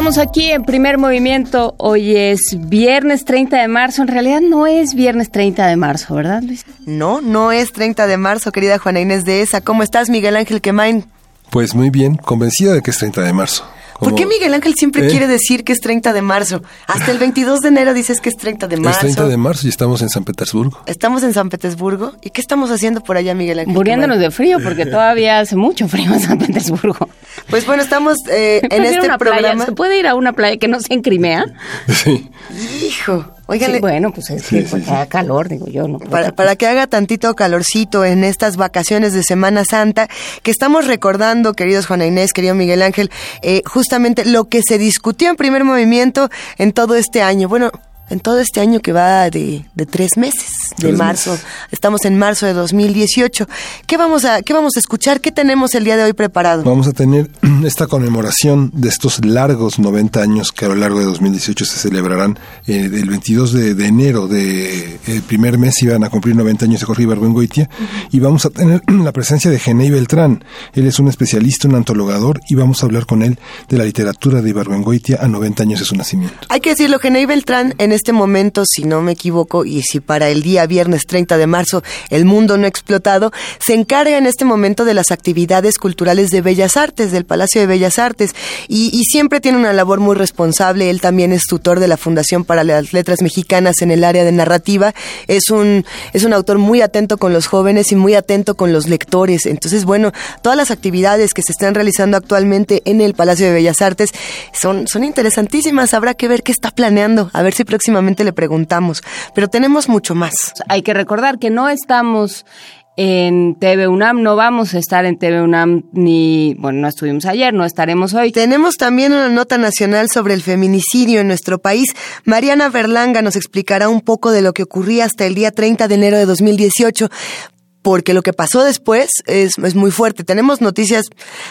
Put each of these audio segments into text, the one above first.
Estamos aquí en primer movimiento. Hoy es viernes 30 de marzo. En realidad no es viernes 30 de marzo, ¿verdad, Luis? No, no es 30 de marzo, querida Juana Inés de esa. ¿Cómo estás, Miguel Ángel Quemain? Pues muy bien, convencida de que es 30 de marzo. ¿Por qué Miguel Ángel siempre ¿Eh? quiere decir que es 30 de marzo? Hasta el 22 de enero dices que es 30 de marzo. Es 30 de marzo y estamos en San Petersburgo. Estamos en San Petersburgo. ¿Y qué estamos haciendo por allá, Miguel Ángel? Muriéndonos de frío porque todavía hace mucho frío en San Petersburgo. Pues bueno, estamos eh, en este programa. ¿Se puede ir a una playa que no sea en Crimea? Sí. Hijo. Oigan, bueno, pues es que haga calor, digo yo. No para, para que haga tantito calorcito en estas vacaciones de Semana Santa, que estamos recordando, queridos Juana Inés, querido Miguel Ángel, eh, justamente lo que se discutió en primer movimiento en todo este año. Bueno, en todo este año que va de, de tres meses, de marzo. Estamos en marzo de 2018. ¿Qué vamos, a, ¿Qué vamos a escuchar? ¿Qué tenemos el día de hoy preparado? Vamos a tener esta conmemoración de estos largos 90 años que a lo largo de 2018 se celebrarán. Eh, el 22 de, de enero del de, primer mes iban a cumplir 90 años de Jorge Ibargüengoitia y vamos a tener la presencia de Genei Beltrán. Él es un especialista, un antologador y vamos a hablar con él de la literatura de Ibargüengoitia a 90 años de su nacimiento. Hay que decirlo, Genei Beltrán en este momento, si no me equivoco, y si para el día viernes 30 de marzo el mundo no ha explotado, se encarga en este momento de las actividades culturales de Bellas Artes, del Palacio de Bellas Artes, y, siempre tiene una labor muy responsable. Él también es tutor de la Fundación para las Letras Mexicanas en el área de narrativa. Es un, es un autor muy atento con los jóvenes y muy atento con los lectores. Entonces, bueno, todas las actividades que se están realizando actualmente en el Palacio de Bellas Artes son, son interesantísimas. Habrá que ver qué está planeando, a ver si próximamente le preguntamos, pero tenemos mucho más. Hay que recordar que no estamos en TV UNAM, no vamos a estar en TV UNAM ni, bueno, no estuvimos ayer, no estaremos hoy. Tenemos también una nota nacional sobre el feminicidio en nuestro país. Mariana Berlanga nos explicará un poco de lo que ocurría hasta el día 30 de enero de 2018 porque lo que pasó después es, es, muy fuerte. Tenemos noticias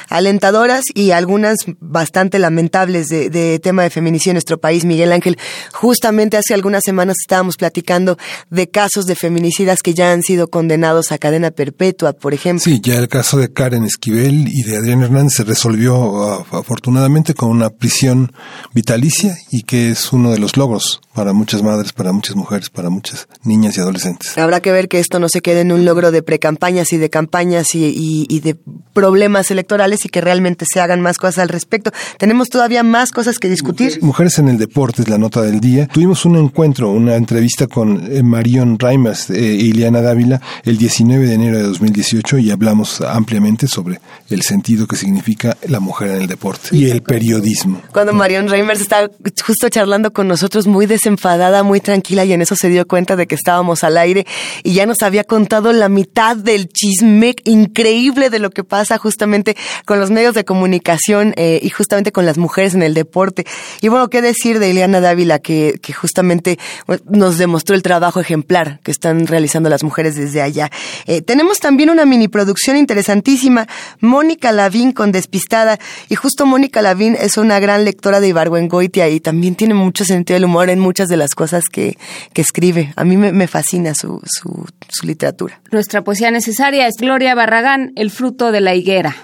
alentadoras y algunas bastante lamentables de, de, tema de feminicidio en nuestro país, Miguel Ángel. Justamente hace algunas semanas estábamos platicando de casos de feminicidas que ya han sido condenados a cadena perpetua, por ejemplo. Sí, ya el caso de Karen Esquivel y de Adrián Hernández se resolvió uh, afortunadamente con una prisión vitalicia y que es uno de los logros para muchas madres, para muchas mujeres, para muchas niñas y adolescentes. Habrá que ver que esto no se quede en un logro de precampañas y de campañas y, y, y, de problemas electorales y que realmente se hagan más cosas al respecto. Tenemos todavía más cosas que discutir. Mujeres en el deporte es la nota del día. Tuvimos un encuentro, una entrevista con eh, Marion Reimers e Ileana Dávila el 19 de enero de 2018 y hablamos ampliamente sobre el sentido que significa la mujer en el deporte y el periodismo. Cuando Marion Reimers estaba justo charlando con nosotros muy desenfadada, muy tranquila y en eso se dio cuenta de que estábamos al aire y ya nos había contado la mitad del chisme increíble de lo que pasa justamente con los medios de comunicación eh, y justamente con las mujeres en el deporte. Y bueno, qué decir de Ileana Dávila que, justamente nos demostró el trabajo ejemplar que están realizando las mujeres desde allá. Eh, tenemos también una mini producción interesantísima, Mónica Lavín con Despistada y justo Mónica Lavín es una gran lectora de Ibargüengoitia y también tiene mucho sentido del humor en muchas de las cosas que, que escribe. A mí me, me fascina su, su, su literatura. Nuestra poesía necesaria es Gloria Barragán, El fruto de la higuera.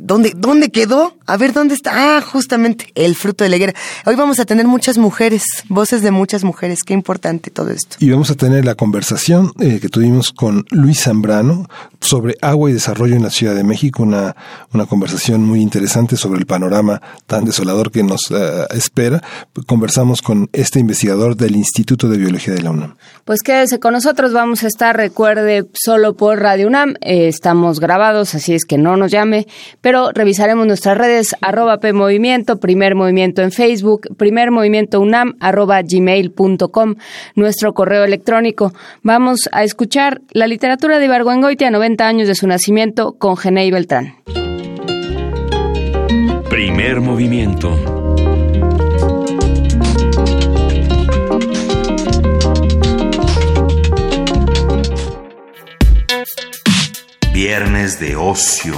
¿Dónde, ¿Dónde quedó? A ver, ¿dónde está? Ah, justamente, el fruto de la higuera. Hoy vamos a tener muchas mujeres, voces de muchas mujeres. Qué importante todo esto. Y vamos a tener la conversación eh, que tuvimos con Luis Zambrano sobre agua y desarrollo en la Ciudad de México, una, una conversación muy interesante sobre el panorama tan desolador que nos uh, espera. Conversamos con este investigador del Instituto de Biología de la UNAM. Pues quédese con nosotros, vamos a estar, recuerde, solo por Radio UNAM. Eh, estamos grabados, así es que no nos llame, pero revisaremos nuestras redes redes arroba PMovimiento, Primer Movimiento en Facebook, Primer Movimiento UNAM arroba gmail.com, nuestro correo electrónico. Vamos a escuchar la literatura de Ibargüengoitia, 90 años de su nacimiento, con Genei Beltrán. Primer movimiento. Viernes de ocio.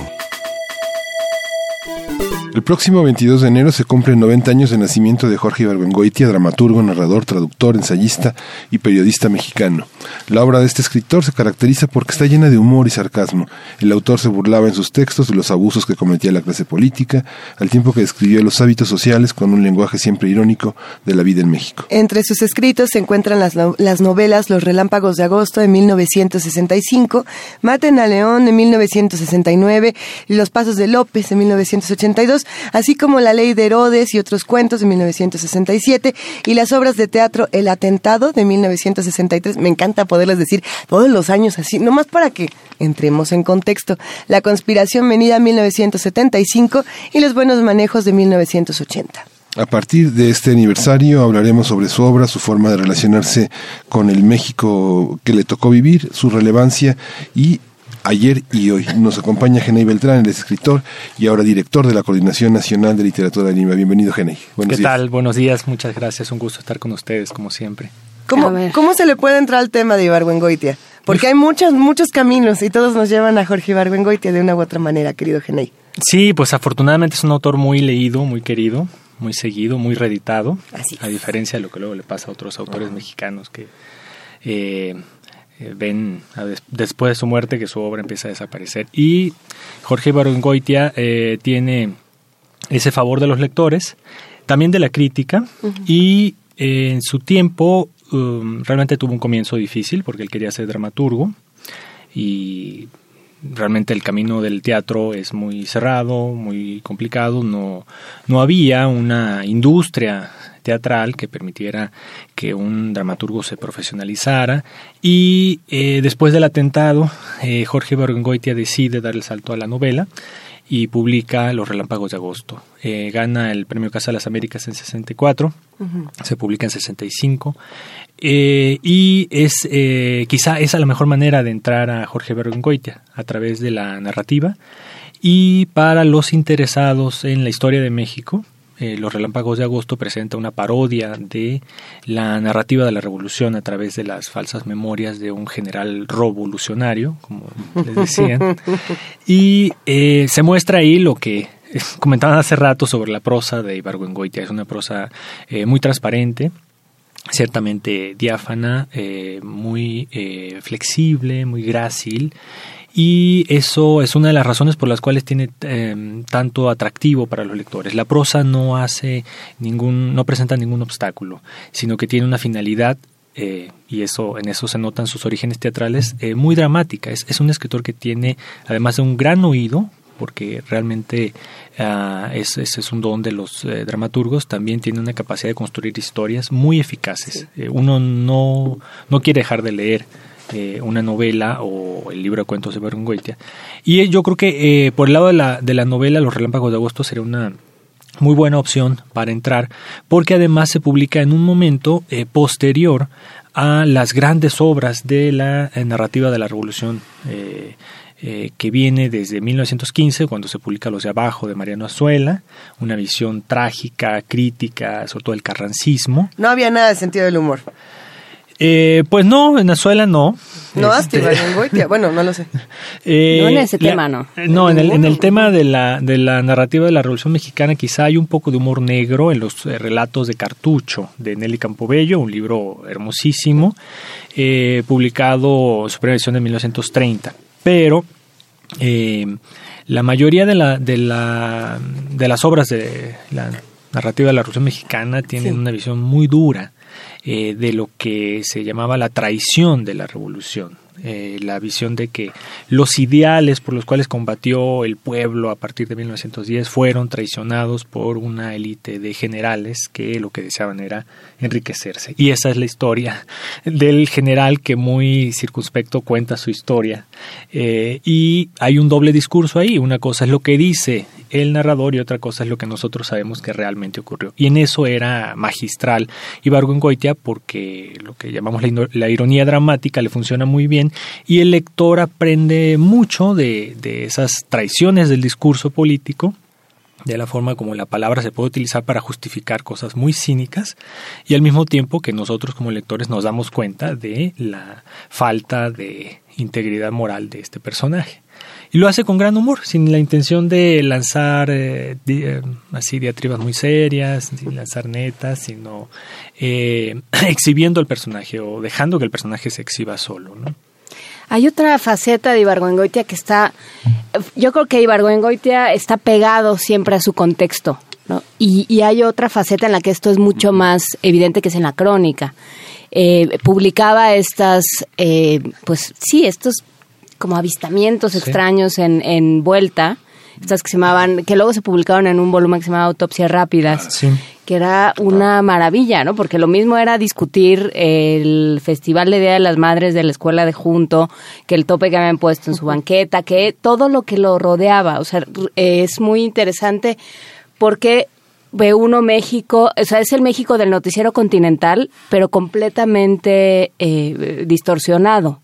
El próximo 22 de enero se cumplen 90 años de nacimiento de Jorge Ibargüengoitia, dramaturgo, narrador, traductor, ensayista y periodista mexicano. La obra de este escritor se caracteriza porque está llena de humor y sarcasmo. El autor se burlaba en sus textos de los abusos que cometía la clase política, al tiempo que describía los hábitos sociales con un lenguaje siempre irónico de la vida en México. Entre sus escritos se encuentran las, las novelas Los Relámpagos de Agosto de 1965, Maten a León de 1969 y Los Pasos de López de 1982, así como La Ley de Herodes y otros cuentos de 1967 y las obras de teatro El Atentado de 1963. Me encanta poderles decir todos los años así, nomás para que entremos en contexto. La Conspiración Venida 1975 y Los Buenos Manejos de 1980. A partir de este aniversario hablaremos sobre su obra, su forma de relacionarse con el México que le tocó vivir, su relevancia y ayer y hoy. Nos acompaña Genei Beltrán, el escritor y ahora director de la Coordinación Nacional de Literatura de Lima. Bienvenido, Genei. Buenos ¿Qué tal? Buenos días, muchas gracias. Un gusto estar con ustedes, como siempre. ¿Cómo, ¿cómo se le puede entrar al tema de Ibargüengoitia? Porque hay muchos, muchos caminos y todos nos llevan a Jorge Ibargüengoitia de una u otra manera, querido Genei. Sí, pues afortunadamente es un autor muy leído, muy querido, muy seguido, muy reeditado. A diferencia de lo que luego le pasa a otros autores mexicanos que eh, eh, ven después de su muerte que su obra empieza a desaparecer. Y Jorge Ibargüengoitia eh, tiene ese favor de los lectores, también de la crítica, y eh, en su tiempo um, realmente tuvo un comienzo difícil porque él quería ser dramaturgo y realmente el camino del teatro es muy cerrado, muy complicado, no, no había una industria teatral que permitiera que un dramaturgo se profesionalizara. Y eh, después del atentado eh, Jorge Bergengoitia decide dar el salto a la novela y publica Los Relámpagos de Agosto. Eh, gana el premio Casa de las Américas en 64, se publica en 65 y es quizá esa la mejor manera de entrar a Jorge Bergengoitia a través de la narrativa. Y para los interesados en la historia de México eh, Los Relámpagos de Agosto presenta una parodia de la narrativa de la revolución a través de las falsas memorias de un general revolucionario, como les decían. y eh, se muestra ahí lo que comentaban hace rato sobre la prosa de Ibargüengoitia. Es una prosa eh, muy transparente, ciertamente diáfana, muy flexible, muy grácil y eso es una de las razones por las cuales tiene em, tanto atractivo para los lectores. La prosa no hace ningún, no presenta ningún obstáculo, sino que tiene una finalidad eh, y eso en eso se notan sus orígenes teatrales eh, muy dramática. Es, es, un escritor que tiene, además de un gran oído, porque realmente uh, ese es, un don de los eh, dramaturgos, también tiene una capacidad de construir historias muy eficaces. uno no, no quiere dejar de leer eh, una novela o el libro de cuentos de Berungoitia. Y yo creo que eh, por el lado de la, de la novela Los Relámpagos de Agosto sería una muy buena opción para entrar, porque además se publica en un momento eh, posterior a las grandes obras de la narrativa de la Revolución. que viene desde 1915, cuando se publica Los de Abajo de Mariano Azuela, una visión trágica, crítica, sobre todo el carrancismo. No había nada de sentido del humor. Eh, pues no, en Venezuela no. No, este... bueno, no lo sé. Eh, no en ese tema, no. No, en el, en el tema de la, de la narrativa de la Revolución Mexicana quizá hay un poco de humor negro en los eh, relatos de Cartucho de Nelly Campobello, un libro hermosísimo, eh, publicado su primera edición en 1930. Pero la mayoría de, la, de, la, de las obras de la narrativa de la Revolución Mexicana tienen una visión muy dura eh, de lo que se llamaba la traición de la revolución. Eh, la visión de que los ideales por los cuales combatió el pueblo a partir de 1910 fueron traicionados por una élite de generales que lo que deseaban era enriquecerse. Y esa es la historia del general que muy circunspecto cuenta su historia. Eh, y hay un doble discurso ahí. Una cosa es lo que dice el narrador y otra cosa es lo que nosotros sabemos que realmente ocurrió. Y en eso era magistral Ibargüengoitia porque lo que llamamos la, ironía dramática le funciona muy bien y el lector aprende mucho de, de esas traiciones del discurso político de la forma como la palabra se puede utilizar para justificar cosas muy cínicas y al mismo tiempo que nosotros como lectores nos damos cuenta de la falta de integridad moral de este personaje. Y lo hace con gran humor, sin la intención de lanzar eh, eh, así diatribas muy serias, sin lanzar netas, sino eh, exhibiendo al personaje o dejando que el personaje se exhiba solo. Hay otra faceta de Ibargüengoitia que está, yo creo que Ibargüengoitia está pegado siempre a su contexto, ¿no? Y, hay otra faceta en la que esto es mucho más evidente que es en la crónica. Publicaba estas, pues sí, estos como avistamientos extraños en, en Vuelta, estas que se llamaban, que luego se publicaron en un volumen que se llamaba Autopsias Rápidas, que era una maravilla, ¿no? Porque lo mismo era discutir el Festival de Día de las Madres de la Escuela de Junto, que el tope que habían puesto en su banqueta, que todo lo que lo rodeaba, o sea, es muy interesante porque ve uno México, o sea, es el México del noticiero continental, pero completamente eh, distorsionado.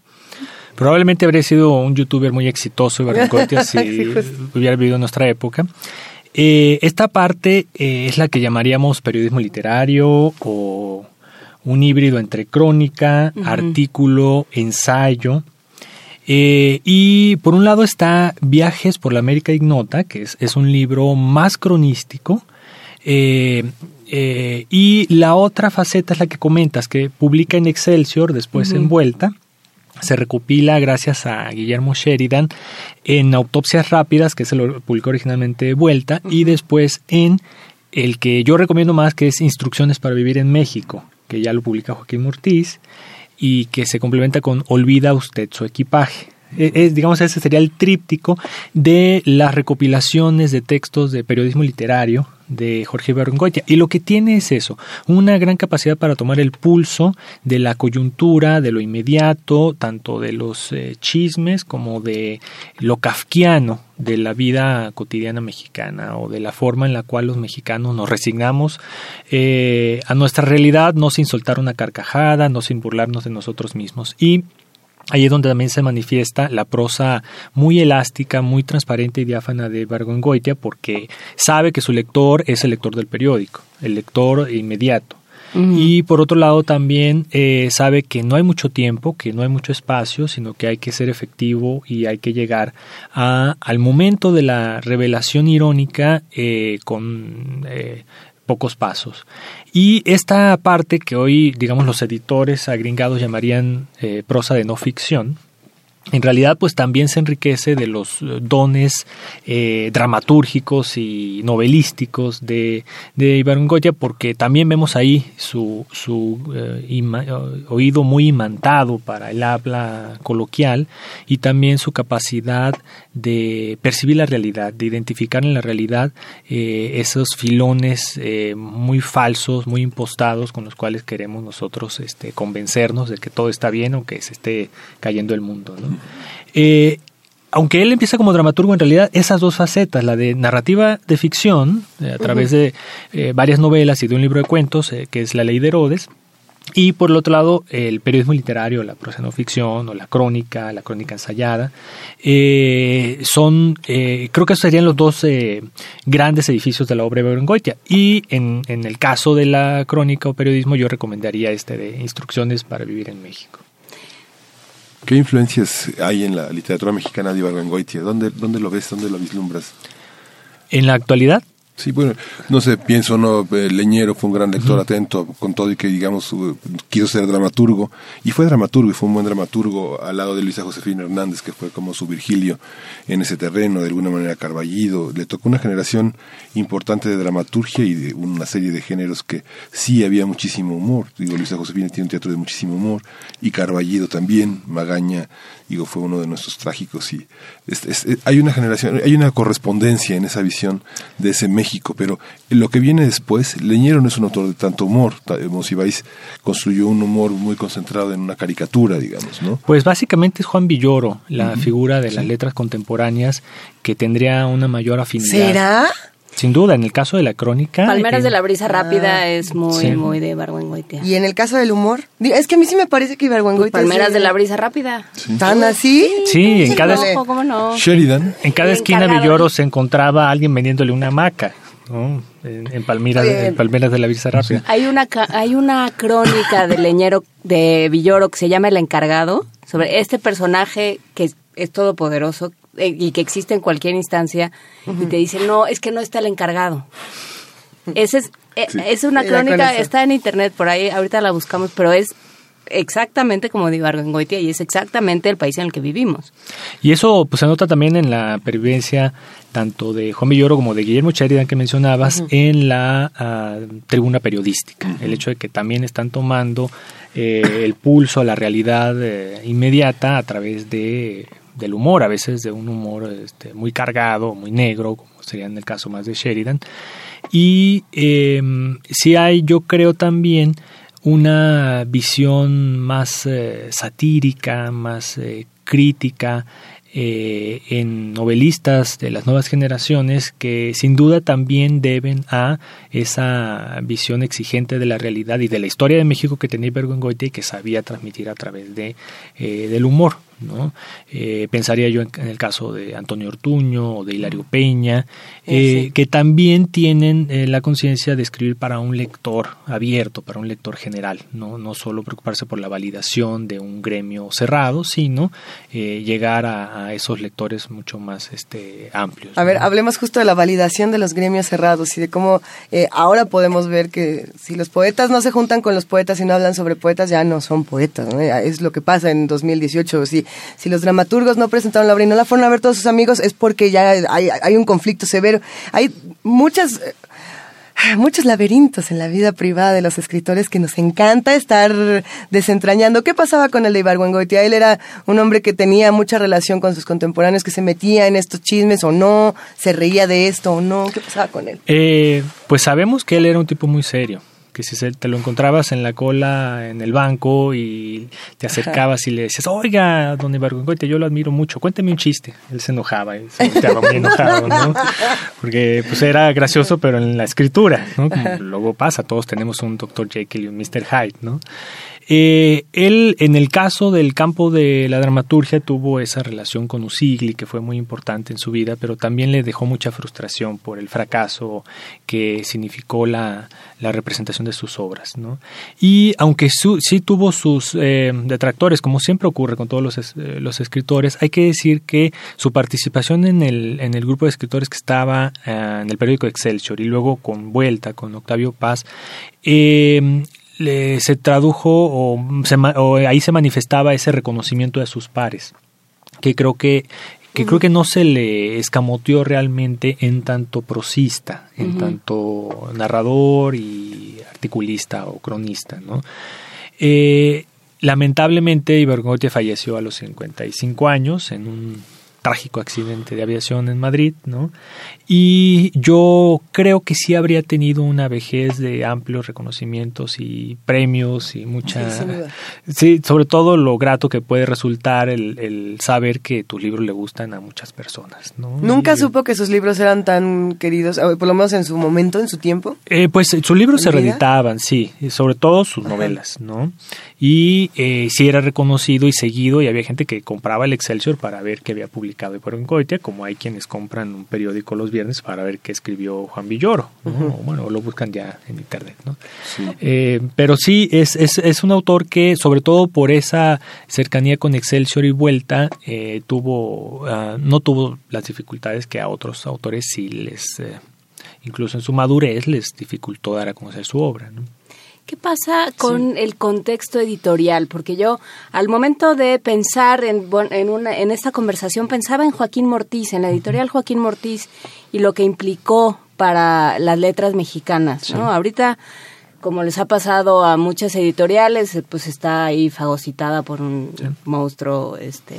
Probablemente habría sido un youtuber muy exitoso, si hubiera vivido en nuestra época. Eh, esta parte eh, es la que llamaríamos periodismo literario o un híbrido entre crónica, artículo, ensayo. Eh, y por un lado está Viajes por la América Ignota, que es, un libro más cronístico. y la otra faceta es la que comentas, que publica en Excelsior, después en Vuelta, se recopila gracias a Guillermo Sheridan en Autopsias Rápidas, que se lo publicó originalmente Vuelta, y después en el que yo recomiendo más, que es Instrucciones para Vivir en México, que ya lo publica Joaquín Mortiz, y que se complementa con Olvida usted su equipaje. E, es, digamos, ese sería el tríptico de las recopilaciones de textos de periodismo literario de Jorge Bergoya. Y lo que tiene es eso, una gran capacidad para tomar el pulso de la coyuntura, de lo inmediato, tanto de los eh, chismes como de lo kafkiano de la vida cotidiana mexicana o de la forma en la cual los mexicanos nos resignamos eh, a nuestra realidad, no sin soltar una carcajada, no sin burlarnos de nosotros mismos. Y Ahí es donde también se manifiesta la prosa muy elástica, muy transparente y diáfana de Bargongoitia, porque sabe que su lector es el lector del periódico, el lector inmediato. Y por otro lado también eh, sabe que no hay mucho tiempo, que no hay mucho espacio, sino que hay que ser efectivo y hay que llegar a, al momento de la revelación irónica eh, con eh, pocos pasos. Y esta parte que hoy, digamos, los editores agringados llamarían eh, prosa de no ficción, en realidad pues también se enriquece de los eh, dones eh, dramatúrgicos y novelísticos de, de porque también vemos ahí su, su eh, oído muy imantado para el habla coloquial y también su capacidad de percibir la realidad, de identificar en la realidad esos filones muy falsos, muy impostados con los cuales queremos nosotros este, convencernos de que todo está bien o que se esté cayendo el mundo. ¿no? Eh, aunque él empieza como dramaturgo, en realidad esas dos facetas, la de narrativa de ficción, eh, a través de eh, varias novelas y de un libro de cuentos, que es La Ley de Herodes, y por el otro lado, el periodismo literario, la prosa no ficción o la crónica, la crónica ensayada, son, creo que esos serían los dos grandes edificios de la obra de Berengoitia. Y en, en el caso de la crónica o periodismo, yo recomendaría este de Instrucciones para Vivir en México. ¿Qué influencias hay en la literatura mexicana de Ibargüengoitia? ¿Dónde, ¿Dónde lo ves? ¿Dónde lo vislumbras? En la actualidad, Sí, bueno, no sé, pienso, no, Leñero fue un gran lector atento, con todo y que, digamos, quiso ser dramaturgo, y fue dramaturgo, y fue un buen dramaturgo al lado de Luisa Josefina Hernández, que fue como su Virgilio en ese terreno, de alguna manera Carballido. Le tocó una generación importante de dramaturgia y de una serie de géneros que sí había muchísimo humor. Digo, Luisa Josefina tiene un teatro de muchísimo humor, y Carballido también, Magaña, digo, fue uno de nuestros trágicos, y hay una generación, hay una correspondencia en esa visión de ese México pero lo que viene después, Leñero no es un autor de tanto humor, Monsiváis construyó un humor muy concentrado en una caricatura, digamos, ¿no? Pues básicamente es Juan Villoro, la figura de las letras contemporáneas que tendría una mayor afinidad. ¿Será? Sin duda, en el caso de la crónica. Palmeras de la brisa rápida ah. es muy, muy de Ibargüengoitia. ¿Y en el caso del humor? Es que a mí sí me parece que Ibargüengoitia. Pues Palmeras de la brisa rápida. ¿Tan así? Sí, en cada. ¿cómo no? Sheridan. En cada esquina Villoro se encontraba alguien vendiéndole una hamaca. ¿no? En, Palmeras de la Brisa Rápida. Hay una, hay una crónica de leñero de Villoro que se llama El Encargado, sobre este personaje que es todopoderoso, eh, y que existe en cualquier instancia y te dicen, no, es que no está el encargado. Ese es, eh, es una crónica, está en internet por ahí, ahorita la buscamos, pero es exactamente como digo Argengoitia y es exactamente el país en el que vivimos. Y eso pues se nota también en la pervivencia tanto de Juan Villoro como de Guillermo Sheridan que mencionabas en la ah, tribuna periodística. El hecho de que también están tomando eh, el pulso a la realidad inmediata a través de del humor, a veces de un humor este, muy cargado, muy negro, como sería en el caso más de Sheridan. Y eh, sí hay, yo creo también, una visión más eh, satírica, más eh, crítica eh, en novelistas de las nuevas generaciones que sin duda también deben a esa visión exigente de la realidad y de la historia de México que tenía Bergogliotti y que sabía transmitir a través de, del humor. ¿No? Eh, pensaría yo en, el caso de Antonio Ortuño o de Hilario Peña, que también tienen la conciencia de escribir para un lector abierto, para un lector general, no, no solo preocuparse por la validación de un gremio cerrado, sino llegar a esos lectores mucho más este, amplios. A ver, hablemos justo de la validación de los gremios cerrados y de cómo eh, ahora podemos ver que si los poetas no se juntan con los poetas y no hablan sobre poetas, ya no son poetas. Es lo que pasa en 2018. Si, si los dramaturgos no presentaron la obra y no la fueron a ver todos sus amigos, es porque ya hay, un conflicto severo. Hay muchas muchos laberintos en la vida privada de los escritores que nos encanta estar desentrañando. ¿Qué pasaba con el de Ibargüengoitia? Él era un hombre que tenía mucha relación con sus contemporáneos, que se metía en estos chismes o no, se reía de esto o no. ¿Qué pasaba con él? Eh, pues sabemos que él era un tipo muy serio que si te lo encontrabas en la cola en el banco y te acercabas y le decías, oiga, don Ibargüengoitia, yo lo admiro mucho, cuénteme un chiste. Él se enojaba, y se estaba muy enojado, ¿no? Porque pues era gracioso, pero en la escritura, ¿no? Como luego pasa, todos tenemos un Dr. Jekyll y un Mr. Hyde, ¿no? Eh, él, en el caso del campo de la dramaturgia, tuvo esa relación con Usigli, que fue muy importante en su vida, pero también le dejó mucha frustración por el fracaso que significó la, representación de sus obras. Y aunque sí tuvo sus eh, detractores, como siempre ocurre con todos los, eh, los, escritores, hay que decir que su participación en el, en el grupo de escritores que estaba en el periódico Excelsior y luego con Vuelta, con Octavio Paz, eh, se tradujo o, ahí se manifestaba ese reconocimiento de sus pares, que creo que que creo que no se le escamoteó realmente en tanto prosista, en tanto narrador y articulista o cronista, ¿no? Eh, lamentablemente Ibergote falleció a los 55 años en un trágico accidente de aviación en Madrid, ¿no? Y yo creo que sí habría tenido una vejez de amplios reconocimientos y premios y mucha... Sí, sobre todo lo grato que puede resultar el, saber que tus libros le gustan a muchas personas, ¿no? ¿Nunca supo que sus libros eran tan queridos, por lo menos en su momento, en su tiempo? Eh, pues sus libros se reeditaban, sí, sobre todo sus novelas, ¿no? Y eh, sí era reconocido y seguido y había gente que compraba el Excelsior para ver qué había publicado en Goitia, como hay quienes compran un periódico los viernes para ver qué escribió Juan Villoro, o, bueno, lo buscan ya en internet, ¿no? Eh, pero sí, es, es, es, un autor que, sobre todo por esa cercanía con Excelsior y Vuelta, eh, tuvo, ah, no tuvo las dificultades que a otros autores sí les, eh, incluso en su madurez, les dificultó dar a conocer su obra, ¿no? ¿Qué pasa con el contexto editorial? Porque yo, al momento de pensar en, en, una, en esta conversación, pensaba en Joaquín Mortiz, en la editorial Joaquín Mortiz, y lo que implicó para las letras mexicanas, ¿no? Ahorita, como les ha pasado a muchas editoriales, pues está ahí fagocitada por un monstruo este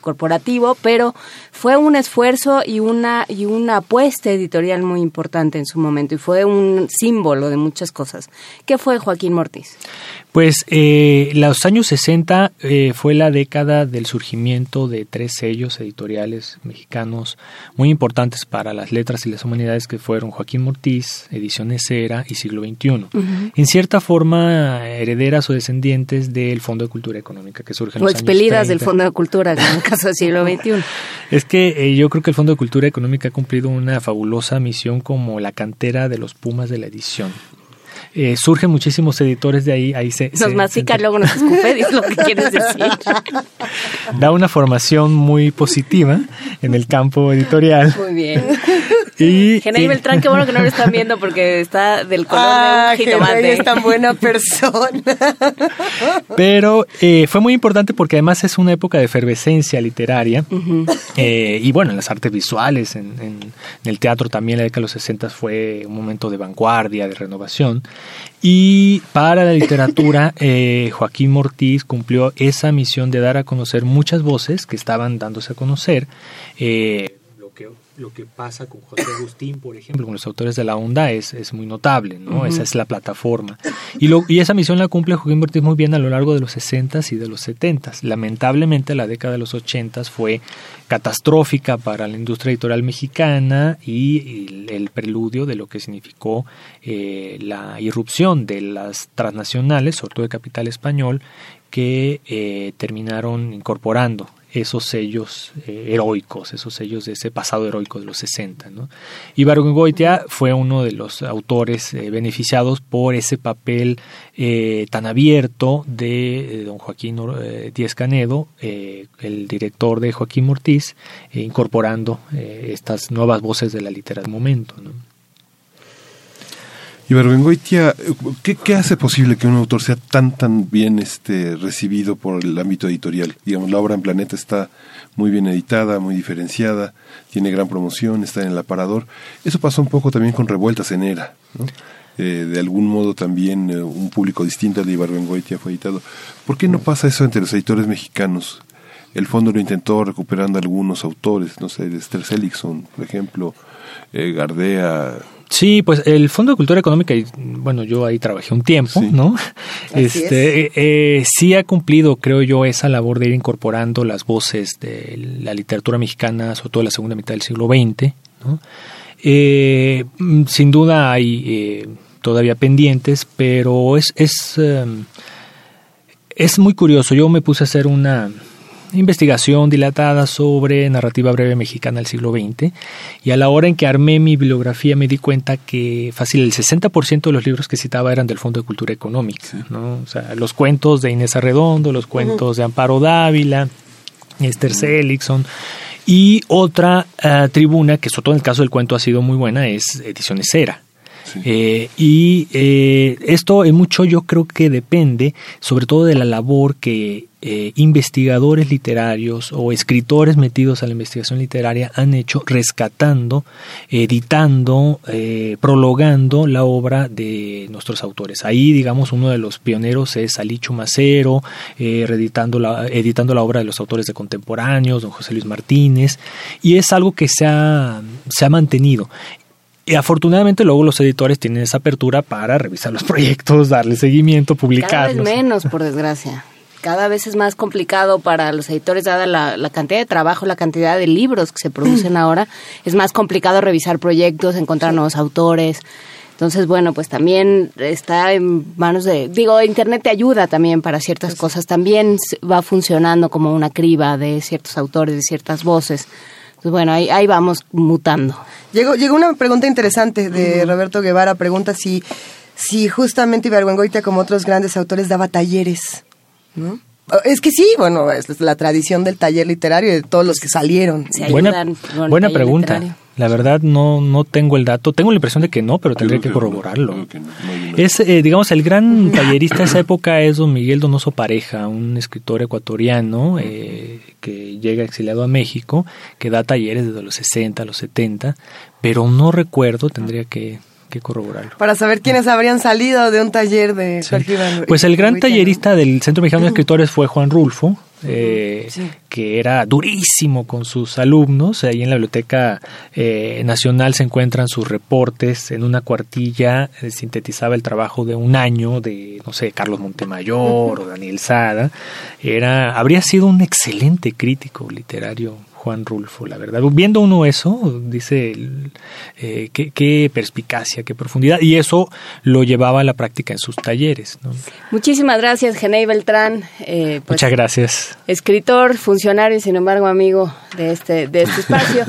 corporativo, pero fue un esfuerzo y una, y una apuesta editorial muy importante en su momento y fue un símbolo de muchas cosas. ¿Qué fue Joaquín Mortiz? Pues eh, los años 60 eh, fue la década del surgimiento de tres sellos editoriales mexicanos muy importantes para las letras y las humanidades que fueron Joaquín Mortiz, Ediciones Cera y Siglo XXI. En cierta forma, herederas o descendientes del Fondo de Cultura Económica que surge en o los expelidas del Fondo de Cultura en el caso del siglo XXI. es que eh, yo creo que el Fondo de Cultura Económica ha cumplido una fabulosa misión como la cantera de los Pumas de la edición. Eh, surgen muchísimos editores de ahí. ahí se, nos se, mastica, luego nos escupe, es lo que quieres decir. Da una formación muy positiva en el campo editorial. Muy bien. Y, Genei Beltrán, qué bueno que no lo están viendo porque está del color ah, de un jitomate. es tan buena persona. Pero eh, fue muy importante porque además es una época de efervescencia literaria. Uh -huh. eh, y bueno, en las artes visuales, en, en, en, el teatro también, la década de los 60 fue un momento de vanguardia, de renovación. Y para la literatura, eh, Joaquín Mortiz cumplió esa misión de dar a conocer muchas voces que estaban dándose a conocer. Eh, lo que pasa con José Agustín, por ejemplo, con los autores de la onda, es, es muy notable, ¿no? Uh -huh. Esa es la plataforma. Y, lo, y esa misión la cumple Joaquín Mortiz muy bien a lo largo de los 60s y de los 70s. Lamentablemente, la década de los 80s fue catastrófica para la industria editorial mexicana y el, el preludio de lo que significó eh, la irrupción de las transnacionales, sobre todo de capital español, que eh, terminaron incorporando esos sellos eh, heroicos, esos sellos de ese pasado heroico de los 60. ¿no? Y Goitia fue uno de los autores eh, beneficiados por ese papel eh, tan abierto de don Joaquín Díez Canedo, el director de Joaquín Mortiz, incorporando estas nuevas voces de la literatura del momento. Y Barbengoitia, ¿qué, ¿qué, hace posible que un autor sea tan tan bien este recibido por el ámbito editorial? Digamos, la obra en Planeta está muy bien editada, muy diferenciada, tiene gran promoción, está en el aparador. Eso pasó un poco también con Revueltas en Era, ¿no? Eh, de algún modo también eh, un público distinto al de Ibarbengoitia fue editado. ¿Por qué no pasa eso entre los editores mexicanos? El fondo lo intentó recuperando algunos autores, no sé, Esther Seligson, por ejemplo, eh, Gardea, Sí, pues el Fondo de Cultura Económica, bueno, yo ahí trabajé un tiempo, sí. ¿no? Así este, es. eh, sí ha cumplido, creo yo, esa labor de ir incorporando las voces de la literatura mexicana, sobre todo en la segunda mitad del siglo XX, ¿no? Eh, sin duda hay eh, todavía pendientes, pero es, es, um, es muy curioso. Yo me puse a hacer una, investigación dilatada sobre narrativa breve mexicana del siglo XX y a la hora en que armé mi bibliografía me di cuenta que fácil el 60% de los libros que citaba eran del Fondo de Cultura Económica, sí. ¿no? O sea, los cuentos de Inés Arredondo, los cuentos uh -huh. de Amparo Dávila, Esther uh -huh. Seligson y otra uh, tribuna que sobre todo en el caso del cuento ha sido muy buena es Ediciones Cera. Eh, y eh, esto en mucho yo creo que depende sobre todo de la labor que eh, investigadores literarios o escritores metidos a la investigación literaria han hecho rescatando, editando, eh, prologando la obra de nuestros autores. Ahí, digamos, uno de los pioneros es Alicho Macero, reeditando la, editando la obra de los autores de contemporáneos, don José Luis Martínez, y es algo que se ha, se ha mantenido. Y afortunadamente luego los editores tienen esa apertura para revisar los proyectos, darle seguimiento, publicarlos. Cada vez menos, por desgracia. Cada vez es más complicado para los editores, dada la, la, cantidad de trabajo, la cantidad de libros que se producen ahora. Es más complicado revisar proyectos, encontrar sí. nuevos autores. Entonces, bueno, pues también está en manos de, digo, Internet te ayuda también para ciertas sí. cosas. También va funcionando como una criba de ciertos autores, de ciertas voces. Pues bueno, ahí, ahí vamos mutando. Llegó, llegó una pregunta interesante de Roberto Guevara. Pregunta si, si justamente Ibargüengoitia, como otros grandes autores, daba talleres. ¿no? Es que sí, bueno, es la tradición del taller literario y de todos los que salieron. buena buena pregunta. Literario. La verdad no, no tengo el dato. Tengo la impresión de que no, pero tendría que, que corroborarlo. Que no, no, es, eh, digamos, el gran tallerista de esa época es don Miguel Donoso Pareja, un escritor ecuatoriano eh, que llega exiliado a México, que da talleres desde los 60, los 70, pero no recuerdo, tendría que, que corroborarlo. Para saber quiénes habrían salido de un taller de sí. Pues el gran tallerista del Centro Mexicano de Escritores fue Juan Rulfo, eh, que era durísimo con sus alumnos. Ahí en la Biblioteca eh, Nacional se encuentran sus reportes. En una cuartilla eh, sintetizaba el trabajo de un año de, no sé, Carlos Montemayor o Daniel Sada. Era, habría sido un excelente crítico literario Juan Rulfo, la verdad. Viendo uno eso, dice eh, qué, perspicacia, qué profundidad, y eso lo llevaba a la práctica en sus talleres. Muchísimas gracias, Genei Beltrán. Eh, pues, Muchas gracias. Escritor, funcionario y sin embargo amigo de este, de este espacio.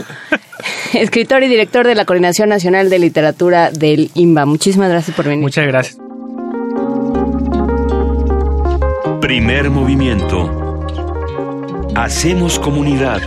escritor y director de la Coordinación Nacional de Literatura del IMBA. Muchísimas gracias por venir. Muchas gracias. Primer movimiento. Hacemos comunidad.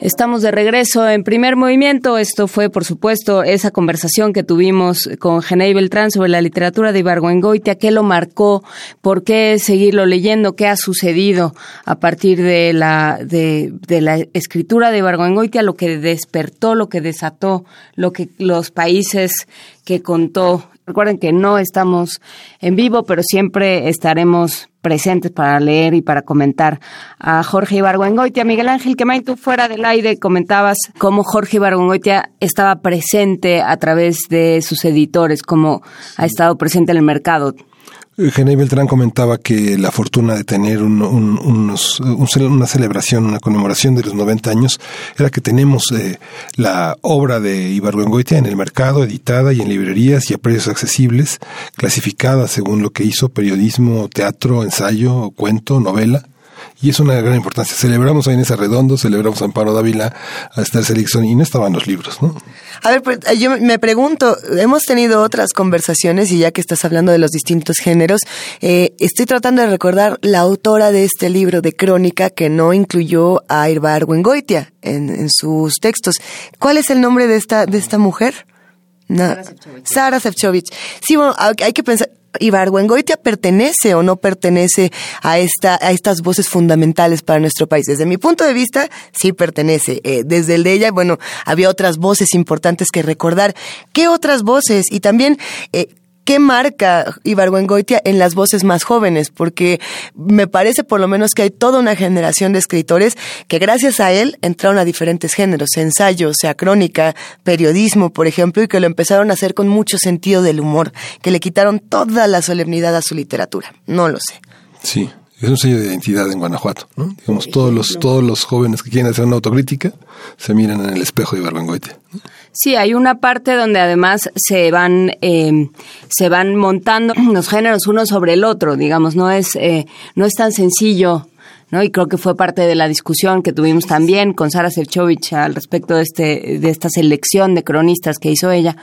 Estamos de regreso en primer movimiento. Esto fue, por supuesto, esa conversación que tuvimos con Genei Beltrán sobre la literatura de Ibargüengoitia, qué lo marcó, por qué seguirlo leyendo, qué ha sucedido a partir de la, de, de la escritura de Ibargüengoitia, lo que despertó, lo que desató, lo que los países que contó Recuerden que no estamos en vivo, pero siempre estaremos presentes para leer y para comentar a Jorge Ibargüengoitia. Miguel Ángel Quemay, tú fuera del aire comentabas cómo Jorge Ibargüengoitia estaba presente a través de sus editores, cómo ha estado presente en el mercado. Genei Beltrán comentaba que la fortuna de tener una celebración, una conmemoración de los 90 años, era que tenemos eh, la obra de Ibargüengoitia en el mercado, editada y en librerías y a precios accesibles, clasificada según lo que hizo, periodismo, teatro, ensayo, cuento, novela y es una gran importancia. Celebramos a Inés Arredondo, celebramos a Amparo Dávila, a Esther Seligson y no estaban los libros, ¿no? A ver, pues, yo me pregunto, hemos tenido otras conversaciones y ya que estás hablando de los distintos géneros, eh, estoy tratando de recordar la autora de este libro de crónica que no incluyó a Irvar Wengoitia en, en sus textos. ¿Cuál es el nombre de esta, de esta mujer? Sara Sefcovic. Sí, bueno, hay que pensar, Ibargüengoitia pertenece o no pertenece a esta a estas voces fundamentales para nuestro país. Desde mi punto de vista, sí pertenece. Eh, desde el de ella, bueno, había otras voces importantes que recordar. ¿Qué otras voces? Y también eh, ¿Qué marca Ibargüengoitia en las voces más jóvenes? Porque me parece por lo menos que hay toda una generación de escritores que gracias a él entraron a diferentes géneros, ensayo, sea crónica, periodismo, por ejemplo, y que lo empezaron a hacer con mucho sentido del humor, que le quitaron toda la solemnidad a su literatura. No lo sé. Sí, es un sello de identidad en Guanajuato, ¿no? Digamos, todos los, todos los jóvenes que quieren hacer una autocrítica se miran en el espejo de Ibargüengoitia. Sí, hay una parte donde además se van eh, se van montando los géneros uno sobre el otro, digamos, no es eh, no es tan sencillo ¿no? Y creo que fue parte de la discusión que tuvimos también con Sara Sevchovich al respecto de este de esta selección de cronistas que hizo ella,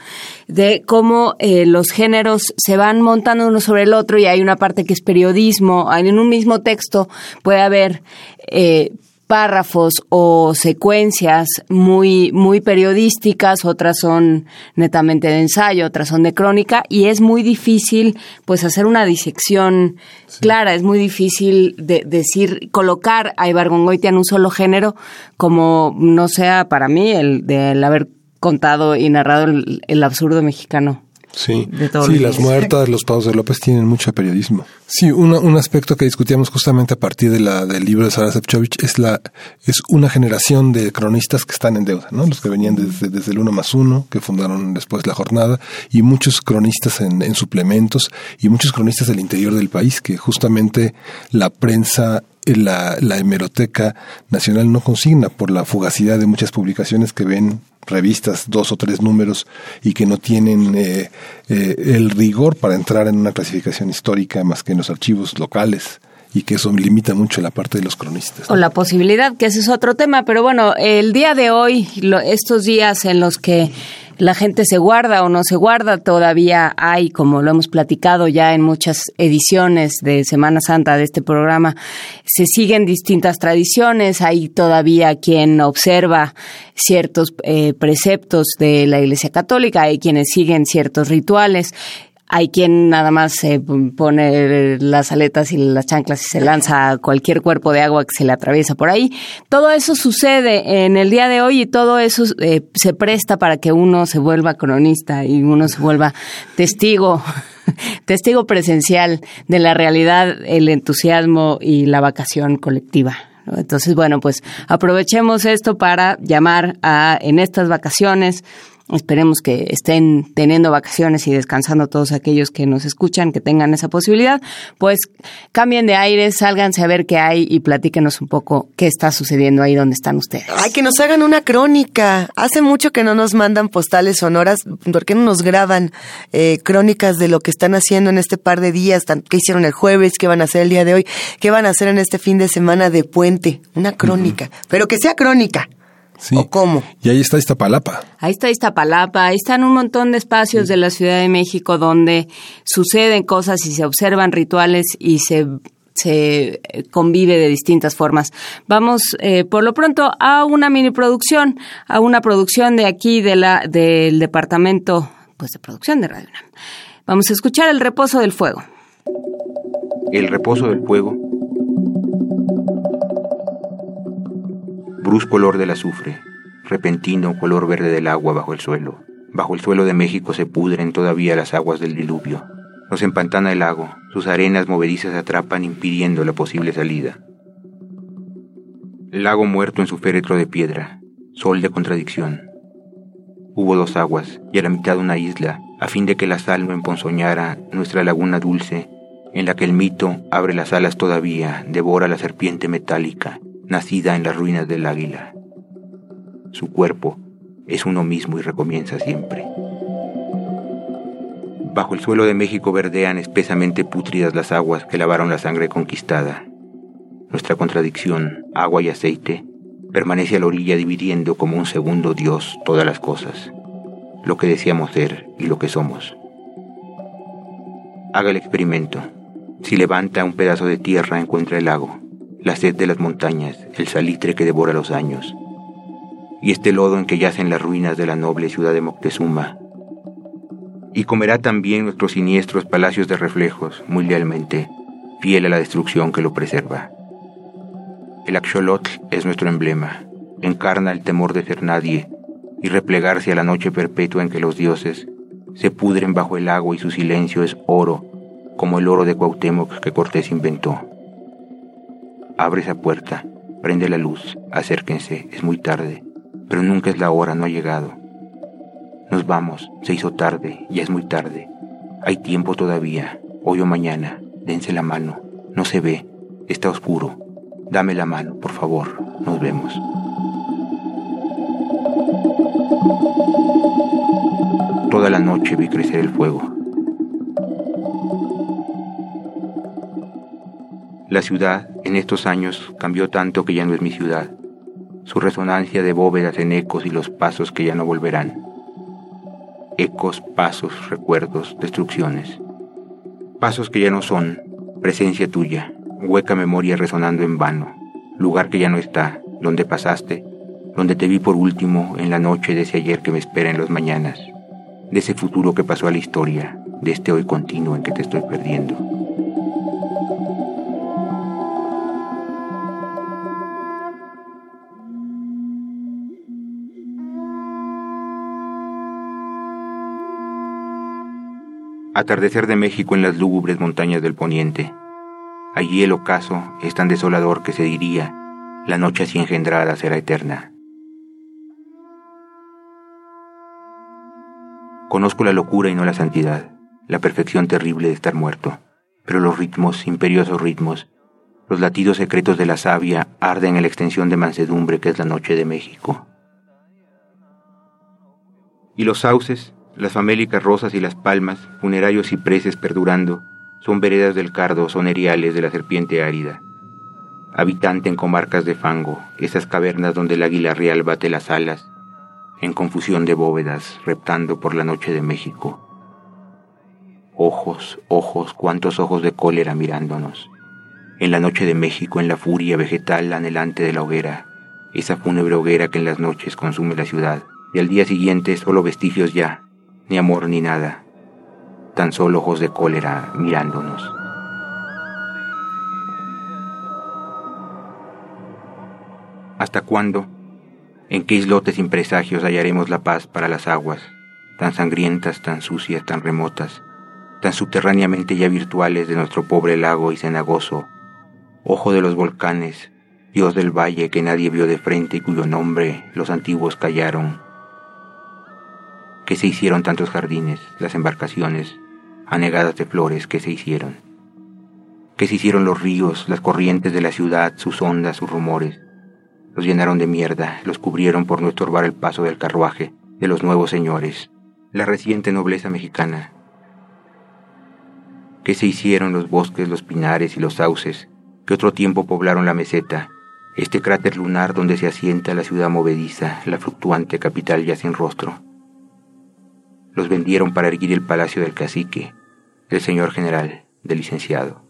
de cómo eh, los géneros se van montando uno sobre el otro y hay una parte que es periodismo, en un mismo texto puede haber eh, párrafos o secuencias muy, muy periodísticas, otras son netamente de ensayo, otras son de crónica, y es muy difícil pues hacer una disección clara, es muy difícil de, decir, colocar a Ibargongoitia en un solo género, como no sea para mí el de haber contado y narrado el absurdo mexicano. Sí, sí las muertas, los pavos de López tienen mucho periodismo. Sí, un aspecto que discutíamos justamente a partir de la, del libro de Sara Sefcovic es, la, es una generación de cronistas que están en deuda, ¿no? Los que venían desde, desde el uno más uno, que fundaron después la jornada, y muchos cronistas en, en suplementos, y muchos cronistas del interior del país, que justamente la prensa la, la hemeroteca nacional no consigna por la fugacidad de muchas publicaciones que ven revistas, dos o tres números y que no tienen eh, eh, el rigor para entrar en una clasificación histórica más que en los archivos locales y que eso limita mucho la parte de los cronistas. O la posibilidad, que ese es otro tema, pero bueno, el día de hoy, estos días en los que la gente se guarda o no se guarda, todavía hay, como lo hemos platicado ya en muchas ediciones de Semana Santa de este programa, se siguen distintas tradiciones, hay todavía quien observa ciertos eh, preceptos de la Iglesia Católica, hay quienes siguen ciertos rituales hay quien nada más se pone las aletas y las chanclas y se lanza a cualquier cuerpo de agua que se le atraviesa por ahí. Todo eso sucede en el día de hoy y todo eso eh, se presta para que uno se vuelva cronista y uno se vuelva testigo testigo presencial de la realidad, el entusiasmo y la vacación colectiva. Entonces, bueno, pues aprovechemos esto para llamar a en estas vacaciones Esperemos que estén teniendo vacaciones y descansando todos aquellos que nos escuchan, que tengan esa posibilidad. Pues cambien de aire, sálganse a ver qué hay y platíquenos un poco qué está sucediendo ahí donde están ustedes. Ay, que nos hagan una crónica. Hace mucho que no nos mandan postales sonoras. ¿Por qué no nos graban eh, crónicas de lo que están haciendo en este par de días? ¿Qué hicieron el jueves? ¿Qué van a hacer el día de hoy? ¿Qué van a hacer en este fin de semana de puente? Una crónica. Pero que sea crónica. ¿O cómo? Y ahí está Iztapalapa. Ahí está Iztapalapa, ahí están un montón de espacios de la Ciudad de México donde suceden cosas y se observan rituales y se se convive de distintas formas. Vamos, eh, por lo pronto, a una mini producción, a una producción de aquí de la, del departamento pues, de producción de Radio UNAM. Vamos a escuchar El Reposo del Fuego. El Reposo del Fuego brusco olor del azufre, repentino color verde del agua bajo el suelo. Bajo el suelo de México se pudren todavía las aguas del diluvio. Nos empantana el lago, sus arenas movedizas atrapan impidiendo la posible salida. Lago muerto en su féretro de piedra, sol de contradicción. Hubo dos aguas y a la mitad una isla, a fin de que la sal no emponzoñara nuestra laguna dulce, en la que el mito abre las alas todavía, devora la serpiente metálica nacida en las ruinas del águila. Su cuerpo es uno mismo y recomienza siempre. Bajo el suelo de México verdean espesamente pútridas las aguas que lavaron la sangre conquistada. Nuestra contradicción, agua y aceite, permanece a la orilla dividiendo como un segundo Dios todas las cosas, lo que deseamos ser y lo que somos. Haga el experimento. Si levanta un pedazo de tierra encuentra el lago la sed de las montañas, el salitre que devora los años, y este lodo en que yacen las ruinas de la noble ciudad de Moctezuma. Y comerá también nuestros siniestros palacios de reflejos, muy lealmente, fiel a la destrucción que lo preserva. El axolotl es nuestro emblema, encarna el temor de ser nadie y replegarse a la noche perpetua en que los dioses se pudren bajo el agua y su silencio es oro, como el oro de Cuauhtémoc que Cortés inventó. Abre esa puerta, prende la luz, acérquense, es muy tarde, pero nunca es la hora, no ha llegado. Nos vamos, se hizo tarde, ya es muy tarde. Hay tiempo todavía, hoy o mañana, dense la mano, no se ve, está oscuro. Dame la mano, por favor, nos vemos. Toda la noche vi crecer el fuego. La ciudad en estos años cambió tanto que ya no es mi ciudad. Su resonancia de bóvedas en ecos y los pasos que ya no volverán. Ecos, pasos, recuerdos, destrucciones. Pasos que ya no son, presencia tuya, hueca memoria resonando en vano, lugar que ya no está, donde pasaste, donde te vi por último en la noche de ese ayer que me espera en los mañanas, de ese futuro que pasó a la historia, de este hoy continuo en que te estoy perdiendo. Atardecer de México en las lúgubres montañas del poniente. Allí el ocaso es tan desolador que se diría, la noche así engendrada será eterna. Conozco la locura y no la santidad, la perfección terrible de estar muerto, pero los ritmos, imperiosos ritmos, los latidos secretos de la savia arden en la extensión de mansedumbre que es la noche de México. Y los sauces, las famélicas rosas y las palmas, funerarios cipreses perdurando, son veredas del cardo, son eriales de la serpiente árida. Habitante en comarcas de fango, esas cavernas donde el águila real bate las alas, en confusión de bóvedas, reptando por la noche de México. Ojos, ojos, cuántos ojos de cólera mirándonos. En la noche de México, en la furia vegetal anhelante de la hoguera, esa fúnebre hoguera que en las noches consume la ciudad, y al día siguiente solo vestigios ya, ni amor ni nada. tan solo ojos de cólera mirándonos. ¿Hasta cuándo? ¿En qué islotes sin presagios hallaremos la paz para las aguas, tan sangrientas, tan sucias, tan remotas, tan subterráneamente ya virtuales de nuestro pobre lago y cenagoso, ojo de los volcanes, Dios del valle que nadie vio de frente y cuyo nombre los antiguos callaron? ¿Qué se hicieron tantos jardines, las embarcaciones, anegadas de flores, que se hicieron? ¿Qué se hicieron los ríos, las corrientes de la ciudad, sus ondas, sus rumores? Los llenaron de mierda, los cubrieron por no estorbar el paso del carruaje de los nuevos señores, la reciente nobleza mexicana. ¿Qué se hicieron los bosques, los pinares y los sauces que otro tiempo poblaron la meseta, este cráter lunar donde se asienta la ciudad movediza, la fluctuante capital ya sin rostro? Los vendieron para erguir el palacio del cacique, del señor general, del licenciado.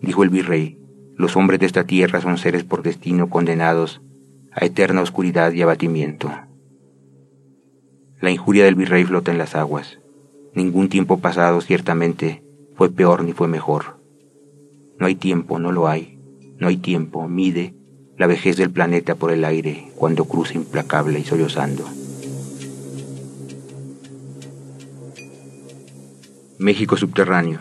Dijo el virrey, los hombres de esta tierra son seres por destino condenados a eterna oscuridad y abatimiento. La injuria del virrey flota en las aguas. Ningún tiempo pasado, ciertamente, fue peor ni fue mejor. No hay tiempo, no lo hay. No hay tiempo, mide la vejez del planeta por el aire cuando cruza implacable y sollozando. México subterráneo.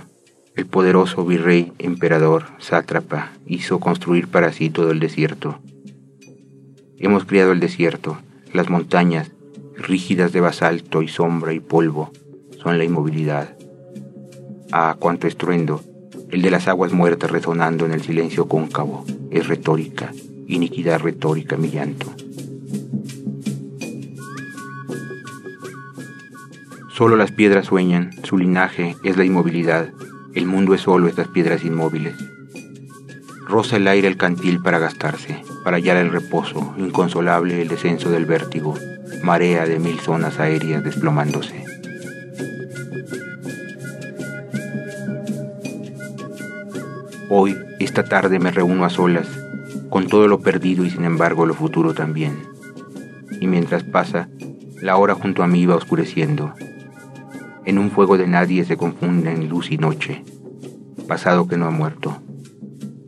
El poderoso virrey, emperador, sátrapa, hizo construir para sí todo el desierto. Hemos criado el desierto, las montañas, rígidas de basalto y sombra y polvo, son la inmovilidad. Ah, cuánto estruendo, el de las aguas muertas resonando en el silencio cóncavo, es retórica, iniquidad retórica mi llanto. Solo las piedras sueñan, su linaje es la inmovilidad, el mundo es solo estas piedras inmóviles. Roza el aire el cantil para gastarse, para hallar el reposo, inconsolable el descenso del vértigo, marea de mil zonas aéreas desplomándose. Hoy, esta tarde me reúno a solas, con todo lo perdido y sin embargo lo futuro también. Y mientras pasa, la hora junto a mí va oscureciendo, en un fuego de nadie se confunden luz y noche, pasado que no ha muerto,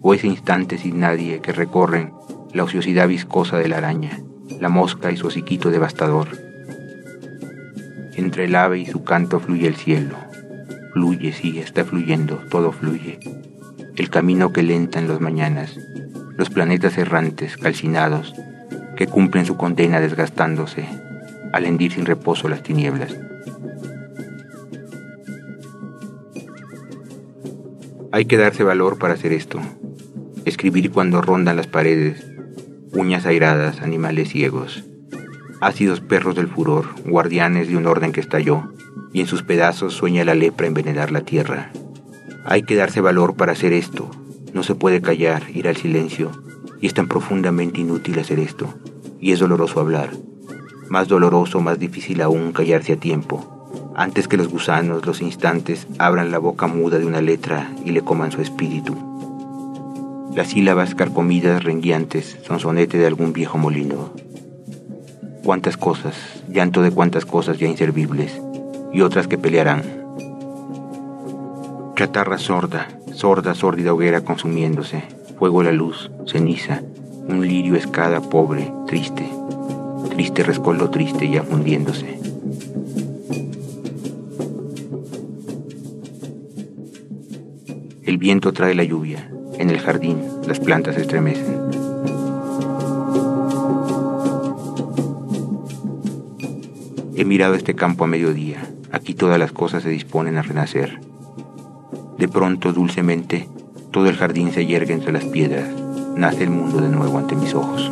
o ese instante sin nadie que recorren la ociosidad viscosa de la araña, la mosca y su hociquito devastador. Entre el ave y su canto fluye el cielo, fluye, sí, está fluyendo, todo fluye. El camino que lenta en las mañanas, los planetas errantes, calcinados, que cumplen su condena desgastándose, al hendir sin reposo las tinieblas. Hay que darse valor para hacer esto. Escribir cuando rondan las paredes, uñas airadas, animales ciegos, ácidos perros del furor, guardianes de un orden que estalló, y en sus pedazos sueña la lepra envenenar la tierra. Hay que darse valor para hacer esto. No se puede callar, ir al silencio, y es tan profundamente inútil hacer esto, y es doloroso hablar. Más doloroso, más difícil aún callarse a tiempo antes que los gusanos, los instantes, abran la boca muda de una letra y le coman su espíritu. Las sílabas carcomidas, renguiantes, son sonete de algún viejo molino. Cuántas cosas, llanto de cuántas cosas ya inservibles, y otras que pelearán. Chatarra sorda, sorda, sórdida hoguera consumiéndose, fuego la luz, ceniza, un lirio escada pobre, triste, triste rescoldo triste ya fundiéndose. El viento trae la lluvia. En el jardín las plantas estremecen. He mirado este campo a mediodía. Aquí todas las cosas se disponen a renacer. De pronto, dulcemente, todo el jardín se yergue entre las piedras. Nace el mundo de nuevo ante mis ojos.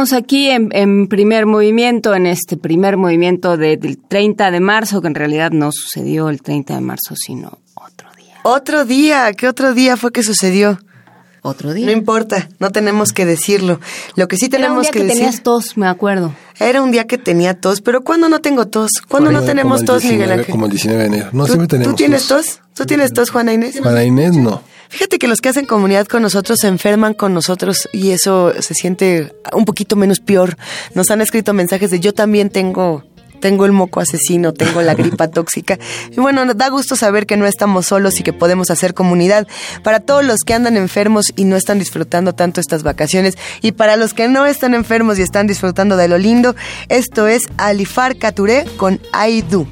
Seguimos aquí en, primer movimiento, en este primer movimiento del 30 de marzo, que en realidad no sucedió el 30 de marzo, sino otro día. Otro día, ¿qué otro día fue que sucedió? Otro día. No importa, no tenemos que decirlo. Lo que sí tenemos Era un día que, tenías tos, me acuerdo. Era un día que tenía tos, pero ¿cuándo no tengo tos? ¿Cuándo no tenemos tos, Miguel Ángel? Como el 19 de enero. No, ¿Tú, siempre tenemos ¿Tú tienes tos? ¿Tú tienes tos, Juana Inés? Juana Inés, no. Fíjate que los que hacen comunidad con nosotros se enferman con nosotros y eso se siente un poquito menos peor. Nos han escrito mensajes de yo también tengo tengo el moco asesino, tengo la gripa tóxica. Y bueno, nos da gusto saber que no estamos solos y que podemos hacer comunidad. Para todos los que andan enfermos y no están disfrutando tanto estas vacaciones, y para los que no están enfermos y están disfrutando de lo lindo, esto es Alifar Caturé con I Do.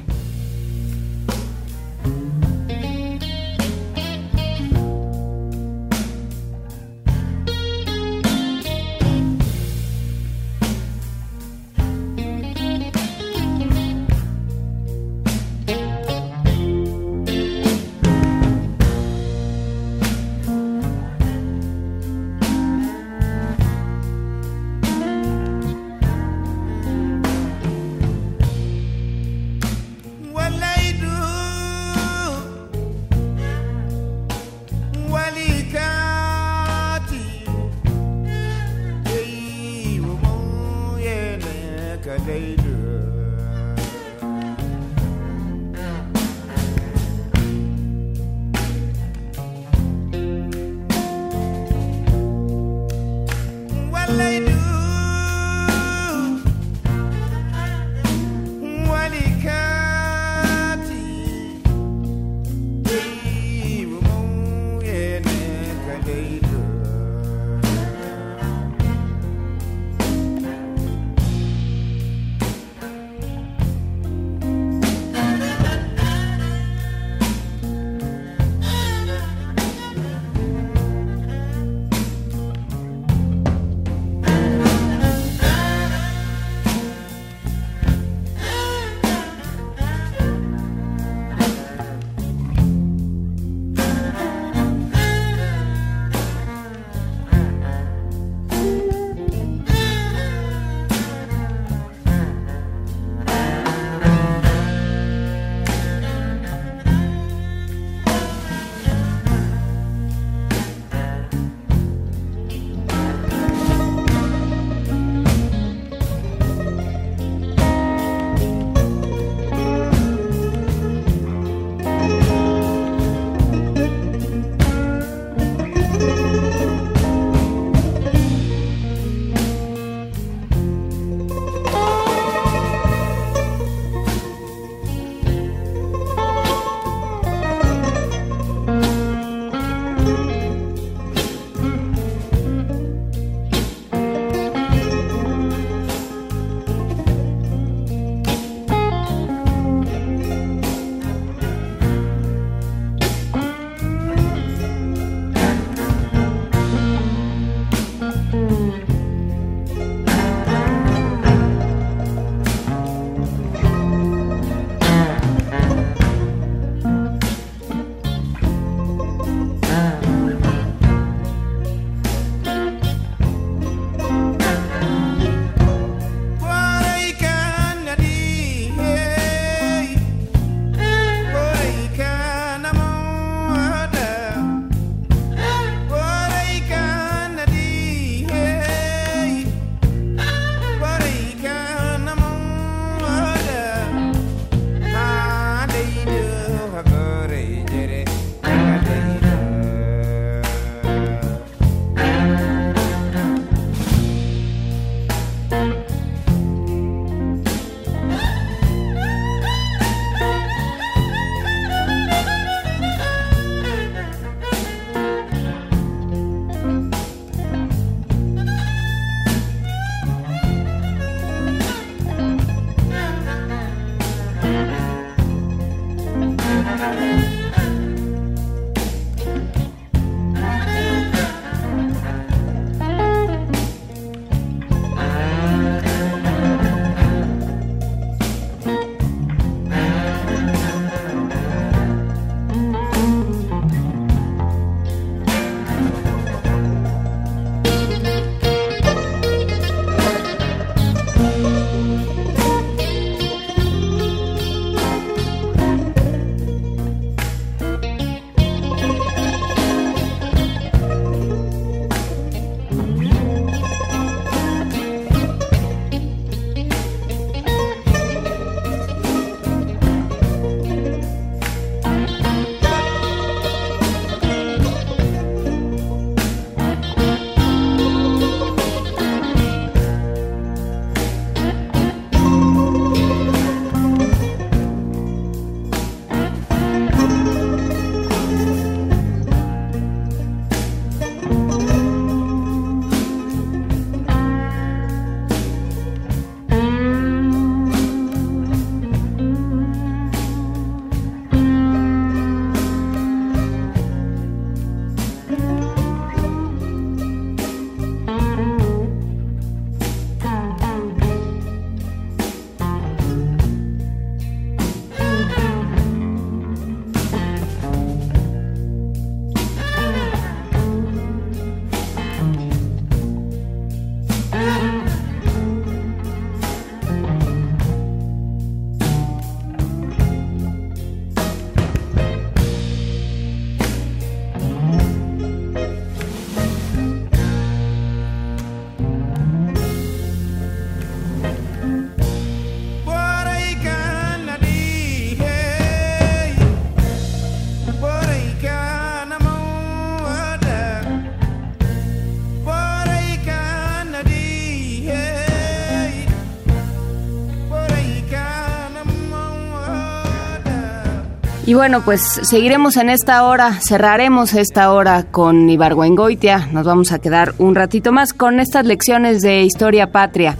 Y bueno, pues seguiremos en esta hora, cerraremos esta hora con Ibargüengoitia. Nos vamos a quedar un ratito más con estas lecciones de historia patria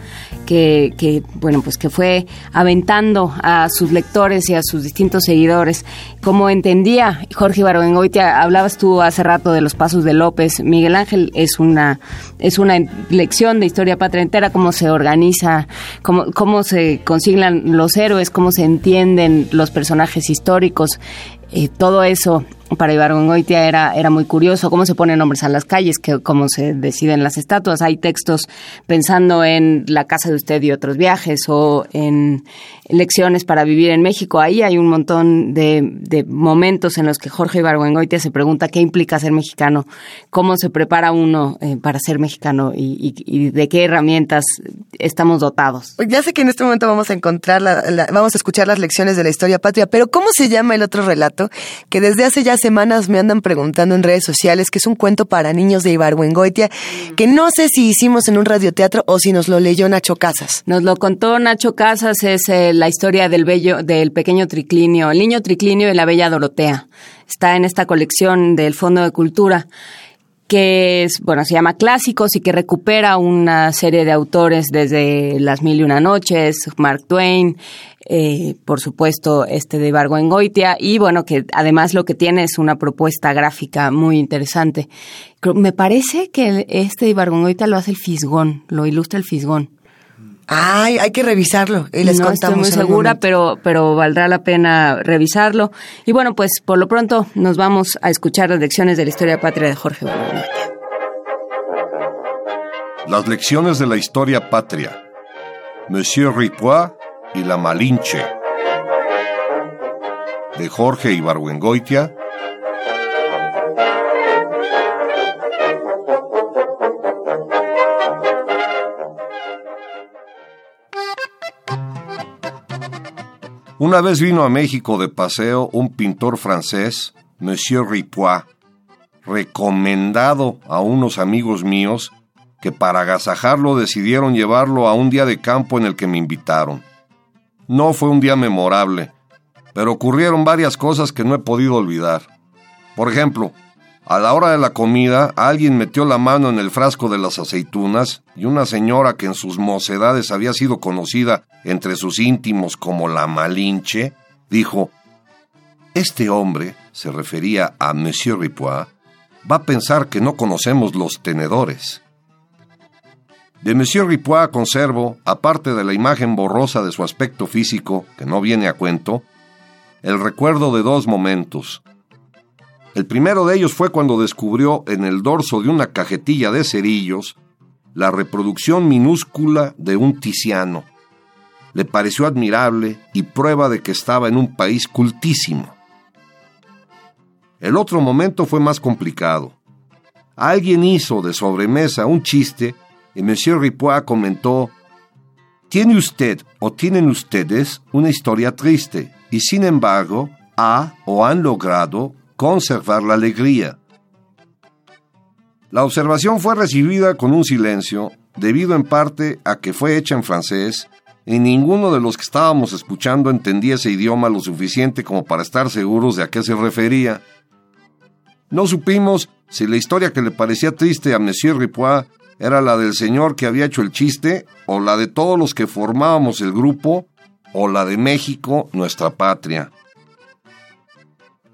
que, que, bueno, pues que fue aventando a sus lectores y a sus distintos seguidores. Como entendía Jorge Ibargüengoitia, hablabas tú hace rato de los pasos de López. Miguel Ángel es una, es una lección de historia patria entera, cómo se organiza, cómo, cómo se consignan los héroes, cómo se entienden los personajes históricos eh, todo eso para Ibargüengoitia era, era muy curioso, cómo se ponen nombres a las calles, que, cómo se deciden las estatuas. Hay textos pensando en la casa de usted y otros viajes o en lecciones para vivir en México. Ahí hay un montón de, momentos en los que Jorge Ibargüengoitia se pregunta qué implica ser mexicano, cómo se prepara uno eh, para ser mexicano y, de qué herramientas estamos dotados. Ya sé que en este momento vamos a encontrar, vamos a escuchar las lecciones de la historia patria, pero ¿cómo se llama el otro relato? que desde hace ya semanas me andan preguntando en redes sociales, que es un cuento para niños de Ibargüengoitia, que no sé si hicimos en un radioteatro o si nos lo leyó Nacho Casas. Nos lo contó Nacho Casas, es eh, la historia del bello, del pequeño triclinio, el niño triclinio y la bella Dorotea. Está en esta colección del Fondo de Cultura que es, bueno, se llama Clásicos y que recupera una serie de autores desde Las Mil y Una Noches, Mark Twain, eh, por supuesto, este de Goitia y bueno, que además lo que tiene es una propuesta gráfica muy interesante. Me parece que este de Goitia lo hace el Fisgón, lo ilustra el Fisgón. Ay, hay que revisarlo y les no Estoy muy segura, pero, pero valdrá la pena revisarlo. Y bueno, pues por lo pronto nos vamos a escuchar las lecciones de la historia patria de Jorge Las lecciones de la historia patria. Monsieur Ripois y la Malinche. De Jorge Ibargüengoitia. Una vez vino a México de paseo un pintor francés, Monsieur Ripois, recomendado a unos amigos míos que para agasajarlo decidieron llevarlo a un día de campo en el que me invitaron. No fue un día memorable, pero ocurrieron varias cosas que no he podido olvidar. Por ejemplo, a la hora de la comida, alguien metió la mano en el frasco de las aceitunas y una señora que en sus mocedades había sido conocida entre sus íntimos como la Malinche, dijo, Este hombre, se refería a Monsieur Ripois, va a pensar que no conocemos los tenedores. De Monsieur Ripois conservo, aparte de la imagen borrosa de su aspecto físico, que no viene a cuento, el recuerdo de dos momentos. El primero de ellos fue cuando descubrió en el dorso de una cajetilla de cerillos la reproducción minúscula de un Tiziano. Le pareció admirable y prueba de que estaba en un país cultísimo. El otro momento fue más complicado. Alguien hizo de sobremesa un chiste y Monsieur Ripois comentó, Tiene usted o tienen ustedes una historia triste y sin embargo ha o han logrado conservar la alegría. La observación fue recibida con un silencio, debido en parte a que fue hecha en francés y ninguno de los que estábamos escuchando entendía ese idioma lo suficiente como para estar seguros de a qué se refería. No supimos si la historia que le parecía triste a Monsieur Ripois era la del señor que había hecho el chiste, o la de todos los que formábamos el grupo, o la de México, nuestra patria.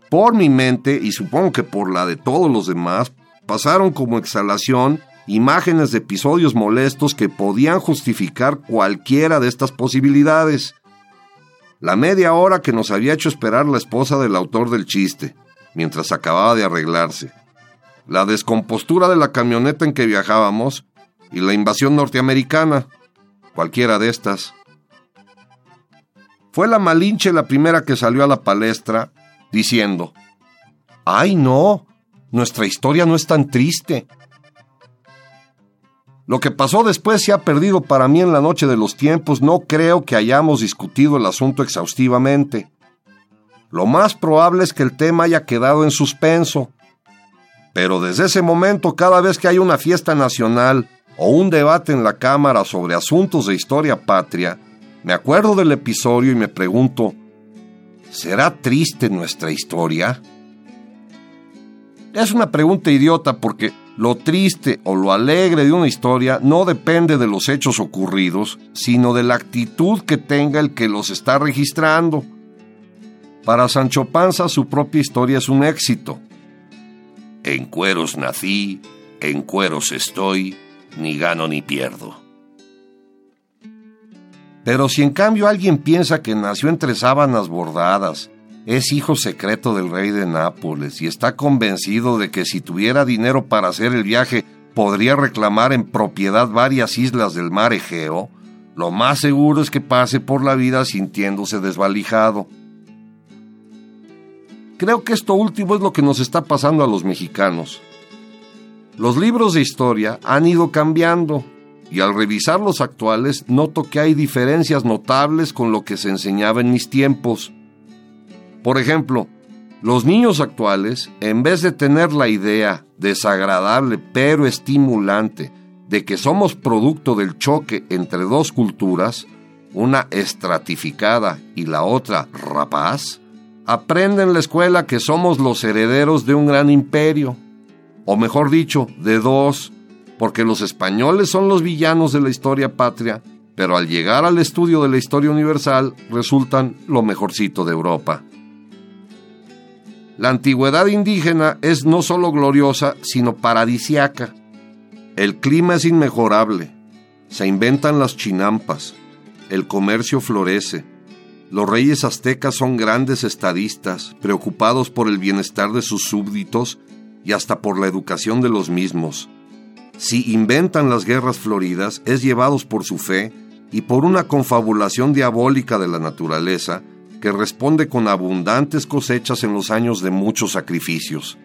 Por mi mente, y supongo que por la de todos los demás, pasaron como exhalación imágenes de episodios molestos que podían justificar cualquiera de estas posibilidades. La media hora que nos había hecho esperar la esposa del autor del chiste, mientras acababa de arreglarse la descompostura de la camioneta en que viajábamos y la invasión norteamericana, cualquiera de estas. Fue la Malinche la primera que salió a la palestra diciendo, ¡Ay no! Nuestra historia no es tan triste. Lo que pasó después se ha perdido para mí en la noche de los tiempos. No creo que hayamos discutido el asunto exhaustivamente. Lo más probable es que el tema haya quedado en suspenso pero desde ese momento, cada vez que hay una fiesta nacional o un debate en la Cámara sobre asuntos de historia patria, me acuerdo del episodio y me pregunto, ¿será triste nuestra historia? Es una pregunta idiota porque lo triste o lo alegre de una historia no depende de los hechos ocurridos, sino de la actitud que tenga el que los está registrando. Para Sancho Panza su propia historia es un éxito. En cueros nací, en cueros estoy, ni gano ni pierdo. Pero si en cambio alguien piensa que nació entre sábanas bordadas, es hijo secreto del rey de Nápoles y está convencido de que si tuviera dinero para hacer el viaje podría reclamar en propiedad varias islas del mar Egeo, lo más seguro es que pase por la vida sintiéndose desvalijado. Creo que esto último es lo que nos está pasando a los mexicanos. Los libros de historia han ido cambiando y al revisar los actuales noto que hay diferencias notables con lo que se enseñaba en mis tiempos. Por ejemplo, los niños actuales, en vez de tener la idea desagradable pero estimulante de que somos producto del choque entre dos culturas, una estratificada y la otra rapaz, aprenden en la escuela que somos los herederos de un gran imperio, o mejor dicho, de dos, porque los españoles son los villanos de la historia patria, pero al llegar al estudio de la historia universal resultan lo mejorcito de Europa. La antigüedad indígena es no solo gloriosa, sino paradisiaca. El clima es inmejorable, se inventan las chinampas, el comercio florece, los reyes aztecas son grandes estadistas, preocupados por el bienestar de sus súbditos y hasta por la educación de los mismos. Si inventan las guerras floridas, es llevados por su fe y por una confabulación diabólica de la naturaleza, que responde con abundantes cosechas en los años de muchos sacrificios.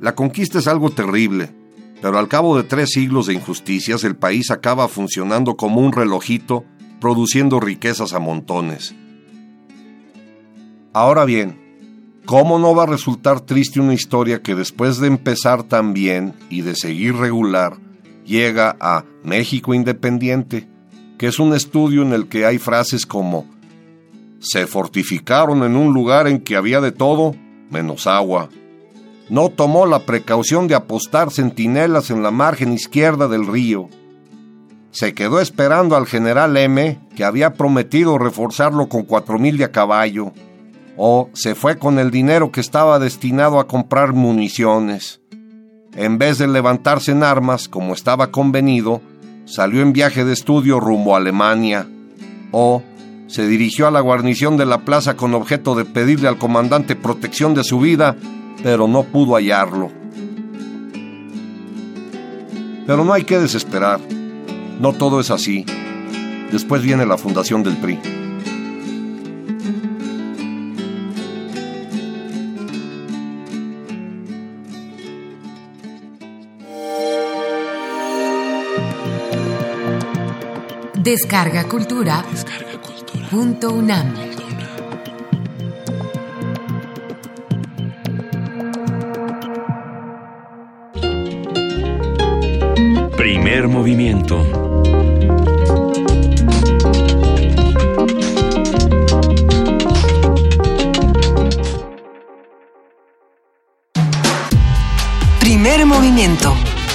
La conquista es algo terrible, pero al cabo de tres siglos de injusticias el país acaba funcionando como un relojito, produciendo riquezas a montones. Ahora bien, ¿cómo no va a resultar triste una historia que después de empezar tan bien y de seguir regular, llega a México Independiente, que es un estudio en el que hay frases como se fortificaron en un lugar en que había de todo, menos agua. No tomó la precaución de apostar centinelas en la margen izquierda del río. Se quedó esperando al general M, que había prometido reforzarlo con cuatro mil de a caballo. O se fue con el dinero que estaba destinado a comprar municiones. En vez de levantarse en armas, como estaba convenido, salió en viaje de estudio rumbo a Alemania. O se dirigió a la guarnición de la plaza con objeto de pedirle al comandante protección de su vida, pero no pudo hallarlo. Pero no hay que desesperar. No todo es así. Después viene la fundación del PRI. Descarga Cultura. Punto UNAM. Primer movimiento. Primer movimiento.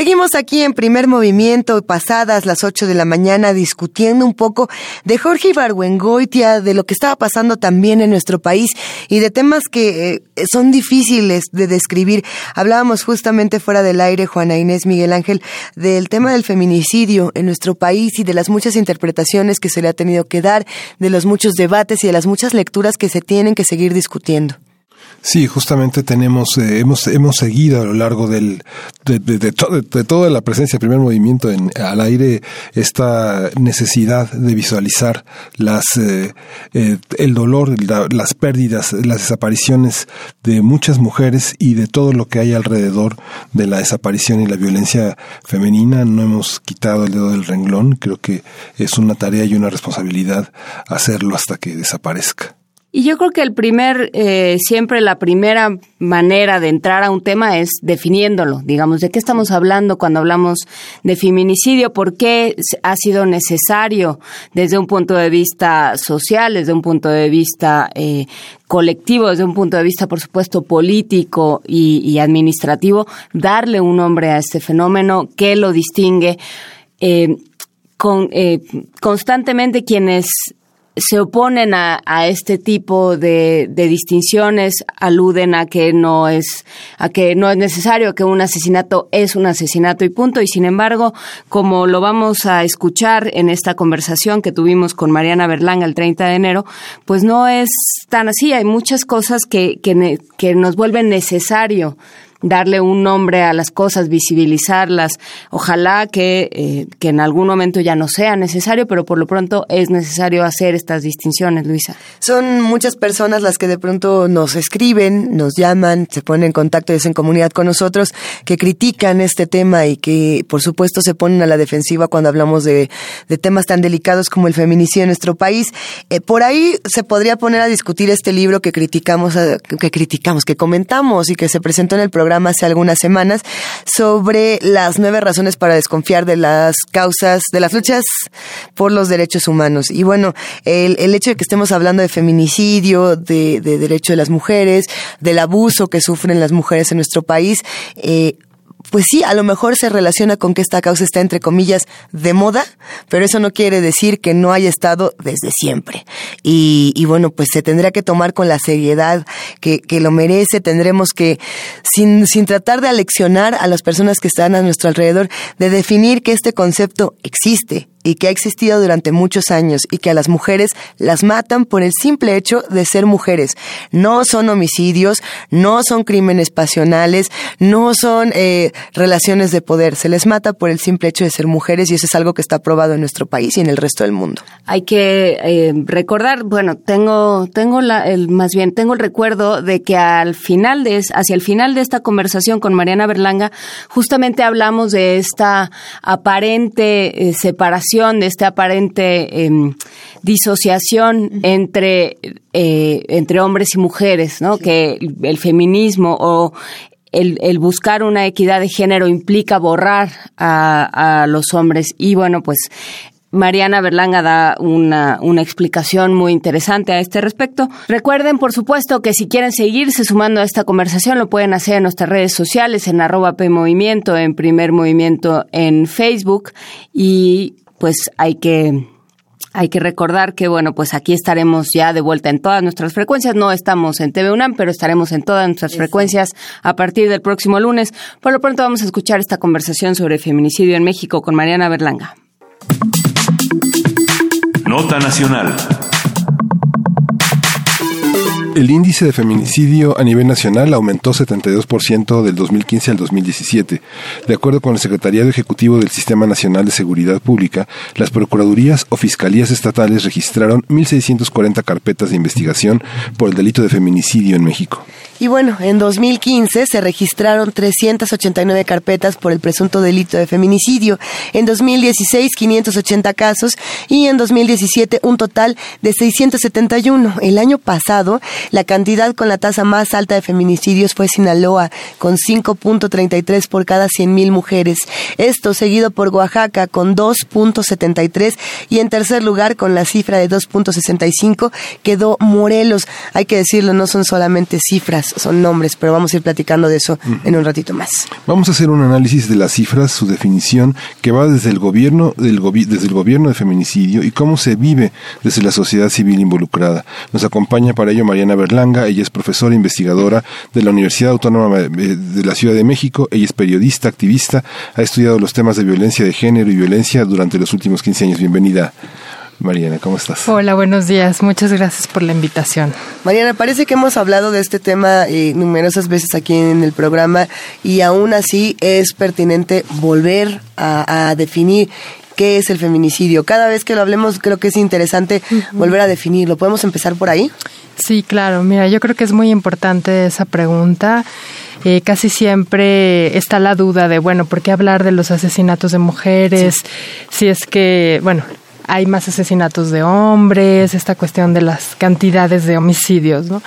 Seguimos aquí en primer movimiento, pasadas las 8 de la mañana, discutiendo un poco de Jorge Ibargüengoitia, de lo que estaba pasando también en nuestro país y de temas que eh, son difíciles de describir. Hablábamos justamente fuera del aire, Juana Inés Miguel Ángel, del tema del feminicidio en nuestro país y de las muchas interpretaciones que se le ha tenido que dar, de los muchos debates y de las muchas lecturas que se tienen que seguir discutiendo. Sí, justamente tenemos, eh, hemos, hemos seguido a lo largo del, de, de, toda la presencia del primer movimiento en, al aire esta necesidad de visualizar las, eh, eh, el dolor, la, las pérdidas, las desapariciones de muchas mujeres y de todo lo que hay alrededor de la desaparición y la violencia femenina. No hemos quitado el dedo del renglón. Creo que es una tarea y una responsabilidad hacerlo hasta que desaparezca. Y yo creo que el primer, eh, siempre la primera manera de entrar a un tema es definiéndolo, digamos, de qué estamos hablando cuando hablamos de feminicidio, por qué ha sido necesario desde un punto de vista social, desde un punto de vista eh, colectivo, desde un punto de vista, por supuesto, político y, administrativo, darle un nombre a este fenómeno, qué lo distingue. Eh, con, constantemente quienes se oponen a, este tipo de, distinciones, aluden a que no es a que no es necesario que un asesinato es un asesinato y punto. Y sin embargo, como lo vamos a escuchar en esta conversación que tuvimos con Mariana Berlanga el 30 de enero, pues no es tan así. Hay muchas cosas que, que, que nos vuelven necesario darle un nombre a las cosas, visibilizarlas. Ojalá que, eh, que en algún momento ya no sea necesario, pero por lo pronto es necesario hacer estas distinciones, Luisa. Son muchas personas las que de pronto nos escriben, nos llaman, se ponen en contacto y hacen comunidad con nosotros, que critican este tema y que por supuesto se ponen a la defensiva cuando hablamos de, de temas tan delicados como el feminicidio en nuestro país. Eh, por ahí se podría poner a discutir este libro que criticamos, que criticamos, que comentamos y que se presentó en el programa hace algunas semanas sobre las nueve razones para desconfiar de las causas, de las luchas por los derechos humanos. Y bueno, el, el hecho de que estemos hablando de feminicidio, de, de derecho de las mujeres, del abuso que sufren las mujeres en nuestro país, eh, pues sí, a lo mejor se relaciona con que esta causa está entre comillas de moda, pero eso no quiere decir que no haya estado desde siempre. Y, y bueno, pues se tendrá que tomar con la seriedad que, que lo merece, tendremos que, sin, sin tratar de aleccionar a las personas que están a nuestro alrededor, de definir que este concepto existe, y que ha existido durante muchos años y que a las mujeres las matan por el simple hecho de ser mujeres. No son homicidios, no son crímenes pasionales, no son eh, relaciones de poder. Se les mata por el simple hecho de ser mujeres y eso es algo que está probado en nuestro país y en el resto del mundo. Hay que eh, recordar, bueno, tengo, tengo la, el, más bien, tengo el recuerdo de que al final de, hacia el final de esta conversación con Mariana Berlanga, justamente hablamos de esta aparente eh, separación de esta aparente em, disociación entre, eh, entre hombres y mujeres, ¿no? Que el feminismo o el, el, buscar una equidad de género implica borrar a, a, los hombres. Y bueno, pues Mariana Berlanga da una, una, explicación muy interesante a este respecto. Recuerden, por supuesto, que si quieren seguirse sumando a esta conversación, lo pueden hacer en nuestras redes sociales, en arroba PMovimiento, en Primer Movimiento en Facebook. Y pues hay que hay que recordar que, bueno, pues aquí estaremos ya de vuelta en todas nuestras frecuencias. No estamos en TV UNAM, pero estaremos en todas nuestras frecuencias a partir del próximo lunes. Por lo pronto vamos a escuchar esta conversación sobre feminicidio en México con Mariana Berlanga. Nota Nacional. El índice de feminicidio a nivel nacional aumentó 72% del 2015 al 2017. De acuerdo con el Secretariado Ejecutivo del Sistema Nacional de Seguridad Pública, las procuradurías o fiscalías estatales registraron 1.640 carpetas de investigación por el delito de feminicidio en México. Y bueno, en 2015 se registraron 389 carpetas por el presunto delito de feminicidio, en 2016 580 casos y en 2017 un total de 671. El año pasado, la cantidad con la tasa más alta de feminicidios fue Sinaloa, con 5.33 por cada 100.000 mujeres. Esto seguido por Oaxaca, con 2.73 y en tercer lugar, con la cifra de 2.65, quedó Morelos. Hay que decirlo, no son solamente cifras son nombres, pero vamos a ir platicando de eso en un ratito más. Vamos a hacer un análisis de las cifras, su definición, que va desde el gobierno, del desde el gobierno de feminicidio y cómo se vive desde la sociedad civil involucrada. Nos acompaña para ello Mariana Berlanga, ella es profesora investigadora de la Universidad Autónoma de la Ciudad de México, ella es periodista, activista, ha estudiado los temas de violencia de género y violencia durante los últimos 15 años. Bienvenida. Mariana, ¿cómo estás? Hola, buenos días. Muchas gracias por la invitación. Mariana, parece que hemos hablado de este tema eh, numerosas veces aquí en el programa y aún así es pertinente volver a, definir qué es el feminicidio. Cada vez que lo hablemos creo que es interesante volver a definirlo. ¿Podemos empezar por ahí? Sí, claro. Mira, yo creo que es muy importante esa pregunta. Eh, casi siempre está la duda de, bueno, ¿por qué hablar de los asesinatos de mujeres? Si es que, bueno, hay más asesinatos de hombres, esta cuestión de las cantidades de homicidios, ¿no?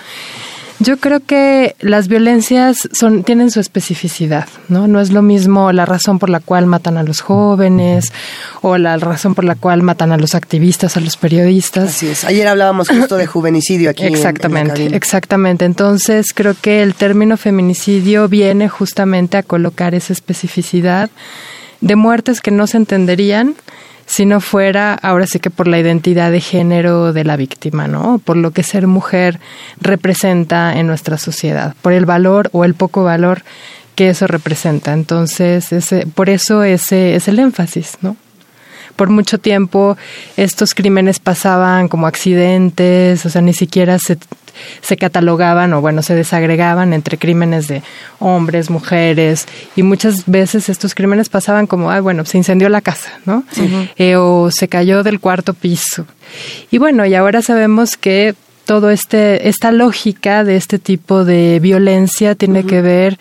Yo creo que las violencias son, tienen su especificidad, ¿no? No es lo mismo la razón por la cual matan a los jóvenes o la razón por la cual matan a los activistas, a los periodistas. Así es. Ayer hablábamos justo de juvenicidio aquí. Exactamente, exactamente. Entonces creo que el término feminicidio viene justamente a colocar esa especificidad de muertes que no se entenderían si no fuera ahora sí que por la identidad de género de la víctima, ¿no? Por lo que ser mujer representa en nuestra sociedad, por el valor o el poco valor que eso representa. Entonces, ese, por eso ese es el énfasis, ¿no? Por mucho tiempo estos crímenes pasaban como accidentes, o sea, ni siquiera se se catalogaban o bueno, se desagregaban entre crímenes de hombres, mujeres y muchas veces estos crímenes pasaban como, ah, bueno, se incendió la casa, ¿no? Eh, o se cayó del cuarto piso. Y bueno, y ahora sabemos que todo este esta lógica de este tipo de violencia tiene que ver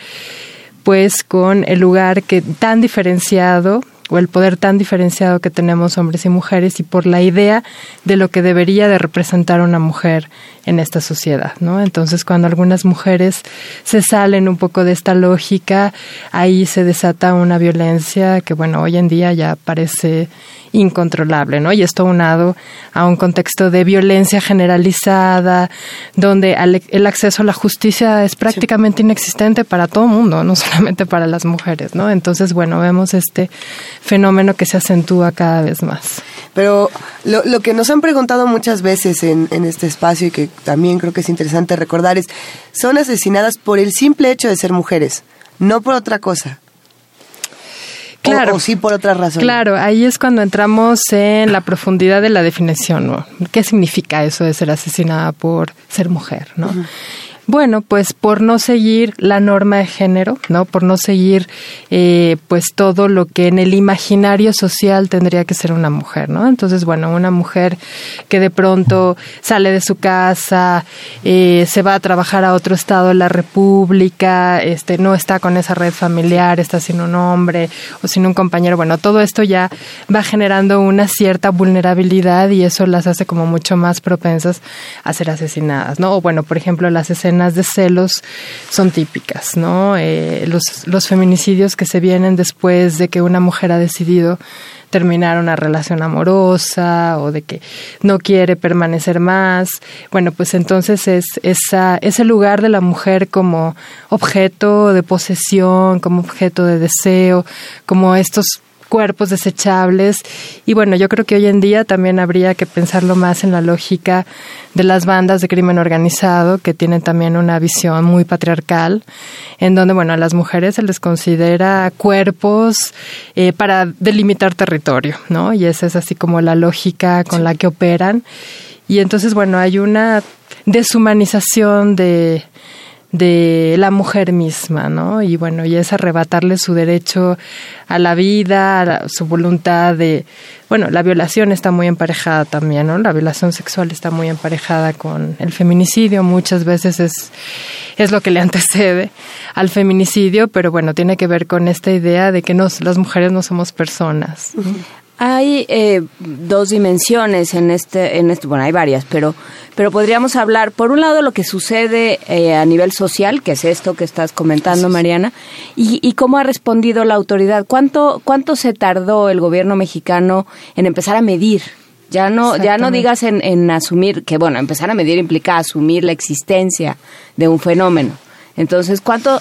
pues con el lugar que tan diferenciado o el poder tan diferenciado que tenemos hombres y mujeres y por la idea de lo que debería de representar una mujer en esta sociedad, ¿no? Entonces, cuando algunas mujeres se salen un poco de esta lógica, ahí se desata una violencia que, bueno, hoy en día ya parece incontrolable, ¿no? Y esto unado a un contexto de violencia generalizada, donde el acceso a la justicia es prácticamente inexistente para todo el mundo, no solamente para las mujeres, ¿no? Entonces, bueno, vemos este fenómeno que se acentúa cada vez más. Pero lo, lo que nos han preguntado muchas veces en, en este espacio y que también creo que es interesante recordar es, son asesinadas por el simple hecho de ser mujeres, no por otra cosa. Claro. O, sí por otra razón. Claro, ahí es cuando entramos en la profundidad de la definición. ¿no? ¿Qué significa eso de ser asesinada por ser mujer? ¿no? Bueno, pues por no seguir la norma de género, ¿no? Por no seguir, eh, pues todo lo que en el imaginario social tendría que ser una mujer, ¿no? Entonces, bueno, una mujer que de pronto sale de su casa, eh, se va a trabajar a otro estado de la República, este, no está con esa red familiar, está sin un hombre o sin un compañero, bueno, todo esto ya va generando una cierta vulnerabilidad y eso las hace como mucho más propensas a ser asesinadas, ¿no? O bueno, por ejemplo, las escenas de celos son típicas, ¿no? Eh, los, los feminicidios que se vienen después de que una mujer ha decidido terminar una relación amorosa o de que no quiere permanecer más. Bueno, pues entonces es esa, ese lugar de la mujer como objeto de posesión, como objeto de deseo, como estos cuerpos desechables. Y bueno, yo creo que hoy en día también habría que pensarlo más en la lógica de las bandas de crimen organizado, que tienen también una visión muy patriarcal, en donde, bueno, a las mujeres se les considera cuerpos eh, para delimitar territorio, ¿no? Y esa es así como la lógica con la que operan. Y entonces, bueno, hay una deshumanización de, de la mujer misma, ¿no? Y bueno, y es arrebatarle su derecho a la vida, a su voluntad de, bueno, la violación está muy emparejada también, ¿no? La violación sexual está muy emparejada con el feminicidio, muchas veces es, es lo que le antecede al feminicidio, pero bueno, tiene que ver con esta idea de que nos, las mujeres no somos personas. Hay eh, dos dimensiones en este, en este, bueno, hay varias, pero, pero podríamos hablar, por un lado, lo que sucede eh, a nivel social, que es esto que estás comentando, Mariana, y, y, cómo ha respondido la autoridad. ¿Cuánto, cuánto se tardó el gobierno mexicano en empezar a medir? Ya no, ya no digas en, en asumir, que bueno, empezar a medir implica asumir la existencia de un fenómeno. Entonces, ¿cuánto,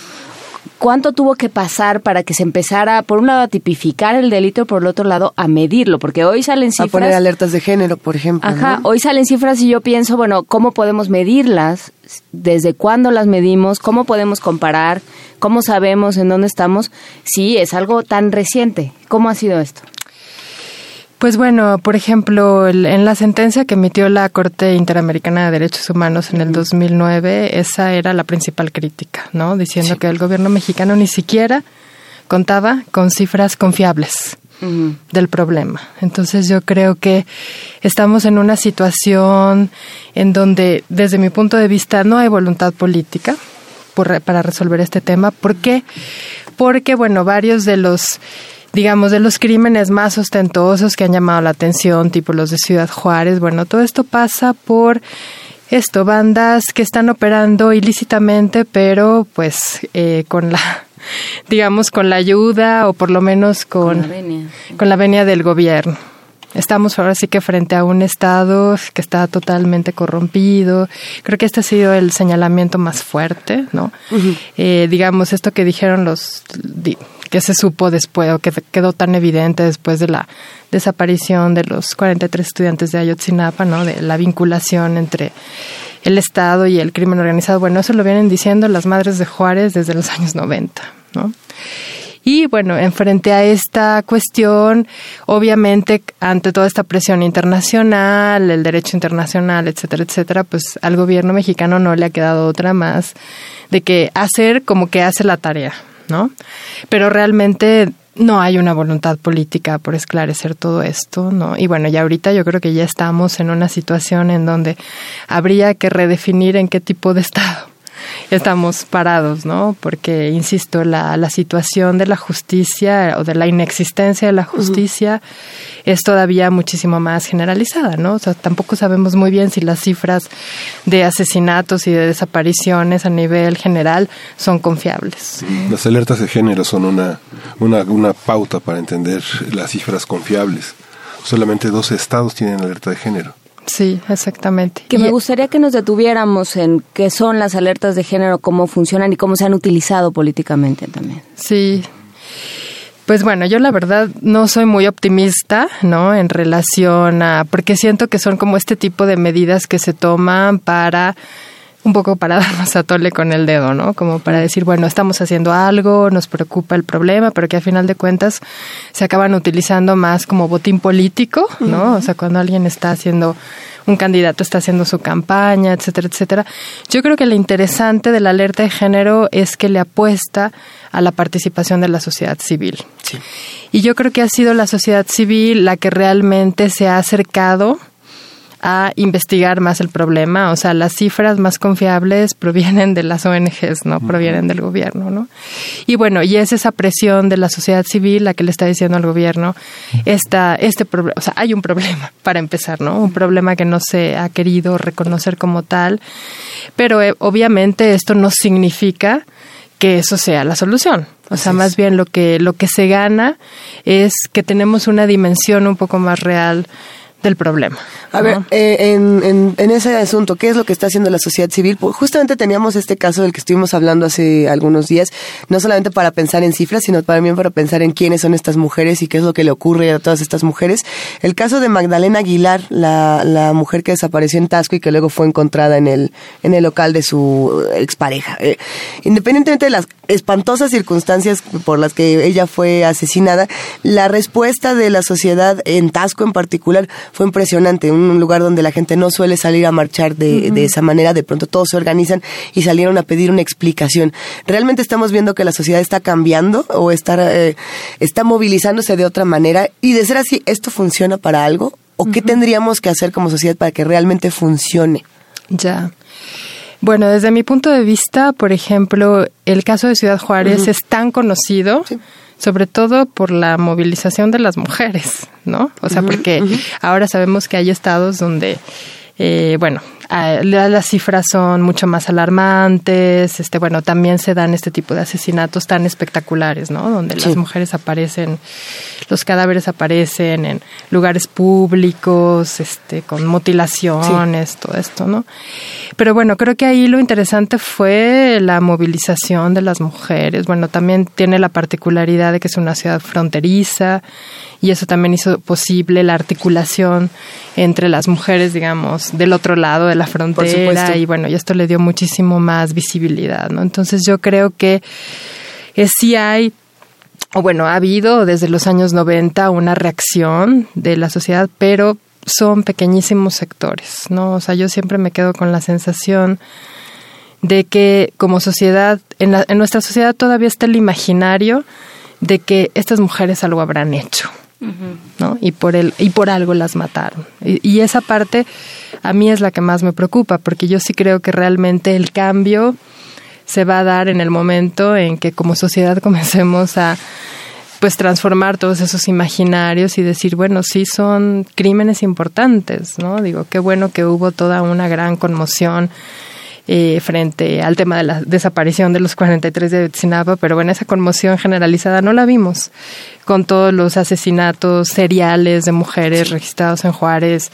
¿Cuánto tuvo que pasar para que se empezara, por un lado, a tipificar el delito y por el otro lado, a medirlo? Porque hoy salen cifras. A poner alertas de género, por ejemplo. Ajá, hoy salen cifras y yo pienso, bueno, ¿cómo podemos medirlas? ¿Desde cuándo las medimos? ¿Cómo podemos comparar? ¿Cómo sabemos en dónde estamos? Sí, es algo tan reciente. ¿Cómo ha sido esto? Pues bueno, por ejemplo, en la sentencia que emitió la Corte Interamericana de Derechos Humanos en el 2009, esa era la principal crítica, ¿no? Diciendo que el gobierno mexicano ni siquiera contaba con cifras confiables del problema. Entonces yo creo que estamos en una situación en donde, desde mi punto de vista, no hay voluntad política para resolver este tema. ¿Por qué? Porque, bueno, varios de los digamos, de los crímenes más ostentosos que han llamado la atención, tipo los de Ciudad Juárez. Bueno, todo esto pasa por esto, bandas que están operando ilícitamente, pero pues eh, con la digamos con la ayuda o por lo menos con, con la venia del gobierno. Estamos ahora sí que frente a un Estado que está totalmente corrompido. Creo que este ha sido el señalamiento más fuerte, ¿no? Eh, digamos, esto que dijeron los que se supo después o que quedó tan evidente después de la desaparición de los 43 estudiantes de Ayotzinapa, ¿no? De la vinculación entre el Estado y el crimen organizado. Bueno, eso lo vienen diciendo las madres de Juárez desde los años 90, ¿no? Y bueno, en frente a esta cuestión, obviamente, ante toda esta presión internacional, el derecho internacional, etcétera, etcétera, pues al gobierno mexicano no le ha quedado otra más de que hacer como que hace la tarea, ¿no? Pero realmente no hay una voluntad política por esclarecer todo esto, ¿no? Y bueno, ya ahorita yo creo que ya estamos en una situación en donde habría que redefinir en qué tipo de Estado estamos parados, ¿no? Porque, insisto, la, la situación de la justicia o de la inexistencia de la justicia es todavía muchísimo más generalizada, ¿no? O sea, tampoco sabemos muy bien si las cifras de asesinatos y de desapariciones a nivel general son confiables. Las alertas de género son una, una, una pauta para entender las cifras confiables. Solamente dos estados tienen alerta de género. Sí, exactamente. Que me gustaría que nos detuviéramos en qué son las alertas de género, cómo funcionan y cómo se han utilizado políticamente también. Sí. Pues bueno, yo la verdad no soy muy optimista, ¿no? En relación a, porque siento que son como este tipo de medidas que se toman para un poco para darnos a tole con el dedo, ¿no? Como para decir, bueno, estamos haciendo algo, nos preocupa el problema, pero que a final de cuentas se acaban utilizando más como botín político, ¿no? O sea, cuando alguien está haciendo, un candidato está haciendo su campaña, etcétera, etcétera. Yo creo que lo interesante de la alerta de género es que le apuesta a la participación de la sociedad civil. Sí. Y yo creo que ha sido la sociedad civil la que realmente se ha acercado a investigar más el problema. O sea, las cifras más confiables provienen de las ONGs, no provienen del gobierno, ¿no? Y bueno, y es esa presión de la sociedad civil la que le está diciendo al gobierno, esta, este problema, o sea, hay un problema para empezar, ¿no? Un problema que no se ha querido reconocer como tal, pero eh, obviamente esto no significa que eso sea la solución. O sea, más bien lo que, lo que se gana es que tenemos una dimensión un poco más real del problema. A ver, eh, en, en, ese asunto, ¿qué es lo que está haciendo la sociedad civil? Pues justamente teníamos este caso del que estuvimos hablando hace algunos días, no solamente para pensar en cifras, sino también para pensar en quiénes son estas mujeres y qué es lo que le ocurre a todas estas mujeres. El caso de Magdalena Aguilar, la, la mujer que desapareció en Tasco y que luego fue encontrada en el, en el local de su expareja. Eh, independientemente de las espantosas circunstancias por las que ella fue asesinada, la respuesta de la sociedad en Tasco en particular fue impresionante, un lugar donde la gente no suele salir a marchar de, esa manera, de pronto todos se organizan y salieron a pedir una explicación. ¿Realmente estamos viendo que la sociedad está cambiando o está, eh, está movilizándose de otra manera? Y de ser así, ¿esto funciona para algo? ¿O qué tendríamos que hacer como sociedad para que realmente funcione? Ya. Bueno, desde mi punto de vista, por ejemplo, el caso de Ciudad Juárez es tan conocido sobre todo por la movilización de las mujeres, ¿no? O sea, porque ahora sabemos que hay estados donde, eh, bueno, las cifras son mucho más alarmantes, este, bueno, también se dan este tipo de asesinatos tan espectaculares, ¿no? Donde las mujeres aparecen, los cadáveres aparecen en lugares públicos, este, con mutilaciones, todo esto, ¿no? Pero bueno, creo que ahí lo interesante fue la movilización de las mujeres. Bueno, también tiene la particularidad de que es una ciudad fronteriza, y eso también hizo posible la articulación entre las mujeres, digamos, del otro lado de la frontera y bueno, y esto le dio muchísimo más visibilidad, ¿no? Entonces yo creo que eh, sí hay o bueno, ha habido desde los años 90 una reacción de la sociedad, pero son pequeñísimos sectores, ¿no? O sea, yo siempre me quedo con la sensación de que como sociedad, en, en nuestra sociedad todavía está el imaginario de que estas mujeres algo habrán hecho, ¿no? Y por el, y por algo las mataron. Y, esa parte a mí es la que más me preocupa, porque yo sí creo que realmente el cambio se va a dar en el momento en que como sociedad comencemos a pues transformar todos esos imaginarios y decir, bueno, sí son crímenes importantes, ¿no? Digo, qué bueno que hubo toda una gran conmoción eh, frente al tema de la desaparición de los 43 de Sinapa, pero bueno, esa conmoción generalizada no la vimos con todos los asesinatos seriales de mujeres registrados en Juárez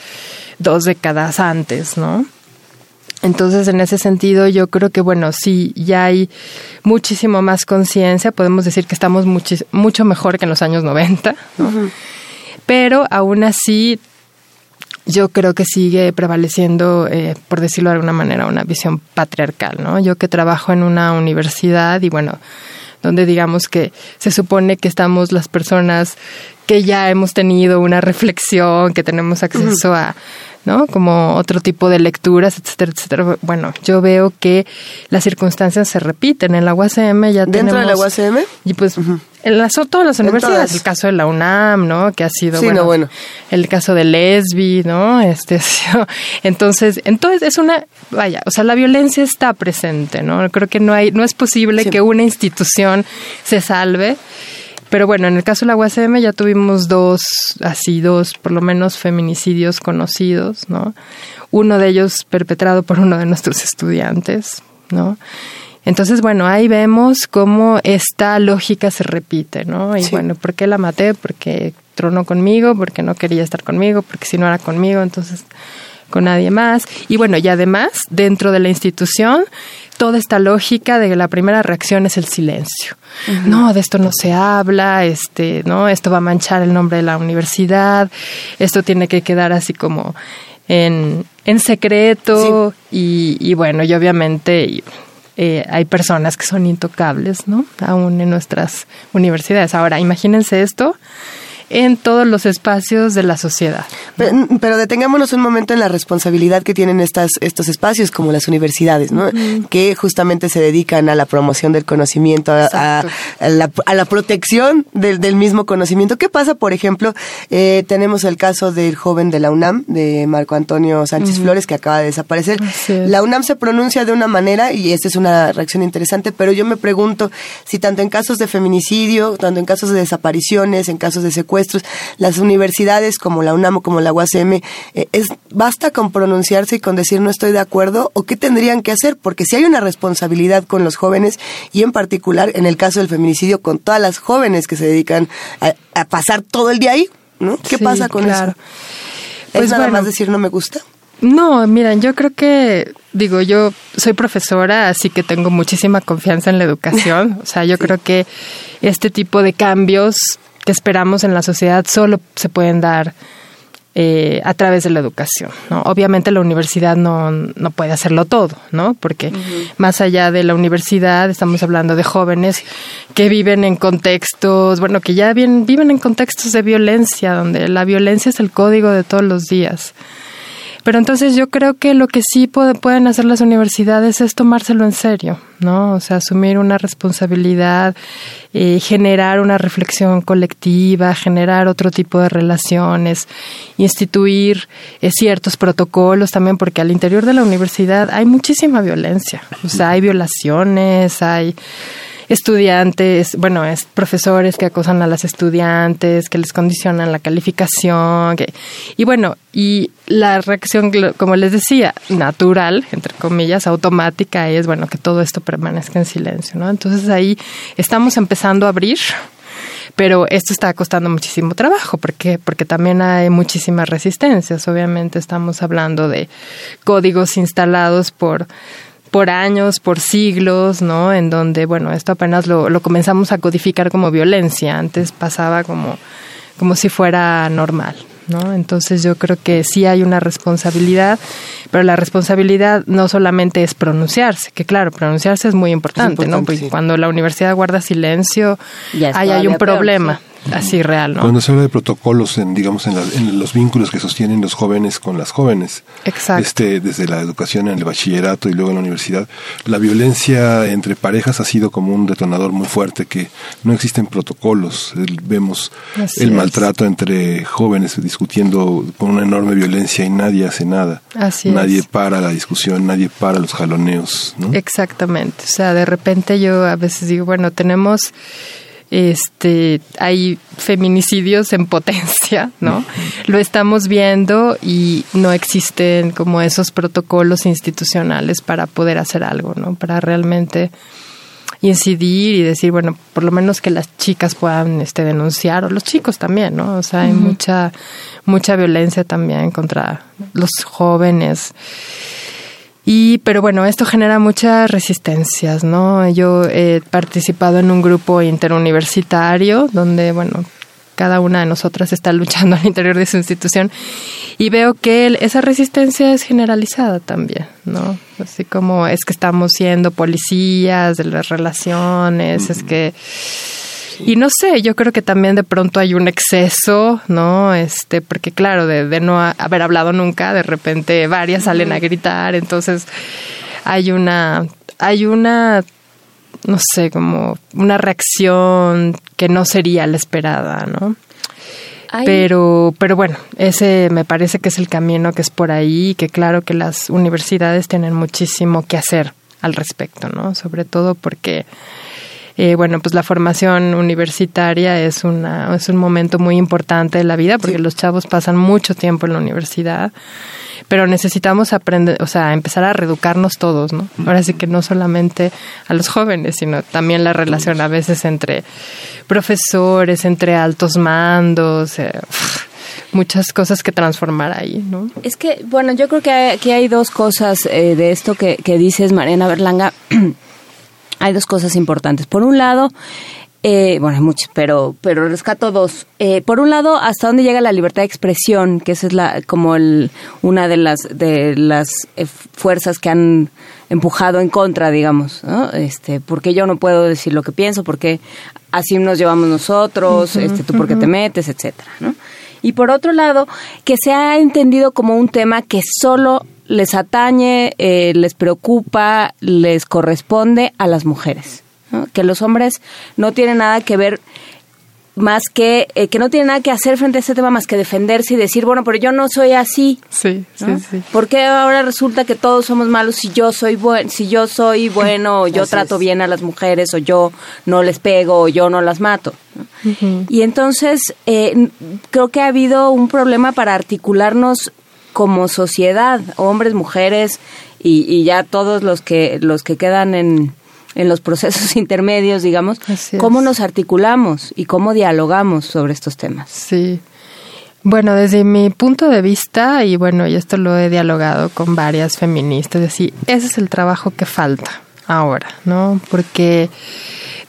dos décadas antes, ¿no? Entonces, en ese sentido, yo creo que, bueno, sí, ya hay muchísimo más conciencia, podemos decir que estamos mucho mejor que en los años 90, pero aún así yo creo que sigue prevaleciendo, eh, por decirlo de alguna manera, una visión patriarcal, ¿no? Yo que trabajo en una universidad y bueno, donde digamos que se supone que estamos las personas que ya hemos tenido una reflexión, que tenemos acceso a ¿no? Como otro tipo de lecturas, etcétera, etcétera. Bueno, yo veo que las circunstancias se repiten. En la UACM ya ¿Dentro de la UACM? Y pues en las, todas las universidades, el caso de la UNAM, ¿no? Que ha sido, bueno, el caso de Lesbi, ¿no? Este, entonces, entonces es una, vaya, o sea, la violencia está presente, ¿no? Creo que no hay, no es posible que una institución se salve pero bueno, en el caso de la UACM ya tuvimos dos, así dos, por lo menos feminicidios conocidos, ¿no? Uno de ellos perpetrado por uno de nuestros estudiantes, ¿no? Entonces, bueno, ahí vemos cómo esta lógica se repite, ¿no? Y bueno, ¿por qué la maté? Porque tronó conmigo, porque no quería estar conmigo, porque si no era conmigo, entonces con nadie más. Y bueno, y además, dentro de la institución, toda esta lógica de que la primera reacción es el silencio. No, de esto no se habla, este, no, esto va a manchar el nombre de la universidad, esto tiene que quedar así como en, en secreto y, y, bueno, y obviamente eh, hay personas que son intocables, ¿no? Aún en nuestras universidades. Ahora, imagínense esto en todos los espacios de la sociedad. Pero, detengámonos un momento en la responsabilidad que tienen estas, estos espacios como las universidades, ¿no? Que justamente se dedican a la promoción del conocimiento, a, la, protección del, mismo conocimiento. ¿Qué pasa, por ejemplo? Eh, tenemos el caso del joven de la UNAM, de Marco Antonio Sánchez Flores, que acaba de desaparecer. La UNAM se pronuncia de una manera, y esta es una reacción interesante, pero yo me pregunto si tanto en casos de feminicidio, tanto en casos de desapariciones, en casos de secuestro, las universidades como la UNAM o como la UACM, eh, es, ¿basta con pronunciarse y con decir no estoy de acuerdo? ¿O qué tendrían que hacer? Porque si hay una responsabilidad con los jóvenes y en particular en el caso del feminicidio con todas las jóvenes que se dedican a, pasar todo el día ahí, ¿no? ¿Qué pasa con eso? ¿Es pues nada más decir no me gusta? No, miren, yo creo que, digo, yo soy profesora, así que tengo muchísima confianza en la educación. O sea, yo creo que este tipo de cambios que esperamos en la sociedad solo se pueden dar eh, a través de la educación. ¿no? Obviamente la universidad no, no puede hacerlo todo, ¿no? Porque más allá de la universidad estamos hablando de jóvenes que viven en contextos, bueno, que ya bien, viven en contextos de violencia, donde la violencia es el código de todos los días. Pero entonces yo creo que lo que sí pueden hacer las universidades es tomárselo en serio, ¿no? O sea, asumir una responsabilidad, eh, generar una reflexión colectiva, generar otro tipo de relaciones, instituir eh, ciertos protocolos también, porque al interior de la universidad hay muchísima violencia. O sea, hay violaciones, hay estudiantes, bueno, es profesores que acosan a las estudiantes, que les condicionan la calificación, que, y bueno, y la reacción, como les decía, natural, entre comillas, automática es, bueno, que todo esto permanezca en silencio, ¿no? Entonces ahí estamos empezando a abrir pero esto está costando muchísimo trabajo porque porque también hay muchísimas resistencias obviamente estamos hablando de códigos instalados por por años, por siglos, ¿no? En donde, bueno, esto apenas lo, lo comenzamos a codificar como violencia. Antes pasaba como, como si fuera normal, ¿no? Entonces yo creo que sí hay una responsabilidad, pero la responsabilidad no solamente es pronunciarse, que claro, pronunciarse es muy importante, ¿no? Porque cuando la universidad guarda silencio, ahí hay un problema así real, ¿no? Cuando se habla de protocolos, en, digamos, en, los vínculos que sostienen los jóvenes con las jóvenes, Exacto. Este, desde la educación en el bachillerato y luego en la universidad, la violencia entre parejas ha sido como un detonador muy fuerte que no existen protocolos. vemos el maltrato entre jóvenes discutiendo con una enorme violencia y nadie hace nada. Así nadie para la discusión, nadie para los jaloneos, ¿no? Exactamente. O sea, de repente yo a veces digo, bueno, tenemos este hay feminicidios en potencia, ¿no? Lo estamos viendo y no existen como esos protocolos institucionales para poder hacer algo, ¿no? Para realmente incidir y decir, bueno, por lo menos que las chicas puedan este denunciar o los chicos también, ¿no? O sea, hay mucha mucha violencia también contra los jóvenes. Y, pero bueno, esto genera muchas resistencias, ¿no? Yo he participado en un grupo interuniversitario donde, bueno, cada una de nosotras está luchando al interior de su institución y veo que esa resistencia es generalizada también, ¿no? Así como es que estamos siendo policías de las relaciones, es que y no sé, yo creo que también de pronto hay un exceso, ¿no? Este, porque claro, de, no haber hablado nunca, de repente varias salen a gritar, entonces hay una, hay una, no sé, como una reacción que no sería la esperada, ¿no? Pero, pero bueno, ese me parece que es el camino que es por ahí, que claro que las universidades tienen muchísimo que hacer al respecto, ¿no? Sobre todo porque eh, bueno, pues la formación universitaria es, una, es un momento muy importante de la vida porque los chavos pasan mucho tiempo en la universidad, pero necesitamos aprender, o sea, empezar a reeducarnos todos, ¿no? Ahora sí que no solamente a los jóvenes, sino también la relación a veces entre profesores, entre altos mandos. Eh, muchas cosas que transformar ahí, ¿no? Es que, bueno, yo creo que aquí hay dos cosas eh, de esto que, que dices, Mariana Berlanga. hay dos cosas importantes. Por un lado, eh, bueno, hay muchas, pero, pero rescato dos. Eh, por un lado, hasta dónde llega la libertad de expresión, que esa es la, como el, una de las, de las eh, fuerzas que han empujado en contra, digamos, ¿no? Este, porque yo no puedo decir lo que pienso, porque así nos llevamos nosotros, este, tú porque te metes, etcétera, ¿no? Y por otro lado, que se ha entendido como un tema que solo les atañe, eh, les preocupa, les corresponde a las mujeres. Que los hombres no tienen nada que ver más que eh, que no tienen nada que hacer frente a este tema más que defenderse y decir bueno pero yo no soy así sí sí sí. ¿Por qué ahora resulta que todos somos malos si yo soy buen si yo soy bueno o yo trato bien a las mujeres o yo no les pego o yo no las mato y entonces eh, creo que ha habido un problema para articularnos como sociedad, hombres, mujeres y, ya todos los que los que quedan en, en los procesos intermedios, digamos, cómo nos articulamos y cómo dialogamos sobre estos temas. Sí. Bueno, desde mi punto de vista, y bueno, y esto lo he dialogado con varias feministas, decir, ese es el trabajo que falta ahora, ¿no? Porque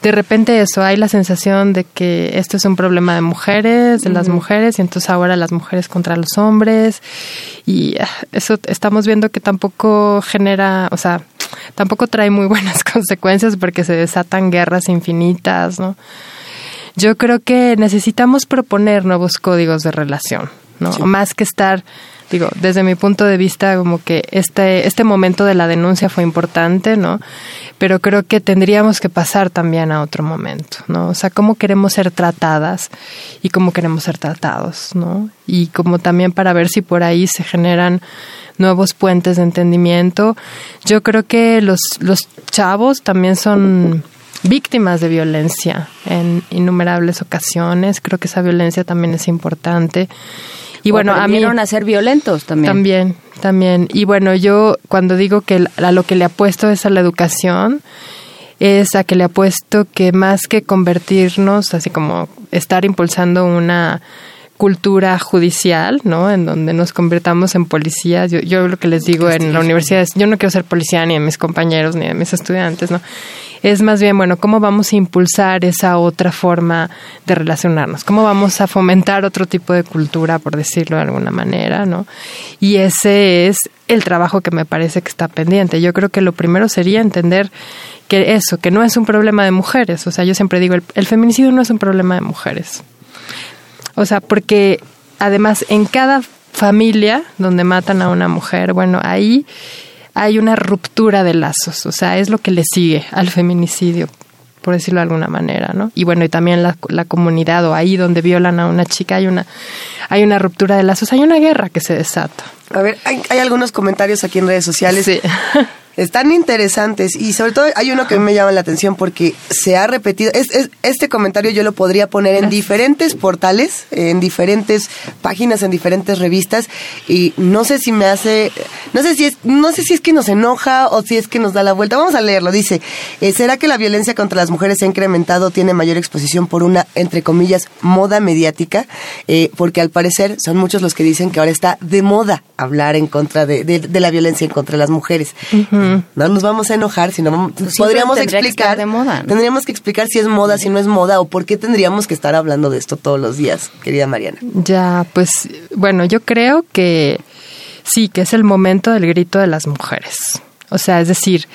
de repente eso, hay la sensación de que esto es un problema de mujeres, de las mujeres, y entonces ahora las mujeres contra los hombres, y ah, eso estamos viendo que tampoco genera, o sea, tampoco trae muy buenas consecuencias porque se desatan guerras infinitas, ¿no? Yo creo que necesitamos proponer nuevos códigos de relación, ¿no? Más que estar digo, desde mi punto de vista, como que este, este momento de la denuncia fue importante, ¿no? Pero creo que tendríamos que pasar también a otro momento, ¿no? O sea, cómo queremos ser tratadas y cómo queremos ser tratados, ¿no? Y como también para ver si por ahí se generan nuevos puentes de entendimiento. Yo creo que los, los chavos también son víctimas de violencia en innumerables ocasiones. Creo que esa violencia también es importante. Y bueno, a mí a ser violentos también. También, también. Y bueno, yo cuando digo que a lo que le apuesto es a la educación, es a que le apuesto que más que convertirnos, así como estar impulsando una cultura judicial, ¿no? En donde nos convertamos en policías. Yo, lo que les digo en la universidad es, yo no quiero ser policía ni de mis compañeros ni de mis estudiantes, ¿no? Es más bien, bueno, ¿cómo vamos a impulsar esa otra forma de relacionarnos? ¿Cómo vamos a fomentar otro tipo de cultura, por decirlo de alguna manera, ¿no? Y ese es el trabajo que me parece que está pendiente. Yo creo que lo primero sería entender que eso, que no es un problema de mujeres. O sea, yo siempre digo, el feminicidio no es un problema de mujeres o sea, porque además en cada familia donde matan a una mujer, bueno, ahí hay una ruptura de lazos, o sea, es lo que le sigue al feminicidio, por decirlo de alguna manera, ¿no? Y bueno, y también la, la, comunidad o ahí donde violan a una chica hay una, hay una ruptura de lazos, hay una guerra que se desata, A ver, hay, hay algunos comentarios aquí en redes sociales. Sí. Están interesantes y sobre todo hay uno que me llama la atención porque se ha repetido. Es, es- este comentario yo lo podría poner en diferentes portales, en diferentes páginas, en diferentes revistas y no sé si me hace, no sé si es, no sé si es que nos enoja o si es que nos da la vuelta. Vamos a leerlo. Dice, eh, ¿será que la violencia contra las mujeres se ha incrementado, tiene mayor exposición por una, entre comillas, moda mediática? Eh, porque al parecer son muchos los que dicen que ahora está de moda hablar en contra de, de- de la violencia en contra de las mujeres. No nos vamos a enojar, sino vamos- Pues podríamos que explicar estar de moda, ¿no? Tendríamos que explicar si es moda, si no es moda o por qué tendríamos que estar hablando de esto todos los días, querida Mariana. Ya, pues bueno, yo creo que sí, que es el momento del grito de las mujeres. O sea, es decir,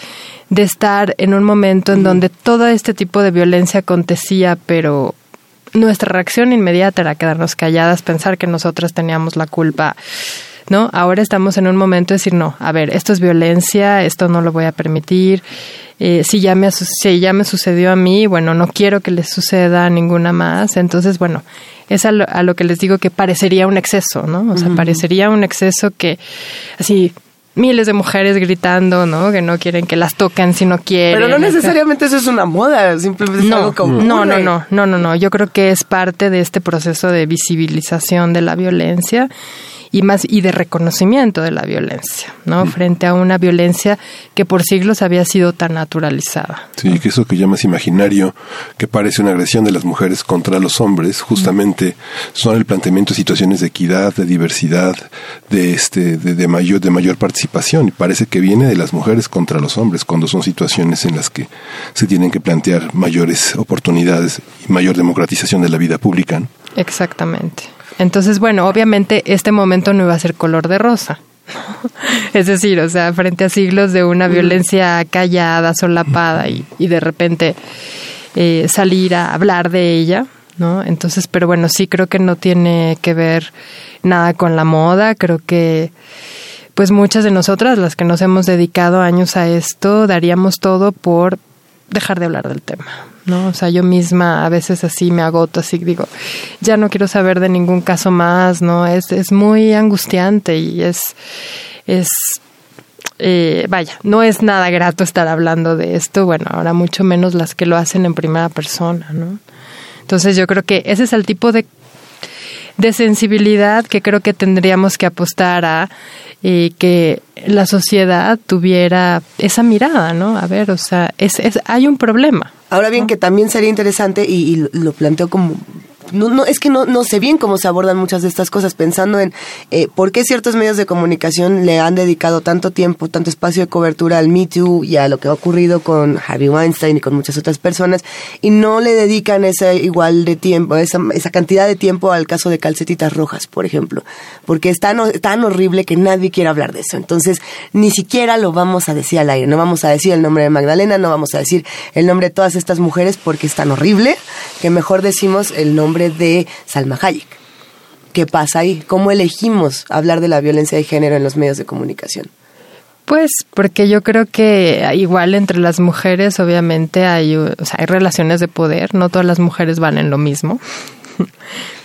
de estar en un momento en donde todo este tipo de violencia acontecía, pero nuestra reacción inmediata era quedarnos calladas, pensar que nosotras teníamos la culpa. ¿No? Ahora estamos en un momento de decir, no, a ver, esto es violencia, esto no lo voy a permitir. Eh, si, ya me, si ya me sucedió a mí, bueno, no quiero que le suceda a ninguna más. Entonces, bueno, es a lo, a lo que les digo que parecería un exceso, ¿no? O sea, parecería un exceso que, así, miles de mujeres gritando, ¿no? Que no quieren que las toquen si no quieren. Pero no necesariamente eso es una moda, simplemente es No, algo como no, no, no, no, no, no. Yo creo que es parte de este proceso de visibilización de la violencia y más y de reconocimiento de la violencia, ¿no? Frente a una violencia que por siglos había sido tan naturalizada. Sí, que eso que llamas imaginario, que parece una agresión de las mujeres contra los hombres, justamente son el planteamiento de situaciones de equidad, de diversidad, de este, de, de mayor, de mayor participación. Y parece que viene de las mujeres contra los hombres, cuando son situaciones en las que se tienen que plantear mayores oportunidades y mayor democratización de la vida pública. ¿no? Exactamente. Entonces, bueno, obviamente este momento no iba a ser color de rosa. Es decir, o sea, frente a siglos de una violencia callada, solapada y, y de repente eh, salir a hablar de ella, ¿no? Entonces, pero bueno, sí creo que no tiene que ver nada con la moda, creo que pues muchas de nosotras, las que nos hemos dedicado años a esto, daríamos todo por dejar de hablar del tema, ¿no? O sea, yo misma a veces así me agoto, así digo, ya no quiero saber de ningún caso más, ¿no? Es, es muy angustiante y es, es, eh, vaya, no es nada grato estar hablando de esto, bueno, ahora mucho menos las que lo hacen en primera persona, ¿no? Entonces yo creo que ese es el tipo de de sensibilidad que creo que tendríamos que apostar a eh, que la sociedad tuviera esa mirada, ¿no? A ver, o sea, es, es, hay un problema. Ahora bien, que también sería interesante, y, y lo planteo como... No, no, es que no, no sé bien cómo se abordan muchas de estas cosas, pensando en eh, por qué ciertos medios de comunicación le han dedicado tanto tiempo, tanto espacio de cobertura al Me Too y a lo que ha ocurrido con Harvey Weinstein y con muchas otras personas, y no le dedican ese igual de tiempo, esa, cantidad de tiempo al caso de calcetitas rojas, por ejemplo, porque es tan, tan horrible que nadie quiere hablar de eso. Entonces, ni siquiera lo vamos a decir al aire, no vamos a decir el nombre de Magdalena, no vamos a decir el nombre de todas estas mujeres porque es tan horrible que mejor decimos el nombre de Salma Hayek. ¿Qué pasa ahí? ¿Cómo elegimos hablar de la violencia de género en los medios de comunicación? Pues porque yo creo que igual entre las mujeres obviamente hay, o sea, hay relaciones de poder, no todas las mujeres valen lo mismo.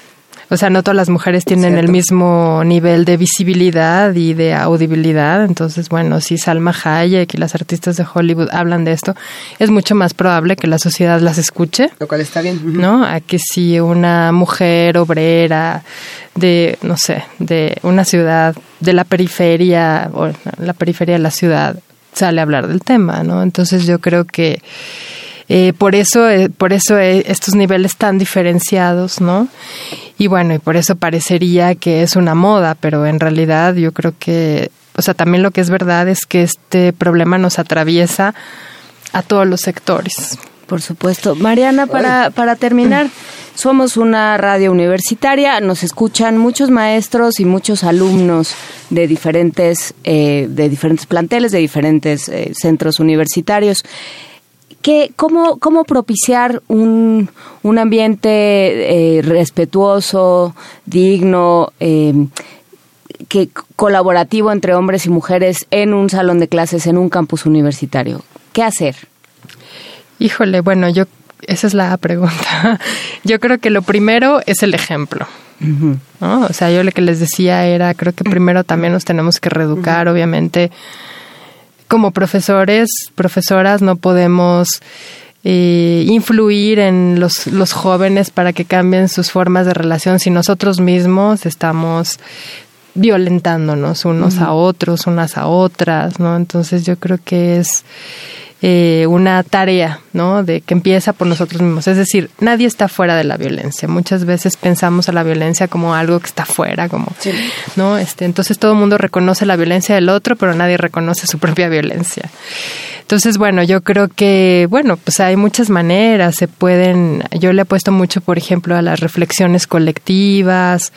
O sea, no todas las mujeres tienen Cierto. el mismo nivel de visibilidad y de audibilidad. Entonces, bueno, si Salma Hayek y las artistas de Hollywood hablan de esto, es mucho más probable que la sociedad las escuche. Lo cual está bien. ¿no? A que si una mujer obrera de, no sé, de una ciudad, de la periferia, o la periferia de la ciudad, sale a hablar del tema, ¿no? Entonces yo creo que eh, por eso, eh, por eso eh, estos niveles tan diferenciados, ¿no? Y bueno, y por eso parecería que es una moda, pero en realidad yo creo que, o sea, también lo que es verdad es que este problema nos atraviesa a todos los sectores. Por supuesto. Mariana, para, para terminar, somos una radio universitaria, nos escuchan muchos maestros y muchos alumnos de diferentes, eh, de diferentes planteles, de diferentes eh, centros universitarios. ¿Qué, cómo, ¿Cómo propiciar un, un ambiente eh, respetuoso, digno, eh, que, colaborativo entre hombres y mujeres en un salón de clases, en un campus universitario? ¿Qué hacer? Híjole, bueno, yo esa es la pregunta. Yo creo que lo primero es el ejemplo, ¿no? O sea, yo lo que les decía era, creo que primero también nos tenemos que reeducar, obviamente. Como profesores, profesoras, no podemos eh, influir en los, los jóvenes para que cambien sus formas de relación si nosotros mismos estamos violentándonos unos a otros, unas a otras, ¿no? Entonces yo creo que es eh, una tarea, ¿no? De que empieza por nosotros mismos. Es decir, nadie está fuera de la violencia. Muchas veces pensamos a la violencia como algo que está fuera, como, ¿no? Este, entonces todo el mundo reconoce la violencia del otro, pero nadie reconoce su propia violencia. Entonces, bueno, yo creo que, bueno, pues hay muchas maneras, se pueden, yo le he puesto mucho, por ejemplo, a las reflexiones colectivas,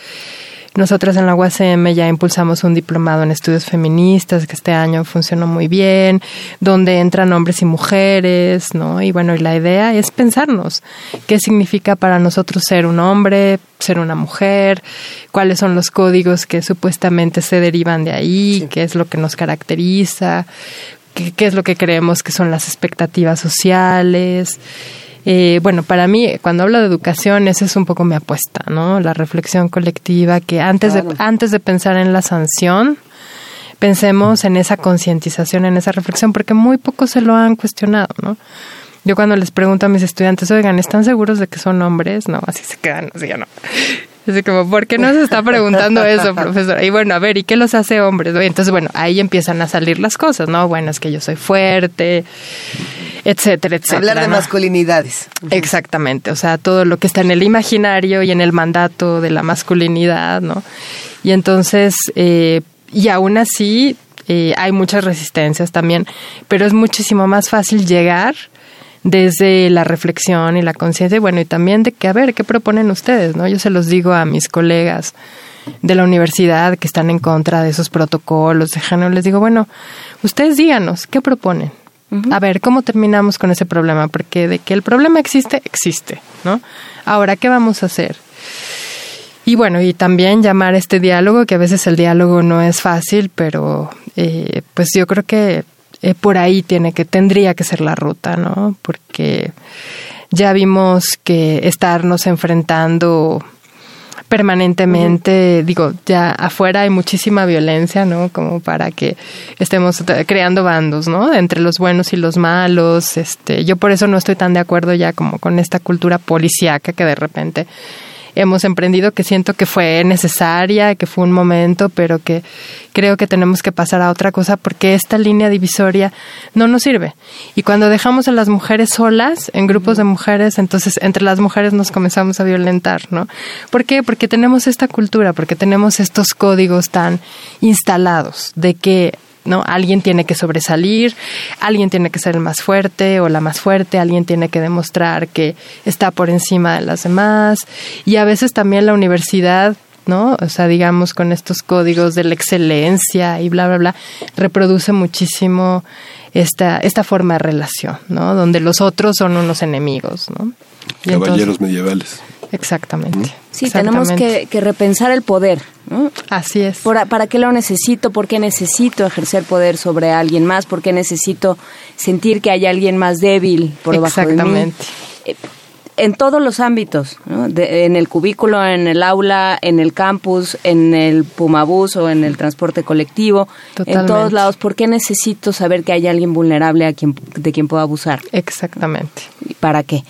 nosotras en la UACM ya impulsamos un diplomado en estudios feministas que este año funcionó muy bien, donde entran hombres y mujeres, ¿no? Y bueno, y la idea es pensarnos qué significa para nosotros ser un hombre, ser una mujer, cuáles son los códigos que supuestamente se derivan de ahí, qué es lo que nos caracteriza, qué, qué es lo que creemos que son las expectativas sociales. Eh, bueno, para mí, cuando hablo de educación, esa es un poco mi apuesta, ¿no? La reflexión colectiva, que antes, de, antes de pensar en la sanción, pensemos en esa concientización, en esa reflexión, porque muy pocos se lo han cuestionado, ¿no? Yo cuando les pregunto a mis estudiantes, oigan, ¿están seguros de que son hombres? No, así se quedan, así ya no. Así como, ¿por qué no se está preguntando eso, profesor? Y bueno, a ver, ¿y qué los hace hombres? Entonces, bueno, ahí empiezan a salir las cosas, ¿no? Bueno, es que yo soy fuerte, etcétera, etcétera. Hablar de masculinidades. Exactamente, o sea, todo lo que está en el imaginario y en el mandato de la masculinidad, ¿no? Y entonces, eh, y aún así, eh, hay muchas resistencias también, pero es muchísimo más fácil llegar desde la reflexión y la conciencia, bueno, y también de que, a ver, ¿qué proponen ustedes? ¿no? Yo se los digo a mis colegas de la universidad que están en contra de esos protocolos de género, les digo, bueno, ustedes díganos, ¿qué proponen? A ver, ¿cómo terminamos con ese problema? Porque de que el problema existe, existe, ¿no? Ahora, ¿qué vamos a hacer? Y bueno, y también llamar a este diálogo, que a veces el diálogo no es fácil, pero eh, pues yo creo que eh, por ahí tiene que, tendría que ser la ruta, ¿no? Porque ya vimos que estarnos enfrentando permanentemente, digo, ya afuera hay muchísima violencia, ¿no? Como para que estemos creando bandos, ¿no? Entre los buenos y los malos, este, yo por eso no estoy tan de acuerdo ya como con esta cultura policíaca que de repente hemos emprendido, que siento que fue necesaria, que fue un momento, pero que creo que tenemos que pasar a otra cosa porque esta línea divisoria no nos sirve. Y cuando dejamos a las mujeres solas, en grupos de mujeres, entonces entre las mujeres nos comenzamos a violentar, ¿no? ¿Por qué? Porque tenemos esta cultura, porque tenemos estos códigos tan instalados de que ¿no? Alguien tiene que sobresalir, alguien tiene que ser el más fuerte o la más fuerte, alguien tiene que demostrar que está por encima de las demás y a veces también la universidad ¿no? O sea, digamos, con estos códigos de la excelencia y bla, bla, bla, reproduce muchísimo esta, esta forma de relación, ¿no? Donde los otros son unos enemigos, ¿no? Caballeros medievales. Exactamente. Sí, tenemos que, repensar el poder. Así es. ¿Para qué lo necesito? ¿Por qué necesito ejercer poder sobre alguien más? ¿Por qué necesito sentir que hay alguien más débil por debajo de mí? Exactamente. Eh, en todos los ámbitos, en el cubículo, en el aula, en el campus, en el Pumabús o en el transporte colectivo, en todos lados. ¿Por qué necesito saber que hay alguien vulnerable a quien, de quien puedo abusar? Exactamente. ¿Para qué?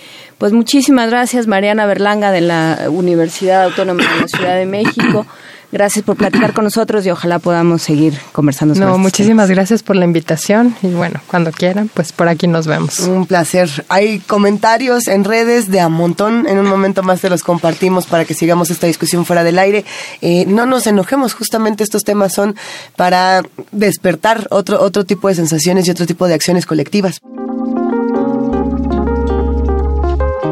Pues muchísimas gracias, Mariana Berlanga, de la Universidad Autónoma de la Ciudad de México. Gracias por platicar con nosotros y ojalá podamos seguir conversando. Sobre no, muchísimas gracias por la invitación y bueno, cuando quieran, pues por aquí nos vemos. Un placer. Hay comentarios en redes de a montón. En un momento más te los compartimos para que sigamos esta discusión fuera del aire. Eh, no nos enojemos, justamente estos temas son para despertar otro, otro tipo de sensaciones y otro tipo de acciones colectivas.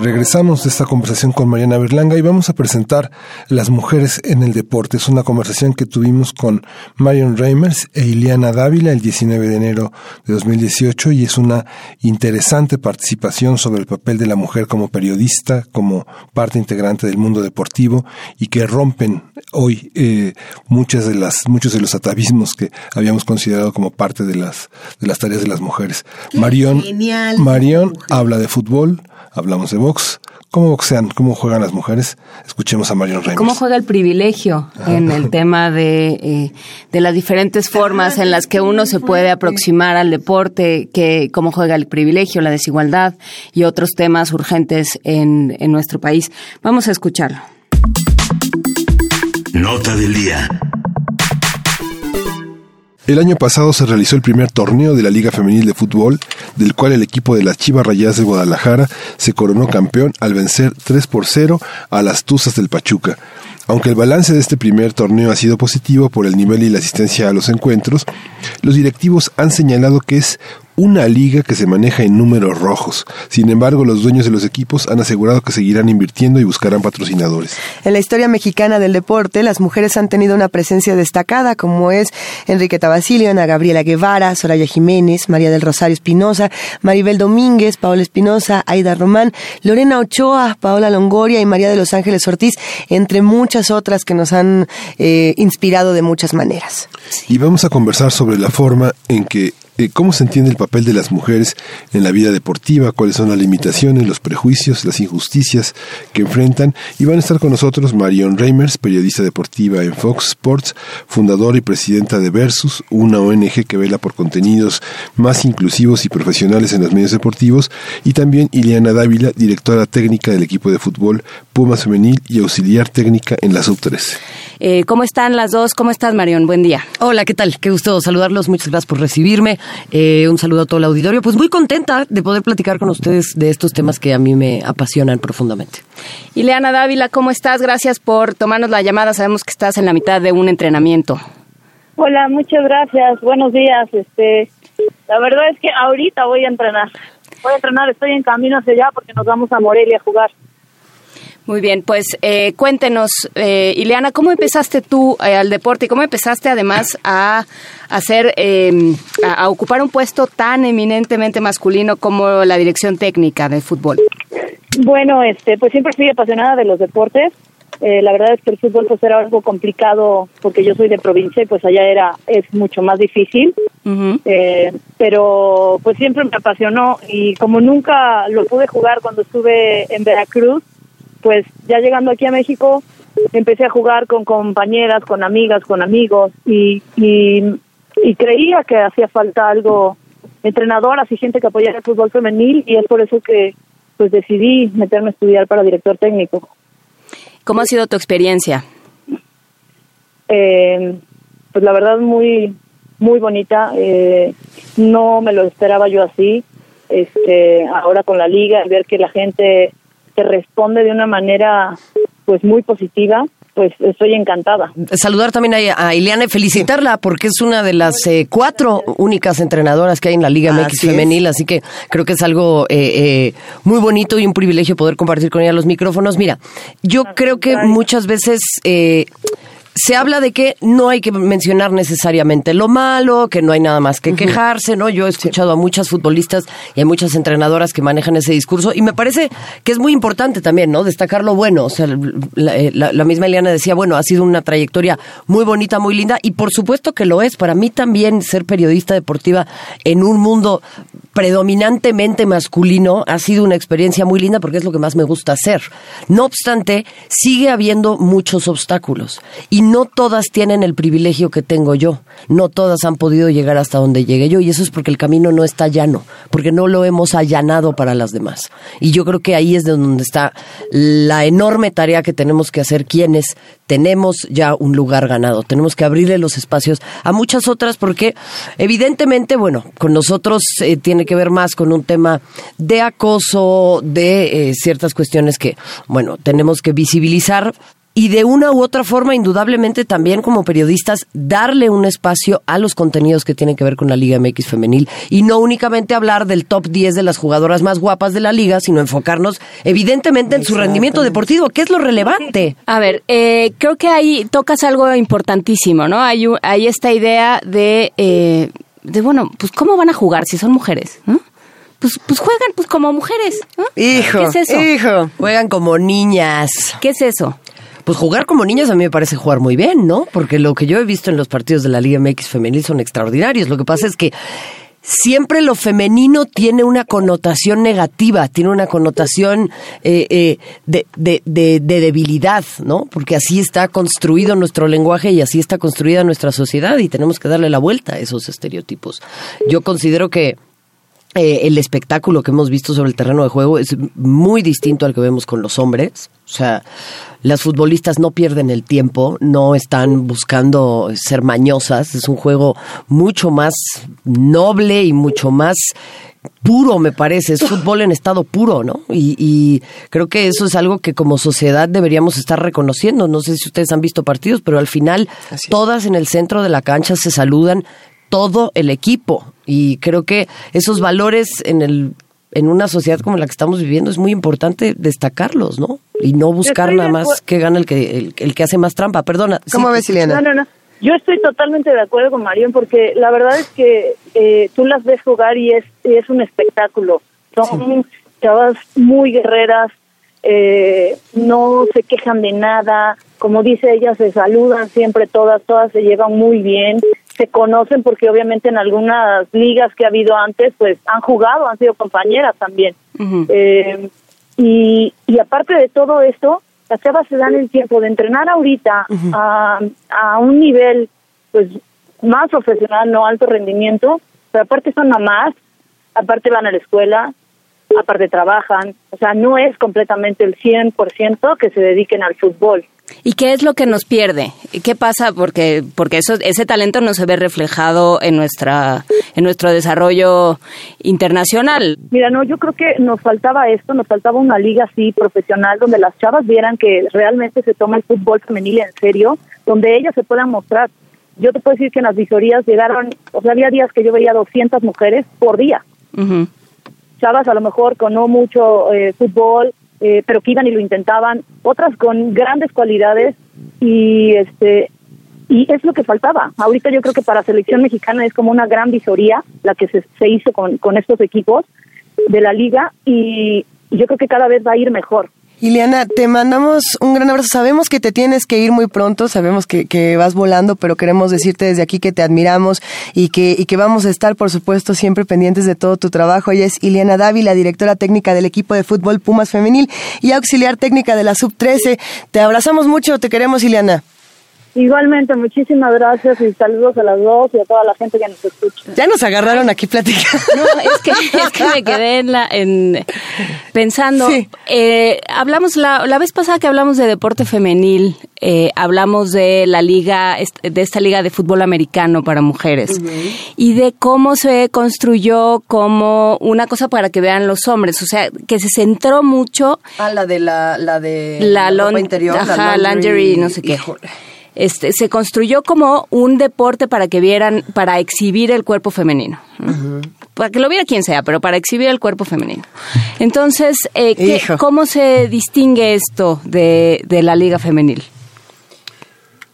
Regresamos de esta conversación con Mariana Berlanga y vamos a presentar Las mujeres en el deporte. Es una conversación que tuvimos con Marion Reimers e Ileana Dávila el 19 de enero de 2018 y es una interesante participación sobre el papel de la mujer como periodista, como parte integrante del mundo deportivo y que rompen hoy eh, muchas de las muchos de los atavismos que habíamos considerado como parte de las de las tareas de las mujeres. Marion Marion habla de fútbol, hablamos de box. ¿Cómo boxean? ¿Cómo juegan las mujeres? Escuchemos a Marion Reimers. ¿Cómo juega el privilegio en el tema de, eh, de las diferentes formas en las que uno se puede aproximar al deporte? Que, ¿Cómo juega el privilegio, la desigualdad y otros temas urgentes en, en nuestro país? Vamos a escucharlo. Nota del día. El año pasado se realizó el primer torneo de la Liga Femenil de Fútbol, del cual el equipo de las Chivas Rayadas de Guadalajara se coronó campeón al vencer 3 por 0 a las Tuzas del Pachuca. Aunque el balance de este primer torneo ha sido positivo por el nivel y la asistencia a los encuentros, los directivos han señalado que es una liga que se maneja en números rojos. Sin embargo, los dueños de los equipos han asegurado que seguirán invirtiendo y buscarán patrocinadores. En la historia mexicana del deporte, las mujeres han tenido una presencia destacada, como es Enriqueta Basilio, Ana Gabriela Guevara, Soraya Jiménez, María del Rosario Espinosa, Maribel Domínguez, Paola Espinosa, Aida Román, Lorena Ochoa, Paola Longoria y María de los Ángeles Ortiz, entre muchas otras que nos han eh, inspirado de muchas maneras. Y vamos a conversar sobre la forma en que cómo se entiende el papel de las mujeres en la vida deportiva, cuáles son las limitaciones, los prejuicios, las injusticias que enfrentan. Y van a estar con nosotros Marion Reimers, periodista deportiva en Fox Sports, fundadora y presidenta de Versus, una ONG que vela por contenidos más inclusivos y profesionales en los medios deportivos, y también Ileana Dávila, directora técnica del equipo de fútbol Pumas Femenil y auxiliar técnica en la Sub-13. Eh, ¿Cómo están las dos? ¿Cómo estás, Marion? Buen día. Hola, ¿qué tal? Qué gusto saludarlos. Muchas gracias por recibirme. Eh, un saludo a todo el auditorio. Pues muy contenta de poder platicar con ustedes de estos temas que a mí me apasionan profundamente. Ileana Dávila, ¿cómo estás? Gracias por tomarnos la llamada. Sabemos que estás en la mitad de un entrenamiento. Hola, muchas gracias. Buenos días. Este, la verdad es que ahorita voy a entrenar. Voy a entrenar, estoy en camino hacia allá porque nos vamos a Morelia a jugar. Muy bien, pues eh, cuéntenos, eh, Ileana, ¿cómo empezaste tú eh, al deporte y cómo empezaste además a hacer, eh, a, a ocupar un puesto tan eminentemente masculino como la dirección técnica de fútbol? Bueno, este, pues siempre fui apasionada de los deportes. Eh, la verdad es que el fútbol pues era algo complicado porque yo soy de provincia y pues allá era es mucho más difícil. Eh, pero pues siempre me apasionó y como nunca lo pude jugar cuando estuve en Veracruz, pues ya llegando aquí a México empecé a jugar con compañeras, con amigas, con amigos y, y, y creía que hacía falta algo, entrenadoras y gente que apoyara el fútbol femenil y es por eso que pues decidí meterme a estudiar para director técnico. ¿Cómo ha sido tu experiencia? Eh, pues la verdad muy muy bonita. Eh, no me lo esperaba yo así. Este, ahora con la liga ver que la gente te responde de una manera pues muy positiva, pues estoy encantada. Saludar también a, a Ileana y felicitarla porque es una de las eh, cuatro únicas entrenadoras que hay en la Liga MX Así es. femenil, así que creo que es algo eh, eh, muy bonito y un privilegio poder compartir con ella los micrófonos. Mira, yo creo que muchas veces... se habla de que no hay que mencionar necesariamente lo malo, que no hay nada más que quejarse, ¿no? Yo he escuchado a muchas futbolistas y a muchas entrenadoras que manejan ese discurso y me parece que es muy importante también, ¿no? Destacar lo bueno. O sea, la, eh, la- la misma Eliana decía, bueno, ha sido una trayectoria muy bonita, muy linda y por supuesto que lo es. Para mí también ser periodista deportiva en un mundo predominantemente masculino ha sido una experiencia muy linda porque es lo que más me gusta hacer. No obstante, sigue habiendo muchos obstáculos y no todas tienen el privilegio que tengo yo. No todas han podido llegar hasta donde llegué yo y eso es porque el camino no está llano, porque no lo hemos allanado para las demás. Y yo creo que ahí es de donde está la enorme tarea que tenemos que hacer quienes tenemos ya un lugar ganado. Tenemos que abrirle los espacios a muchas otras porque evidentemente, bueno, con nosotros eh, tiene que ver más con un tema de acoso, de eh, ciertas cuestiones que, bueno, tenemos que visibilizar y de una u otra forma, indudablemente también como periodistas, darle un espacio a los contenidos que tienen que ver con la Liga MX femenil y no únicamente hablar del top 10 de las jugadoras más guapas de la liga, sino enfocarnos evidentemente en su rendimiento deportivo, que es lo relevante. A ver, eh, creo que ahí tocas algo importantísimo, ¿no? Hay, hay esta idea de, eh, de, bueno, pues ¿cómo van a jugar si son mujeres? Pues, pues juegan pues como mujeres. Hijo, ¿Qué es eso? hijo. Juegan como niñas. ¿Qué es eso? Pues jugar como niñas a mí me parece jugar muy bien, ¿no? Porque lo que yo he visto en los partidos de la Liga MX femenil son extraordinarios. Lo que pasa es que siempre lo femenino tiene una connotación negativa, tiene una connotación eh, eh, de, de, de, de debilidad, ¿no? Porque así está construido nuestro lenguaje y así está construida nuestra sociedad y tenemos que darle la vuelta a esos estereotipos. Yo considero que eh, el espectáculo que hemos visto sobre el terreno de juego es muy distinto al que vemos con los hombres. O sea, las futbolistas no pierden el tiempo, no están buscando ser mañosas. Es un juego mucho más noble y mucho más puro, me parece. Es fútbol en estado puro, ¿no? Y, y, creo que eso es algo que como sociedad deberíamos estar reconociendo. No sé si ustedes han visto partidos, pero al final todas en el centro de la cancha se saludan todo el equipo. Y creo que esos valores en el en una sociedad como la que estamos viviendo es muy importante destacarlos, ¿no? Y no buscar nada más que gana el que el, el, que hace más trampa. Perdona. ¿Cómo sí, ves, Ileana? No, no, no. Yo estoy totalmente de acuerdo con Marión porque la verdad es que eh, tú las ves jugar y es, es un espectáculo. Son sí. chavas muy guerreras, eh, no se quejan de nada, como dice ella, se saludan siempre todas, todas se llevan muy bien, se conocen porque obviamente en algunas ligas que ha habido antes, pues han jugado, han sido compañeras también. Uh -huh. eh, y, y aparte de todo esto, las chavas se dan el tiempo de entrenar ahorita uh -huh. a, a un nivel pues más profesional, no alto rendimiento, pero aparte son mamás, aparte van a la escuela, aparte trabajan, o sea, no es completamente el 100% que se dediquen al fútbol. ¿Y qué es lo que nos pierde? ¿Qué pasa? Porque porque eso ese talento no se ve reflejado en nuestra en nuestro desarrollo internacional. Mira, no, yo creo que nos faltaba esto, nos faltaba una liga así profesional donde las chavas vieran que realmente se toma el fútbol femenil en serio, donde ellas se puedan mostrar. Yo te puedo decir que en las visorías llegaron, o sea, había días que yo veía 200 mujeres por día. Uh -huh. Chavas a lo mejor con no mucho eh, fútbol, eh, pero que iban y lo intentaban, otras con grandes cualidades y este y es lo que faltaba. Ahorita yo creo que para selección mexicana es como una gran visoría la que se, se hizo con, con estos equipos de la liga y, yo creo que cada vez va a ir mejor. Ileana, te mandamos un gran abrazo. Sabemos que te tienes que ir muy pronto, sabemos que, que, vas volando, pero queremos decirte desde aquí que te admiramos y que, y que vamos a estar, por supuesto, siempre pendientes de todo tu trabajo. Ella es Ileana Dávila, directora técnica del equipo de fútbol Pumas Femenil y auxiliar técnica de la Sub-13. Te abrazamos mucho, te queremos, Ileana. Igualmente, muchísimas gracias y saludos a las dos y a toda la gente que nos escucha. Ya nos agarraron aquí platicando. No, es que, es que me quedé en la, en, pensando. Sí. Eh, hablamos la, la vez pasada que hablamos de deporte femenil, eh, hablamos de la liga, de esta liga de fútbol americano para mujeres uh -huh. y de cómo se construyó como una cosa para que vean los hombres, o sea, que se centró mucho. Ah, la de la, la de la, la ropa interior, ajá, la lingerie, no sé qué. Híjole este, se construyó como un deporte para que vieran, para exhibir el cuerpo femenino. Uh -huh. Para que lo viera quien sea, pero para exhibir el cuerpo femenino. Entonces, eh, ¿qué, ¿cómo se distingue esto de, de la liga femenil?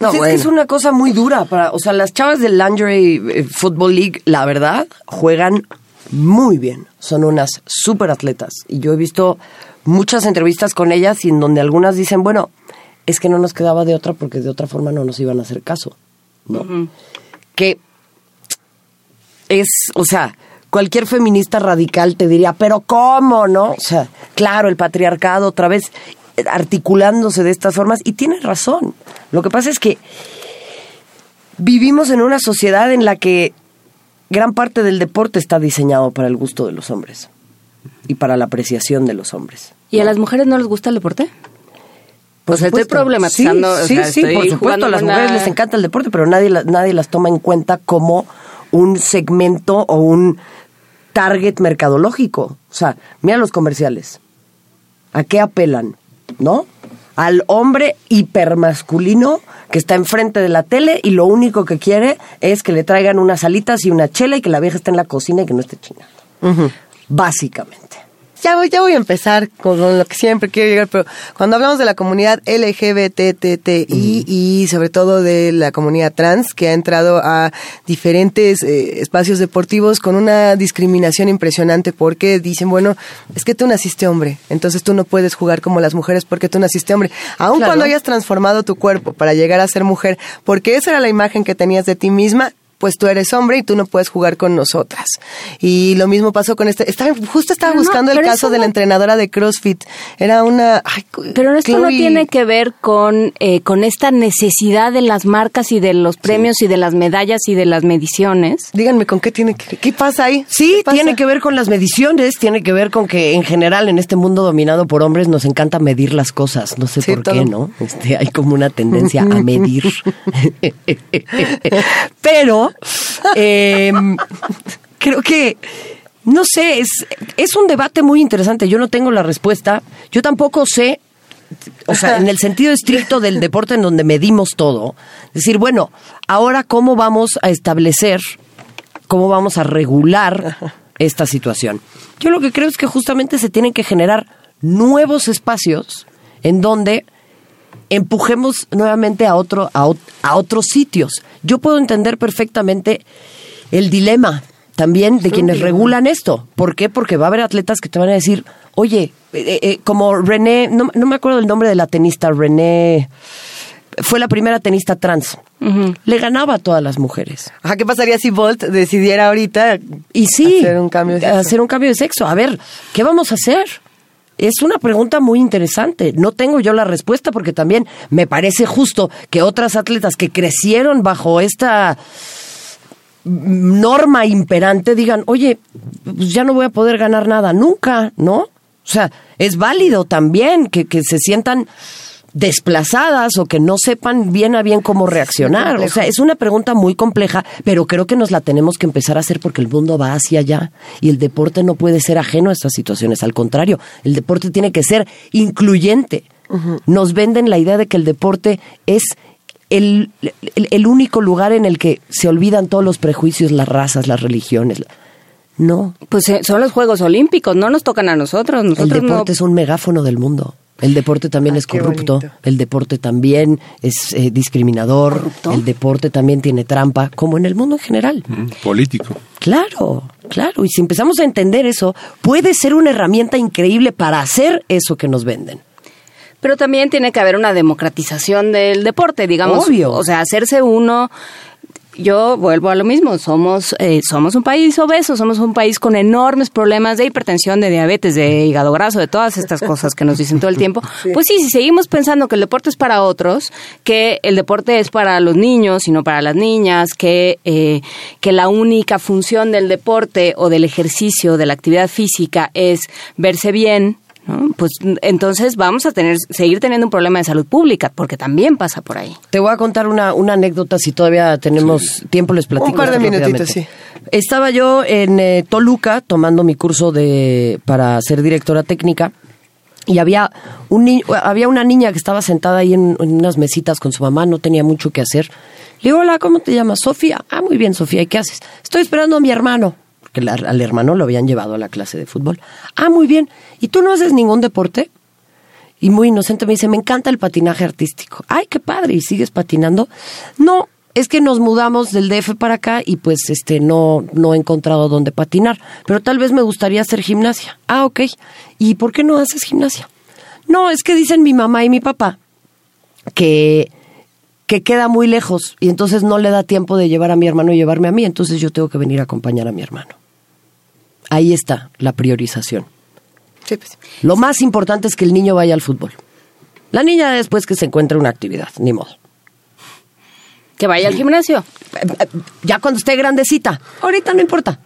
No, pues bueno. es, es, una cosa muy dura para, o sea, las chavas del Lingerie eh, Football League, la verdad, juegan muy bien. Son unas súper atletas. Y yo he visto muchas entrevistas con ellas y en donde algunas dicen, bueno, es que no nos quedaba de otra porque de otra forma no nos iban a hacer caso, ¿no? Uh -huh. Que es, o sea, cualquier feminista radical te diría, pero ¿cómo, no? O sea, claro, el patriarcado otra vez articulándose de estas formas y tiene razón. Lo que pasa es que vivimos en una sociedad en la que gran parte del deporte está diseñado para el gusto de los hombres y para la apreciación de los hombres. ¿Y a las mujeres no les gusta el deporte? Pues estoy problematizando. Sí, sí, o sea, sí por supuesto. A las mujeres les encanta el deporte, pero nadie, nadie las toma en cuenta como un segmento o un target mercadológico. O sea, mira los comerciales. ¿A qué apelan? ¿No? al hombre hipermasculino que está enfrente de la tele y lo único que quiere es que le traigan unas alitas y una chela y que la vieja esté en la cocina y que no esté chingando. Básicamente ya voy, ya voy a empezar con lo que siempre quiero llegar, pero cuando hablamos de la comunidad LGBTTI y sobre todo de la comunidad trans que ha entrado a diferentes eh, espacios deportivos con una discriminación impresionante porque dicen, bueno, es que tú naciste hombre, entonces tú no puedes jugar como las mujeres porque tú naciste hombre, aun cuando hayas transformado tu cuerpo para llegar a ser mujer, porque esa era la imagen que tenías de ti misma, pues tú eres hombre y tú no puedes jugar con nosotras. Y lo mismo pasó con este. Estaba, justo estaba buscando el caso de la entrenadora de CrossFit. Era una. pero esto no tiene que ver con, eh, con esta necesidad de las marcas y de los premios y de las medallas y de las mediciones. Díganme, ¿con qué tiene que ¿Qué pasa ahí? Sí, tiene que ver con las mediciones, tiene que ver con que en general en este mundo dominado por hombres nos encanta medir las cosas. No sé por qué, ¿no? Este, hay como una tendencia a medir. pero Em, creo que, no sé, es, es un debate muy interesante. Yo no tengo la respuesta. Yo tampoco sé o sea, en el sentido estricto del deporte en donde medimos todo, decir, bueno, ahora cómo vamos a establecer, cómo vamos a regular esta situación. Yo lo que creo es que justamente se tienen que generar nuevos espacios en donde empujemos nuevamente a, otro, a, otros sitios. Yo puedo entender perfectamente el dilema también de quienes regulan esto. ¿Por qué? Porque va a haber atletas que te van a decir, oye, eh, eh, como René, no, me acuerdo el nombre de la tenista, René, fue la primera tenista trans. Le ganaba a todas las mujeres. Ajá, ¿qué pasaría si Bolt decidiera ahorita y sí, hacer un cambio de Hacer un cambio de sexo. A ver, ¿qué vamos a hacer? Es una pregunta muy interesante. No tengo yo la respuesta porque también me parece justo que otras atletas que crecieron bajo esta norma imperante digan, oye, pues ya no voy a poder ganar nada nunca, ¿no? O sea, es válido también que, que se sientan desplazadas o que no sepan bien a bien cómo reaccionar. O sea, es una pregunta muy compleja, pero creo que nos la tenemos que empezar a hacer porque el mundo va hacia allá y el deporte no puede ser ajeno a estas situaciones. Al contrario, el deporte tiene que ser incluyente. Nos venden la idea de que el deporte es el, el, único lugar en el que se olvidan todos los prejuicios, las razas, las religiones. No. Pues eh, son los Juegos Olímpicos, no nos tocan a nosotros. nosotros el deporte es un megáfono del mundo. El deporte también es corrupto, el deporte también es eh, discriminador, el deporte también tiene trampa, como en el mundo en general. político. Claro, claro. Y si empezamos a entender eso, puede ser una herramienta increíble para hacer eso que nos venden. Pero también tiene que haber una democratización del deporte, digamos. Obvio. O sea, hacerse uno yo vuelvo a lo mismo, somos, eh, somos un país obeso, somos un país con enormes problemas de hipertensión, de diabetes, de hígado graso, de todas estas cosas que nos dicen todo el tiempo. Pues sí, si seguimos pensando que el deporte es para otros, que el deporte es para los niños y no para las niñas, que, eh, que la única función del deporte o del ejercicio, de la actividad física es verse bien, pues entonces vamos a tener seguir teniendo un problema de salud pública porque también pasa por ahí. Te voy a contar una, una anécdota si todavía tenemos tiempo les platico. Un par de minutitos, sí. Estaba yo en eh, Toluca tomando mi curso de para ser directora técnica y había un había una niña que estaba sentada ahí en, en, unas mesitas con su mamá, no tenía mucho que hacer. Le digo, hola, ¿cómo te llamas? Sofía. Ah, muy bien, Sofía, ¿y qué haces? Estoy esperando a mi hermano que al hermano lo habían llevado a la clase de fútbol. Ah, muy bien. ¿Y tú no haces ningún deporte? Y muy inocente me dice, me encanta el patinaje artístico. Ay, qué padre. ¿Y sigues patinando? No, es que nos mudamos del DF para acá y pues este no, no he encontrado dónde patinar. Pero tal vez me gustaría hacer gimnasia. Ah, ok. ¿Y por qué no haces gimnasia? No, es que dicen mi mamá y mi papá que que queda muy lejos y entonces no le da tiempo de llevar a mi hermano y llevarme a mí, entonces yo tengo que venir a acompañar a mi hermano. Ahí está la priorización. Pues Lo más importante es que el niño vaya al fútbol. La niña después que se encuentre una actividad, ni modo. Que vaya al gimnasio. Ya cuando esté grandecita. Ahorita no importa.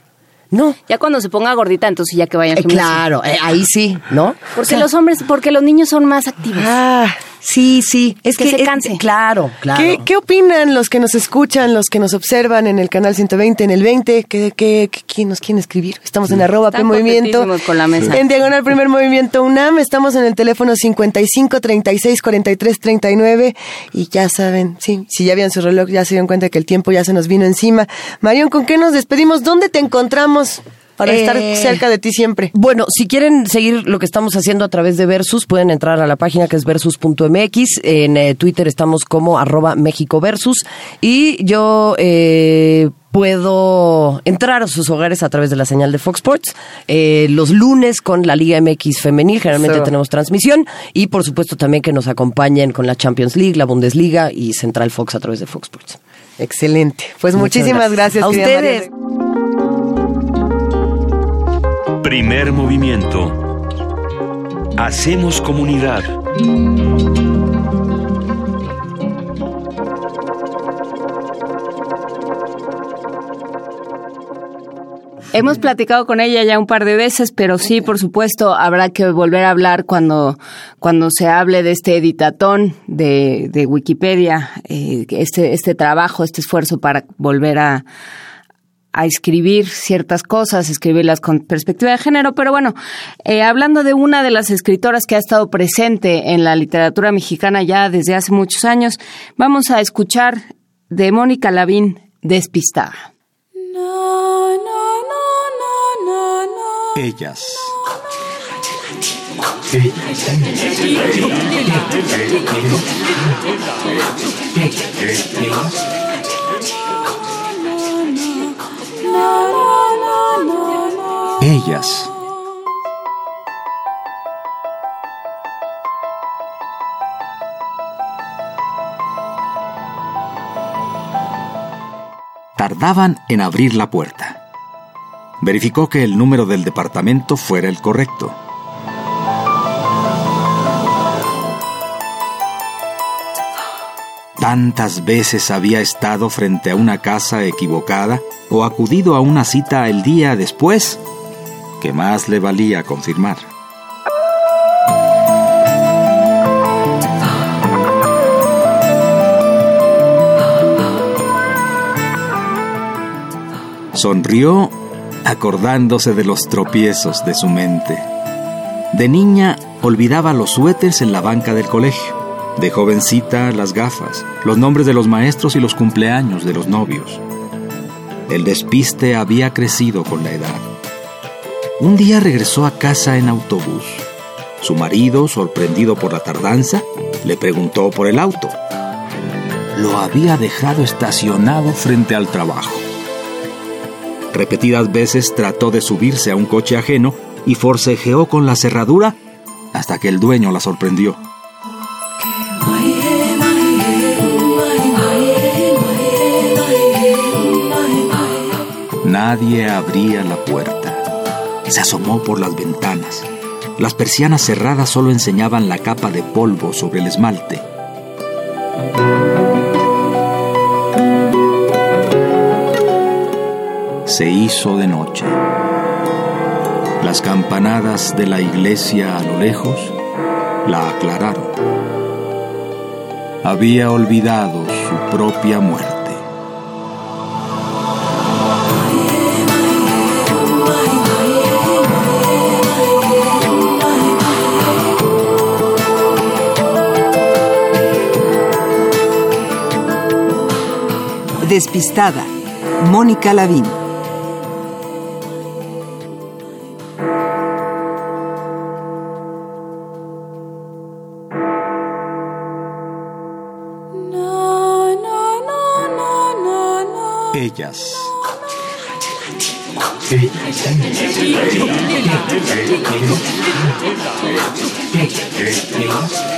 No. Ya cuando se ponga gordita, entonces ya que vaya al eh, gimnasio. claro, eh, ahí sí, ¿no? Porque los hombres, porque los niños son más activos. Ah, Sí, sí. Es que, se canse. claro, claro. ¿Qué, ¿Qué, opinan los que nos escuchan, los que nos observan en el canal 120, en el 20? ¿Qué, qué, quién nos quiere escribir? Estamos en arroba P Movimiento. con la mesa. En Diagonal Primer Movimiento UNAM. Estamos en el teléfono 55 36 43 39. Y ya saben, sí, si ya vieron su reloj, ya se dieron cuenta que el tiempo ya se nos vino encima. Marion, ¿con qué nos despedimos? ¿Dónde te encontramos? Para estar Eh, cerca de ti siempre. Bueno, si quieren seguir lo que estamos haciendo a través de Versus, pueden entrar a la página que es versus.mx. En eh, Twitter estamos como arroba México Versus. Y yo eh, puedo entrar a sus hogares a través de la señal de Fox Sports. eh, los lunes con la Liga MX femenil, generalmente tenemos transmisión. Y por supuesto también que nos acompañen con la Champions League, la Bundesliga y Central Fox a través de Fox Sports. Excelente. Pues Muchas muchísimas gracias. A ustedes. Primer movimiento. Hacemos comunidad. Hemos platicado con ella ya un par de veces, pero sí, por supuesto, habrá que volver a hablar cuando, cuando se hable de este editatón de, de Wikipedia, eh, este, este trabajo, este esfuerzo para volver a, a escribir ciertas cosas, escribirlas con perspectiva de género, pero bueno, eh, hablando de una de las escritoras que ha estado presente en la literatura mexicana ya desde hace muchos años, vamos a escuchar de Mónica Lavín, Despistada. Ellas. Ellas. Tardaban en abrir la puerta. Verificó que el número del departamento fuera el correcto. Tantas veces había estado frente a una casa equivocada o acudido a una cita el día después que más le valía confirmar. Sonrió acordándose de los tropiezos de su mente. De niña olvidaba los suéteres en la banca del colegio. De jovencita las gafas, los nombres de los maestros y los cumpleaños de los novios. El despiste había crecido con la edad. Un día regresó a casa en autobús. Su marido, sorprendido por la tardanza, le preguntó por el auto. Lo había dejado estacionado frente al trabajo. Repetidas veces trató de subirse a un coche ajeno y forcejeó con la cerradura hasta que el dueño la sorprendió. Nadie abría la puerta. Se asomó por las ventanas. Las persianas cerradas solo enseñaban la capa de polvo sobre el esmalte. Se hizo de noche. Las campanadas de la iglesia a lo lejos la aclararon. Había olvidado su propia muerte. Despistada. Mónica Lavín. Ellas. Ellas.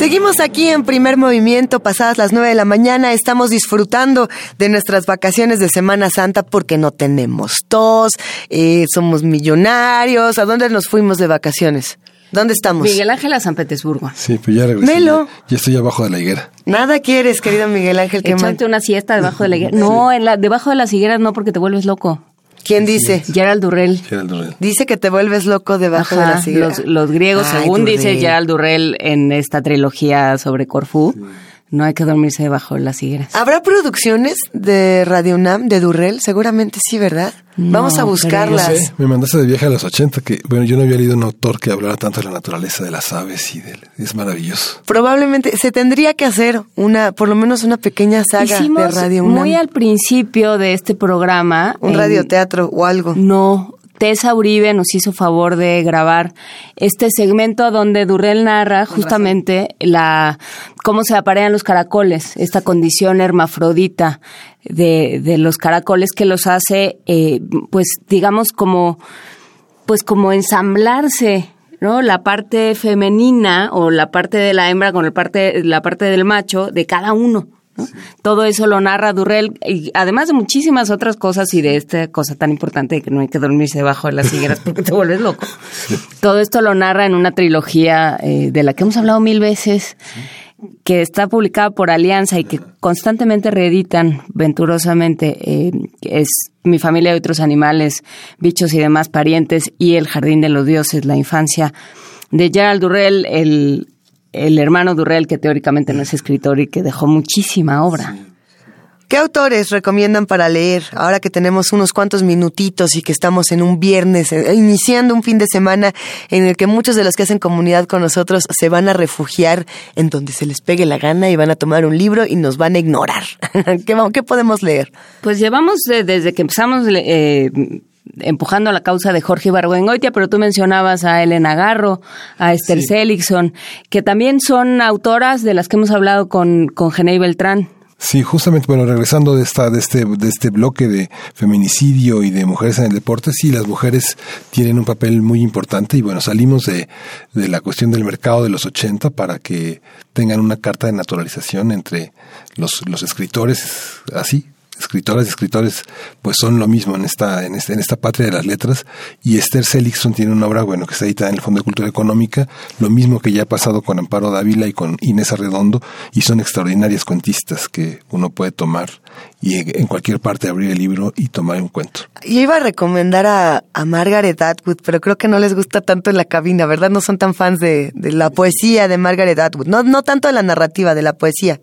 Seguimos aquí en primer movimiento, pasadas las 9 de la mañana. Estamos disfrutando de nuestras vacaciones de Semana Santa porque no tenemos tos, eh, somos millonarios. ¿A dónde nos fuimos de vacaciones? ¿Dónde estamos? Miguel Ángel a San Petersburgo. Sí, pues ya regresé. Melo. Ya, estoy abajo de la higuera. Nada quieres, querido Miguel Ángel. que Echarte una siesta debajo de la higuera. No, en la, debajo de las higueras no, porque te vuelves loco. ¿Quién dice? Gerald Durrell. Gerald Durrell. Dice que te vuelves loco debajo de las higueras. los, los griegos, Ay, según Durrell. dice Gerald Durrell en esta trilogía sobre Corfú, no hay que dormirse debajo de las higueras. ¿Habrá producciones de Radio UNAM, de Durrell? Seguramente sí, ¿verdad? Vamos a No buscarlas. sé, me mandaste de viaje a los 80, que bueno, yo no había leído un autor que hablara tanto de la naturaleza de las aves y del, es maravilloso. Probablemente se tendría que hacer una, por lo menos una pequeña saga de Radio UNAM. muy al principio de este programa. Un en- radioteatro o algo. No, Tessa Uribe nos hizo favor de grabar este segmento donde Durrell narra justamente la cómo se aparean los caracoles, esta condición hermafrodita de, de los caracoles que los hace, eh, pues digamos como, pues como ensamblarse. ¿no? La parte femenina o la parte de la hembra con el parte, la parte del macho de cada uno. ¿No? Todo eso lo narra Durrell, y además de muchísimas otras cosas y de esta cosa tan importante de que no hay que dormirse debajo de las higueras porque te vuelves loco. Todo esto lo narra en una trilogía eh, de la que hemos hablado mil veces, que está publicada por Alianza y que constantemente reeditan venturosamente. eh, es Mi familia y otros animales, bichos y demás parientes y El jardín de los dioses, la infancia de Gerald Durrell, el, el hermano Durrell que teóricamente no es escritor y que dejó muchísima obra. ¿Qué autores recomiendan para leer ahora que tenemos unos cuantos minutitos y que estamos en un viernes, eh, iniciando un fin de semana en el que muchos de los que hacen comunidad con nosotros se van a refugiar en donde se les pegue la gana y van a tomar un libro y nos van a ignorar? ¿Qué, qué podemos leer? Pues llevamos eh, desde que empezamos eh, empujando la causa de Jorge Ibargüengoitia, pero tú mencionabas a Elena Garro, a Esther Seligson, que también son autoras de las que hemos hablado con, con Genei Beltrán. Sí, justamente, bueno, regresando de esta, de este, de este bloque de feminicidio y de mujeres en el deporte, sí, las mujeres tienen un papel muy importante y bueno, salimos de, de la cuestión del mercado de los 80 para que tengan una carta de naturalización entre los, los escritores, así, escritoras y escritores pues son lo mismo en esta, en esta, en esta patria de las letras y Esther Seligson tiene una obra bueno que está editada en el Fondo de Cultura Económica, lo mismo que ya ha pasado con Amparo Dávila y con Inés Arredondo y son extraordinarias cuentistas que uno puede tomar y en cualquier parte abrir el libro y tomar un cuento. Yo iba a recomendar a, a Margaret Atwood, pero creo que no les gusta tanto en la cabina, ¿verdad? No son tan fans de, de la poesía de Margaret Atwood. No, no tanto de la narrativa, de la poesía,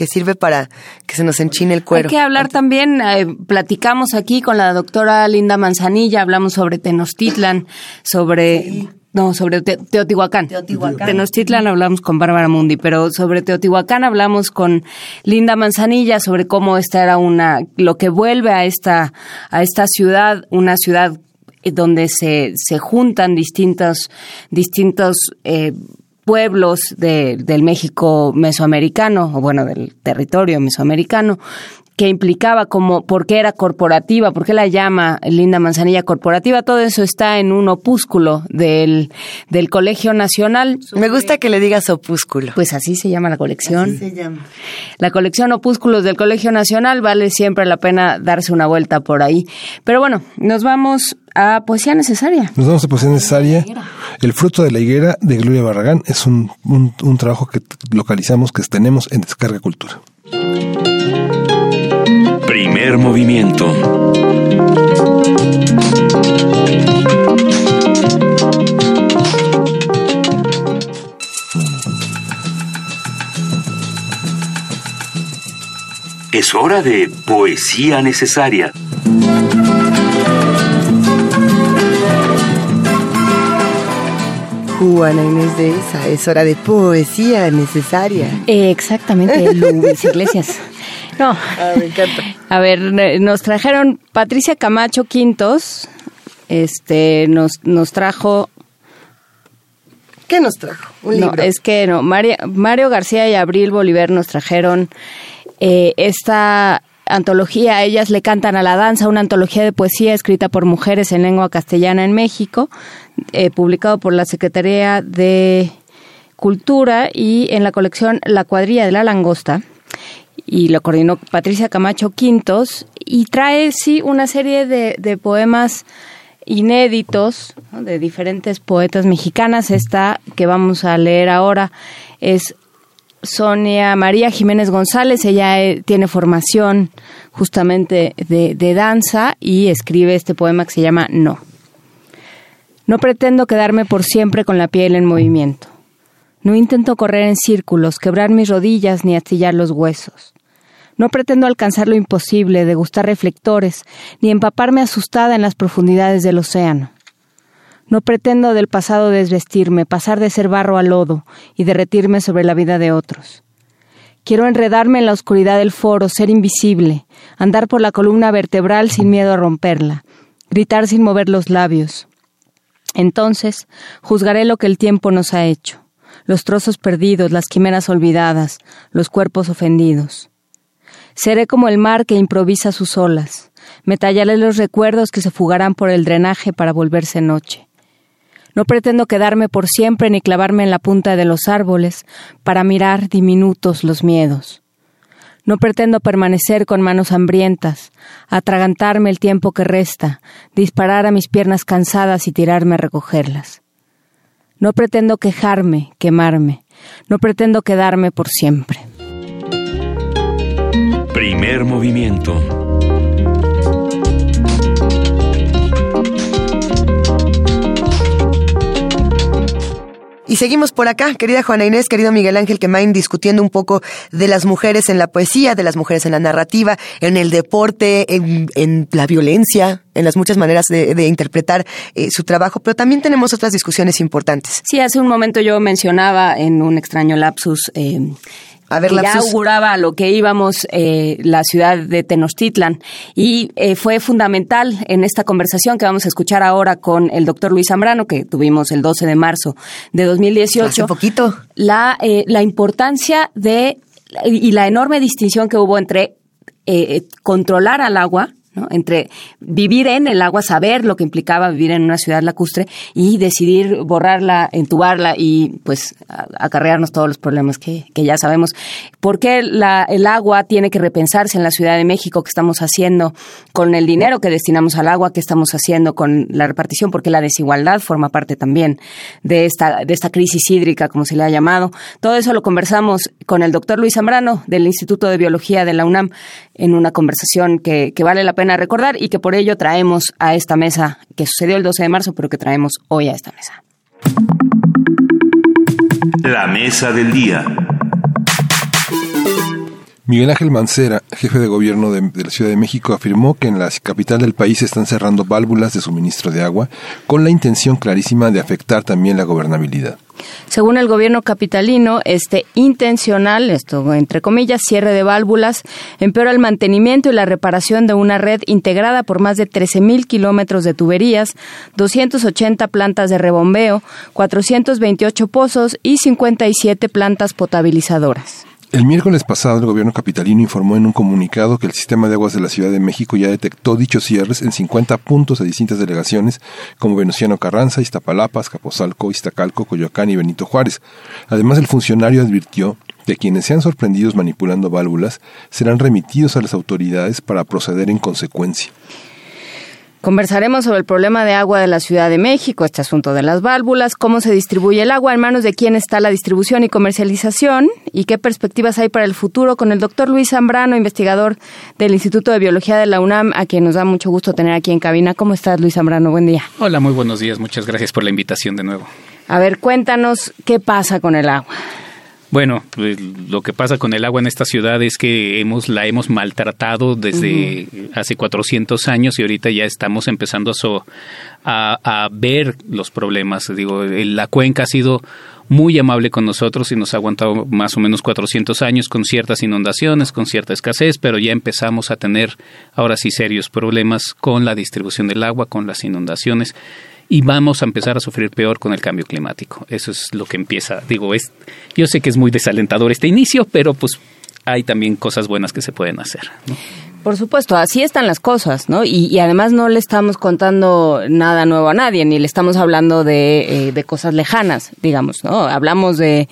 que sirve para que se nos enchine el cuero. Hay que hablar también, eh, platicamos aquí con la doctora Linda Manzanilla, hablamos sobre Tenochtitlan, sobre... No, sobre Te- Teotihuacán. Tenochtitlan hablamos con Bárbara Mundi, pero sobre Teotihuacán hablamos con Linda Manzanilla sobre cómo esta era una, lo que vuelve a esta, a esta ciudad, una ciudad eh, donde se, se juntan distintos, distintos eh, pueblos de- del México mesoamericano, o bueno, del territorio mesoamericano, que implicaba como por qué era corporativa, por qué la llama Linda Manzanilla corporativa, todo eso está en un opúsculo del, del Colegio Nacional. Me gusta que le digas opúsculo. Pues así se llama la colección. se llama. La colección Opúsculos del Colegio Nacional vale siempre la pena darse una vuelta por ahí. Pero bueno, nos vamos a Poesía Necesaria. Nos vamos a posición necesaria. El fruto de la higuera de Gloria Barragán es un, un, un trabajo que localizamos, que tenemos en Descarga Cultura. Primer movimiento. Es hora de poesía necesaria. Juana Inés de esa, es hora de poesía necesaria. Eh, exactamente, Luis Iglesias. No. Ah, me encanta. A ver, nos trajeron Patricia Camacho Quintos. Este, nos, nos trajo. ¿Qué nos trajo? Un no, libro. es que no. Mario, Mario García y Abril Bolívar nos trajeron eh, esta antología Ellas le cantan a la danza, una antología de poesía escrita por mujeres en lengua castellana en México, eh, publicado por la Secretaría de Cultura y en la colección La cuadrilla de la langosta y lo coordinó Patricia Camacho Quintos y trae sí una serie de, de poemas inéditos de diferentes poetas mexicanas. Esta que vamos a leer ahora es Sonia María Jiménez González. Ella eh, tiene formación justamente de, de danza y escribe este poema que se llama No. No pretendo quedarme por siempre con la piel en movimiento. No intento correr en círculos, quebrar mis rodillas ni astillar los huesos. No pretendo alcanzar lo imposible, degustar reflectores, ni empaparme asustada en las profundidades del océano. No pretendo del pasado desvestirme, pasar de ser barro a lodo y derretirme sobre la vida de otros. Quiero enredarme en la oscuridad del foro, ser invisible, andar por la columna vertebral sin miedo a romperla, gritar sin mover los labios. Entonces juzgaré lo que el tiempo nos ha hecho, los trozos perdidos, las quimeras olvidadas, los cuerpos ofendidos. Seré como el mar que improvisa sus olas, me tallaré los recuerdos que se fugarán por el drenaje para volverse noche. No pretendo quedarme por siempre ni clavarme en la punta de los árboles para mirar diminutos los miedos. No pretendo permanecer con manos hambrientas, atragantarme el tiempo que resta, disparar a mis piernas cansadas y tirarme a recogerlas. No pretendo quejarme, quemarme, no pretendo quedarme por siempre. Primer movimiento Y seguimos por acá, querida Juana Inés, querido Miguel Ángel Quemain, discutiendo un poco de las mujeres en la poesía, de las mujeres en la narrativa, en el deporte, en, la violencia, en las muchas maneras de, interpretar eh, su trabajo, pero también tenemos otras discusiones importantes. Sí, hace un momento yo mencionaba en un extraño lapsus eh, a ver, que ya auguraba lo que íbamos eh, la ciudad de Tenochtitlan y eh, fue fundamental en esta conversación que vamos a escuchar ahora con el doctor Luis Zambrano que tuvimos el 12 de marzo de 2018. Hace poquito. La, eh, la importancia de y la enorme distinción que hubo entre eh, controlar al agua entre vivir en el agua, saber lo que implicaba vivir en una ciudad lacustre y decidir borrarla, entubarla y pues acarrearnos todos los problemas que, ya sabemos. ¿Por qué la, el agua tiene que repensarse en la Ciudad de México? ¿Qué estamos haciendo con el dinero que destinamos al agua? ¿Qué estamos haciendo con la repartición? Porque la desigualdad forma parte también de esta, de esta crisis hídrica, como se le ha llamado. Todo eso lo conversamos con el doctor Luis Zambrano del Instituto de Biología de la UNAM en una conversación que, que vale la pena recordar y que por ello traemos a esta mesa, que sucedió el 12 de marzo, pero que traemos hoy a esta mesa. La mesa del día. Miguel Ángel Mancera, jefe de gobierno de, la Ciudad de México, afirmó que en la capital del país están cerrando válvulas de suministro de agua con la intención clarísima de afectar también la gobernabilidad. Según el gobierno capitalino, este intencional, esto entre comillas, cierre de válvulas, empeora el mantenimiento y la reparación de una red integrada por más de 13.000 kilómetros de tuberías, 280 plantas de rebombeo, 428 pozos y 57 plantas potabilizadoras. El miércoles pasado, el gobierno capitalino informó en un comunicado que el sistema de aguas de la Ciudad de México ya detectó dichos cierres en 50 puntos de distintas delegaciones, como Venustiano Carranza, Iztapalapa, Capozalco, Iztacalco, Coyoacán y Benito Juárez. Además, el funcionario advirtió que quienes sean sorprendidos manipulando válvulas serán remitidos a las autoridades para proceder en consecuencia. Conversaremos sobre el problema de agua de la Ciudad de México, este asunto de las válvulas, cómo se distribuye el agua, en manos de quién está la distribución y comercialización y qué perspectivas hay para el futuro con el doctor Luis Zambrano, investigador del Instituto de Biología de la UNAM, a quien nos da mucho gusto tener aquí en cabina. ¿Cómo estás, Luis Zambrano? Buen día. Hola, muy buenos días. Muchas gracias por la invitación de nuevo. A ver, cuéntanos qué pasa con el agua. Bueno, pues, lo que pasa con el agua en esta ciudad es que hemos la hemos maltratado desde hace 400 años y ahorita ya estamos empezando a, a, ver los problemas. Digo, la cuenca ha sido muy amable con nosotros y nos ha aguantado más o menos 400 años con ciertas inundaciones, con cierta escasez, pero ya empezamos a tener ahora sí serios problemas con la distribución del agua, con las inundaciones y vamos a empezar a sufrir peor con el cambio climático. Eso es lo que empieza, digo, es yo sé que es muy desalentador este inicio, pero pues hay también cosas buenas que se pueden hacer. Por supuesto, así están las cosas, ¿no? Y, además no le estamos contando nada nuevo a nadie, ni le estamos hablando de, eh, de cosas lejanas, digamos, ¿no? Hablamos de,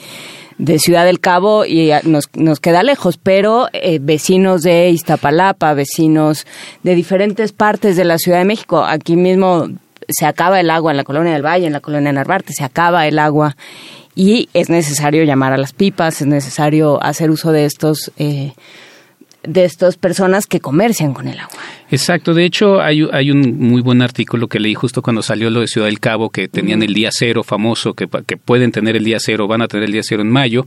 de Ciudad del Cabo y nos, nos queda lejos, pero eh, vecinos de Iztapalapa, vecinos de diferentes partes de la Ciudad de México, aquí mismo se acaba el agua en la colonia del Valle, en la colonia Narvarte, se acaba el agua y es necesario llamar a las pipas, es necesario hacer uso de estos eh, de estas personas que comercian con el agua. Exacto, de hecho hay, hay, un muy buen artículo que leí justo cuando salió lo de Ciudad del Cabo, que tenían el día cero famoso, que, que pueden tener el día cero, van a tener el día cero en mayo,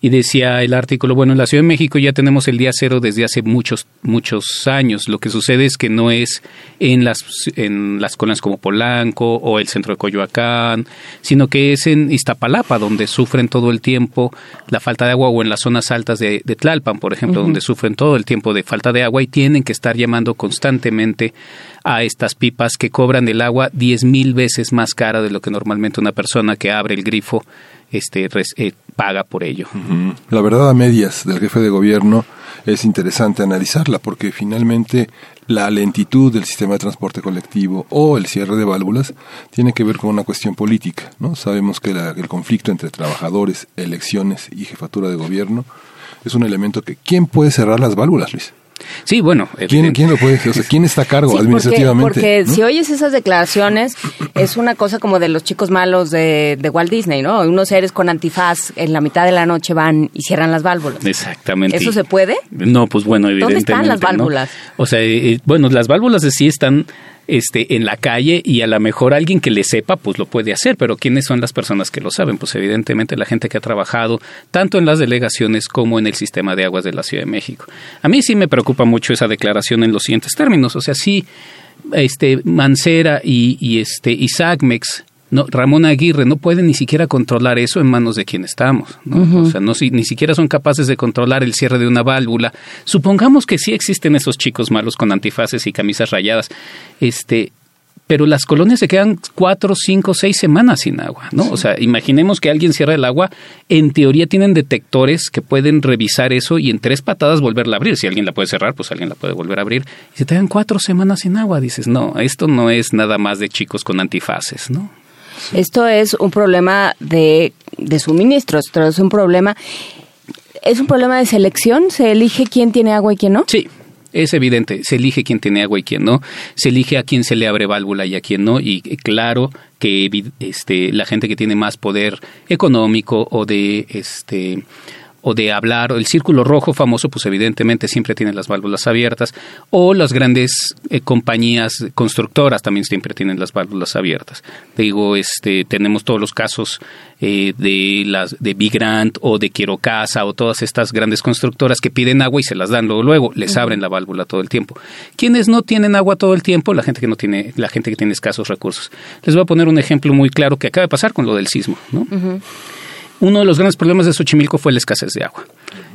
y decía el artículo, bueno, en la Ciudad de México ya tenemos el día cero desde hace muchos, muchos años. Lo que sucede es que no es en las, en las colonias como Polanco o el centro de Coyoacán, sino que es en Iztapalapa, donde sufren todo el tiempo la falta de agua, o en las zonas altas de, Tlalpan, por ejemplo, donde sufren todo el tiempo de falta de agua y tienen que estar llamando constantemente a estas pipas que cobran el agua diez mil veces más cara de lo que normalmente una persona que abre el grifo este, eh, paga por ello. La verdad a medias del jefe de gobierno es interesante analizarla porque finalmente la lentitud del sistema de transporte colectivo o el cierre de válvulas tiene que ver con una cuestión política. ¿no? Sabemos que el conflicto entre trabajadores, elecciones y jefatura de gobierno es un elemento que... ¿Quién puede cerrar las válvulas, Luis? Sí, bueno. ¿Quién, ¿Quién, lo puede o sea, ¿Quién está a cargo administrativamente? Porque, si oyes esas declaraciones, es una cosa como de los chicos malos de, de, Walt Disney, ¿no? Unos seres con antifaz en la mitad de la noche van y cierran las válvulas. Exactamente. ¿Eso se puede? No, pues bueno, evidentemente. ¿Dónde están las válvulas? O sea, eh, bueno, las válvulas de sí están este, en la calle y a lo mejor alguien que le sepa, pues lo puede hacer, pero ¿quiénes son las personas que lo saben? Pues evidentemente la gente que ha trabajado tanto en las delegaciones como en el sistema de aguas de la Ciudad de México. A mí sí me preocupa mucho esa declaración en los siguientes términos, o sea, sí, este, Mancera y, este, y no, Ramón Aguirre no puede ni siquiera controlar eso en manos de quien estamos. ¿no? O sea, no, ni siquiera son capaces de controlar el cierre de una válvula. Supongamos que sí existen esos chicos malos con antifaces y camisas rayadas. Este, pero las colonias se quedan cuatro, cinco, seis semanas sin agua, ¿no? O sea, imaginemos que alguien cierra el agua, en teoría tienen detectores que pueden revisar eso y en tres patadas volverla a abrir. Si alguien la puede cerrar, pues alguien la puede volver a abrir. Y se te quedan cuatro semanas sin agua. Dices, no, esto no es nada más de chicos con antifaces, ¿no? Esto es un problema de, de suministros, esto es un problema... ¿Es un problema de selección? ¿Se elige quién tiene agua y quién no? Sí, es evidente, se elige quién tiene agua y quién no, se elige a quién se le abre válvula y a quién no, y claro que este, la gente que tiene más poder económico o de este o de hablar, el círculo rojo famoso, pues evidentemente siempre tiene las válvulas abiertas, o las grandes eh, compañías constructoras también siempre tienen las válvulas abiertas. Digo, este, tenemos todos los casos eh, de las de Big Grant o de Quiero Casa o todas estas grandes constructoras que piden agua y se las dan luego, luego les abren la válvula todo el tiempo. Quienes no tienen agua todo el tiempo, la gente que no tiene, la gente que tiene escasos recursos. Les voy a poner un ejemplo muy claro que acaba de pasar con lo del sismo, ¿no? Uno de los grandes problemas de Xochimilco fue la escasez de agua.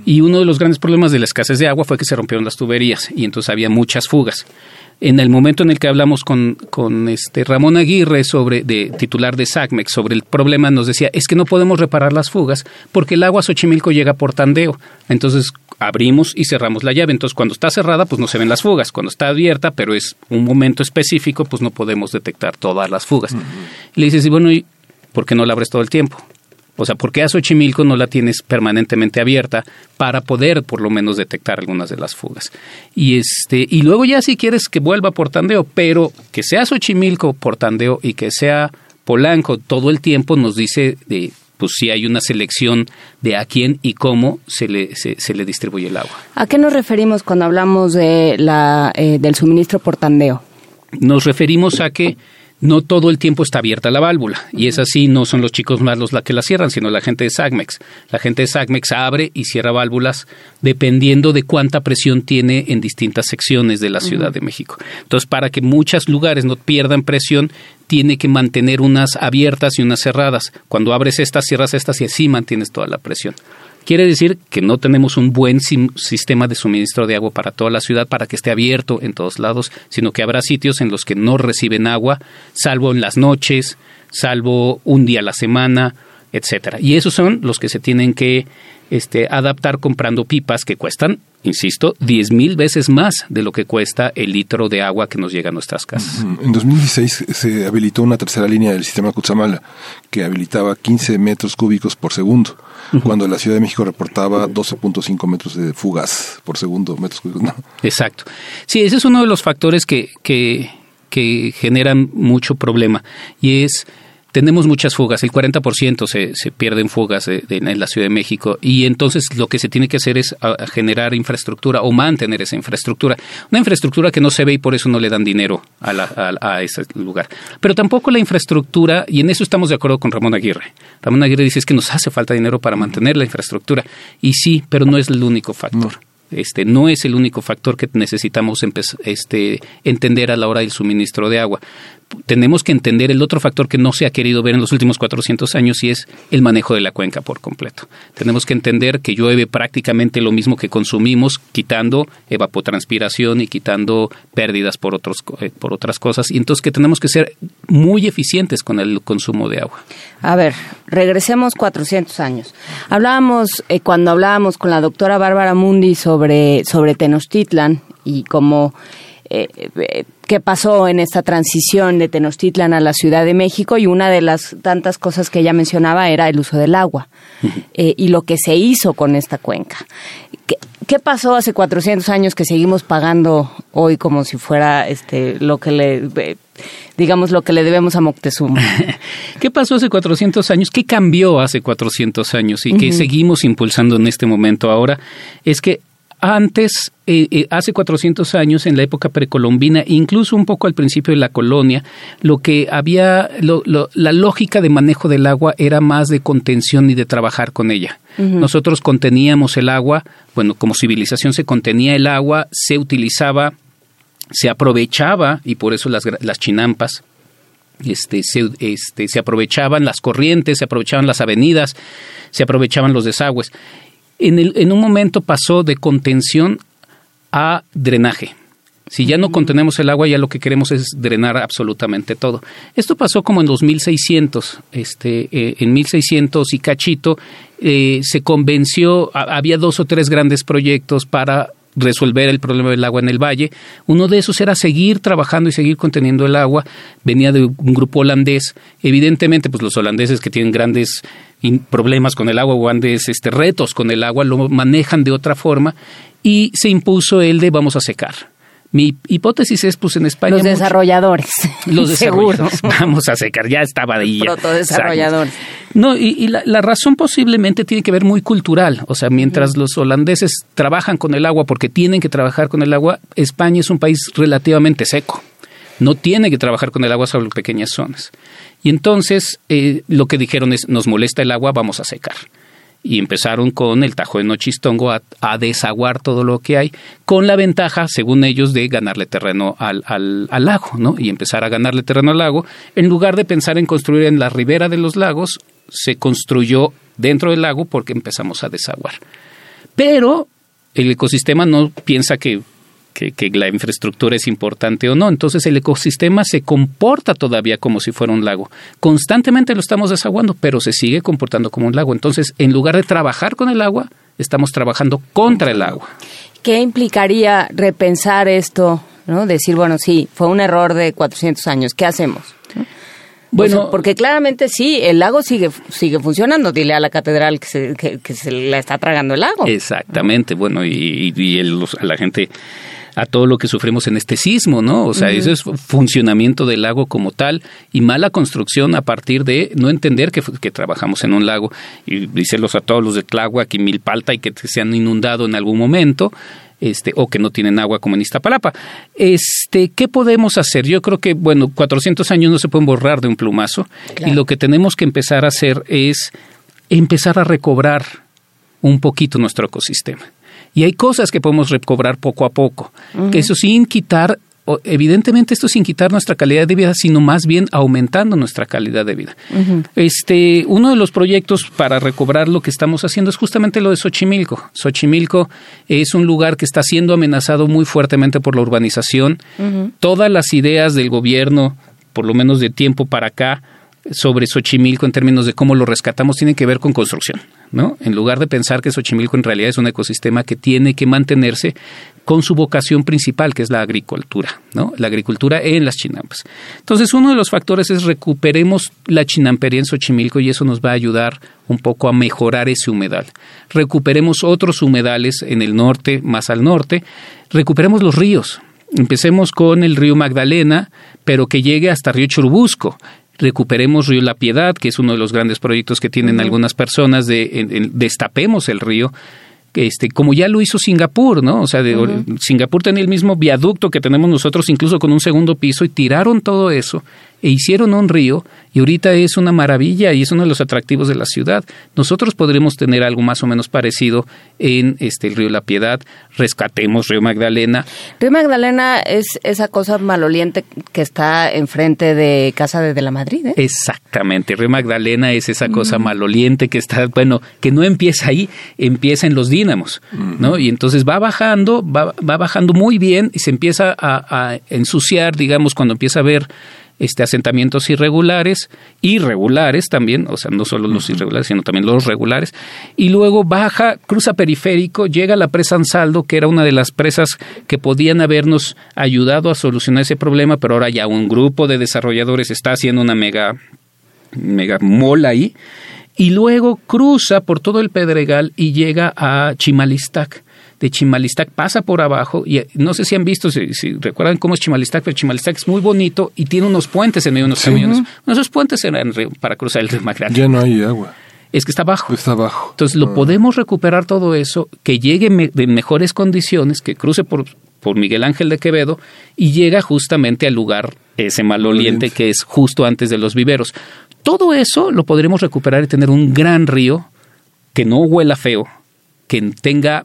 Y uno de los grandes problemas de la escasez de agua fue que se rompieron las tuberías y entonces había muchas fugas. En el momento en el que hablamos con, con este Ramón Aguirre, sobre, de, titular de SACMEX, sobre el problema, nos decía, es que no podemos reparar las fugas porque el agua a Xochimilco llega por tandeo. Entonces abrimos y cerramos la llave. Entonces cuando está cerrada, pues no se ven las fugas. Cuando está abierta, pero es un momento específico, pues no podemos detectar todas las fugas. Le dices, y bueno, ¿y por qué no la abres todo el tiempo? O sea, ¿por qué a Xochimilco no la tienes permanentemente abierta para poder por lo menos detectar algunas de las fugas? Y este, y luego ya si quieres que vuelva por tandeo, pero que sea Xochimilco por tandeo y que sea Polanco todo el tiempo nos dice de pues si hay una selección de a quién y cómo se le, se, le distribuye el agua. ¿A qué nos referimos cuando hablamos de la, eh, del suministro por tandeo? Nos referimos a que no todo el tiempo está abierta la válvula. Y es así, no son los chicos malos la que la cierran, sino la gente de SAGMEX. La gente de SAGMEX abre y cierra válvulas dependiendo de cuánta presión tiene en distintas secciones de la Ciudad de México. Entonces, para que muchos lugares no pierdan presión, tiene que mantener unas abiertas y unas cerradas. Cuando abres estas, cierras estas y así mantienes toda la presión. Quiere decir que no tenemos un buen sistema de suministro de agua para toda la ciudad para que esté abierto en todos lados, sino que habrá sitios en los que no reciben agua, salvo en las noches, salvo un día a la semana, etcétera. Y esos son los que se tienen que este, adaptar comprando pipas que cuestan, insisto, 10 mil veces más de lo que cuesta el litro de agua que nos llega a nuestras casas. En 2016 se habilitó una tercera línea del sistema Cutzamala que habilitaba 15 metros cúbicos por segundo, cuando la Ciudad de México reportaba 12.5 metros de fugas por segundo, metros cúbicos. ¿no? Exacto. Sí, ese es uno de los factores que, que, que generan mucho problema y es tenemos muchas fugas, el 40% se, se pierden fugas en la Ciudad de México y entonces lo que se tiene que hacer es generar infraestructura o mantener esa infraestructura. Una infraestructura que no se ve y por eso no le dan dinero a, ese lugar. Pero tampoco la infraestructura, y en eso estamos de acuerdo con Ramón Aguirre. Ramón Aguirre dice es que nos hace falta dinero para mantener la infraestructura. Y sí, pero no es el único factor. Este, no es el único factor que necesitamos este, entender a la hora del suministro de agua tenemos que entender el otro factor que no se ha querido ver en los últimos 400 años y es el manejo de la cuenca por completo. Tenemos que entender que llueve prácticamente lo mismo que consumimos, quitando evapotranspiración y quitando pérdidas por, otros, eh, por otras cosas. Y entonces que tenemos que ser muy eficientes con el consumo de agua. A ver, regresemos 400 años. Hablábamos, eh, cuando hablábamos con la doctora Bárbara Mundi sobre, sobre Tenochtitlan y cómo eh, eh, qué pasó en esta transición de Tenochtitlan a la Ciudad de México y una de las tantas cosas que ella mencionaba era el uso del agua eh, y lo que se hizo con esta cuenca. ¿Qué, pasó hace 400 años que seguimos pagando hoy como si fuera este lo que le digamos lo que le debemos a Moctezuma? ¿Qué pasó hace 400 años? ¿Qué cambió hace 400 años y qué seguimos impulsando en este momento ahora? Es que antes, eh, eh, hace 400 años, en la época precolombina, incluso un poco al principio de la colonia, lo que había, la lógica de manejo del agua era más de contención y de trabajar con ella. Nosotros conteníamos el agua, bueno, como civilización se contenía el agua, se utilizaba, se aprovechaba, y por eso las, las chinampas, este, se, este, se aprovechaban las corrientes, se aprovechaban las avenidas, se aprovechaban los desagües en, el, en un momento pasó de contención a drenaje. Si ya no contenemos el agua, ya lo que queremos es drenar absolutamente todo. Esto pasó como en 2600, este, eh, en 1600 y cachito, eh, se convenció, había dos o tres grandes proyectos para resolver el problema del agua en el valle. Uno de esos era seguir trabajando y seguir conteniendo el agua. Venía de un grupo holandés. Evidentemente, pues los holandeses que tienen grandes problemas con el agua grandes este, retos con el agua lo manejan de otra forma y se impuso el de vamos a secar. Mi hipótesis es, pues en España... Los desarrolladores. Los desarrolladores. Vamos a secar, ya estaba ahí. Protodesarrolladores. No, y, la, razón posiblemente tiene que ver muy cultural. O sea, mientras los holandeses trabajan con el agua porque tienen que trabajar con el agua, España es un país relativamente seco. No tiene que trabajar con el agua sobre pequeñas zonas. Y entonces eh, lo que dijeron es, nos molesta el agua, vamos a secar y empezaron con el Tajo de Nochistongo a, desaguar todo lo que hay, con la ventaja, según ellos, de ganarle terreno al, al, al, lago, ¿no? Y empezar a ganarle terreno al lago, en lugar de pensar en construir en la ribera de los lagos, se construyó dentro del lago porque empezamos a desaguar. Pero el ecosistema no piensa que que, la infraestructura es importante o no. Entonces el ecosistema se comporta todavía como si fuera un lago. Constantemente lo estamos desaguando, pero se sigue comportando como un lago. Entonces, en lugar de trabajar con el agua, estamos trabajando contra el agua. ¿Qué implicaría repensar esto? ¿no? Decir, bueno, sí, fue un error de 400 años, ¿qué hacemos? Bueno, porque claramente sí, el lago sigue sigue funcionando. Dile a la catedral que se, que, se la está tragando el lago. Exactamente, bueno, y, y, a la gente a todo lo que sufrimos en este sismo, ¿no? O sea, eso es funcionamiento del lago como tal y mala construcción a partir de no entender que, que trabajamos en un lago y díselos a todos los de Tláhuac y Milpalta y que se han inundado en algún momento. Este, o que no tienen agua como en Iztapalapa. Este, ¿Qué podemos hacer? Yo creo que, bueno, 400 años no se pueden borrar de un plumazo y lo que tenemos que empezar a hacer es empezar a recobrar un poquito nuestro ecosistema. Y hay cosas que podemos recobrar poco a poco. que Eso sin quitar, evidentemente esto sin quitar nuestra calidad de vida, sino más bien aumentando nuestra calidad de vida. este, uno de los proyectos para recobrar lo que estamos haciendo es justamente lo de Xochimilco. Xochimilco es un lugar que está siendo amenazado muy fuertemente por la urbanización. Todas las ideas del gobierno, por lo menos de tiempo para acá, sobre Xochimilco en términos de cómo lo rescatamos tiene que ver con construcción, ¿no? En lugar de pensar que Xochimilco en realidad es un ecosistema que tiene que mantenerse con su vocación principal, que es la agricultura, ¿no? La agricultura en las chinampas. Entonces, uno de los factores es recuperemos la chinampería en Xochimilco y eso nos va a ayudar un poco a mejorar ese humedal. Recuperemos otros humedales en el norte, más al norte, recuperemos los ríos. Empecemos con el río Magdalena, pero que llegue hasta Río Churubusco recuperemos Río La Piedad, que es uno de los grandes proyectos que tienen algunas personas de destapemos el río este, como ya lo hizo Singapur, ¿no? O sea, Singapur tenía el mismo viaducto que tenemos nosotros, incluso con un segundo piso, y tiraron todo eso e hicieron un río y ahorita es una maravilla y es uno de los atractivos de la ciudad. Nosotros podremos tener algo más o menos parecido en este el río La Piedad, rescatemos Río Magdalena. Río Magdalena es esa cosa maloliente que está enfrente de Casa de, la Madrid, ¿eh? Exactamente, Río Magdalena es esa cosa maloliente que está, bueno, que no empieza ahí, empieza en los dínamos, ¿no? Y entonces va bajando, va, va bajando muy bien y se empieza a, a ensuciar, digamos, cuando empieza a ver este, asentamientos irregulares, irregulares también, o sea, no solo los irregulares, sino también los regulares, y luego baja, cruza periférico, llega a la presa Ansaldo, que era una de las presas que podían habernos ayudado a solucionar ese problema, pero ahora ya un grupo de desarrolladores está haciendo una mega, mega mola ahí, y luego cruza por todo el Pedregal y llega a Chimalistac de Chimalistac pasa por abajo y eh, no sé si han visto, si, recuerdan cómo es Chimalistac, pero Chimalistac es muy bonito y tiene unos puentes en medio de unos camiones. Esos puentes eran para cruzar el río Magdalena. Ya no hay agua. Es que está abajo. Está abajo. Entonces lo ah. podemos recuperar todo eso, que llegue en mejores condiciones, que cruce por, por Miguel Ángel de Quevedo y llega justamente al lugar ese maloliente que es justo antes de los viveros. Todo eso lo podremos recuperar y tener un gran río que no huela feo, que tenga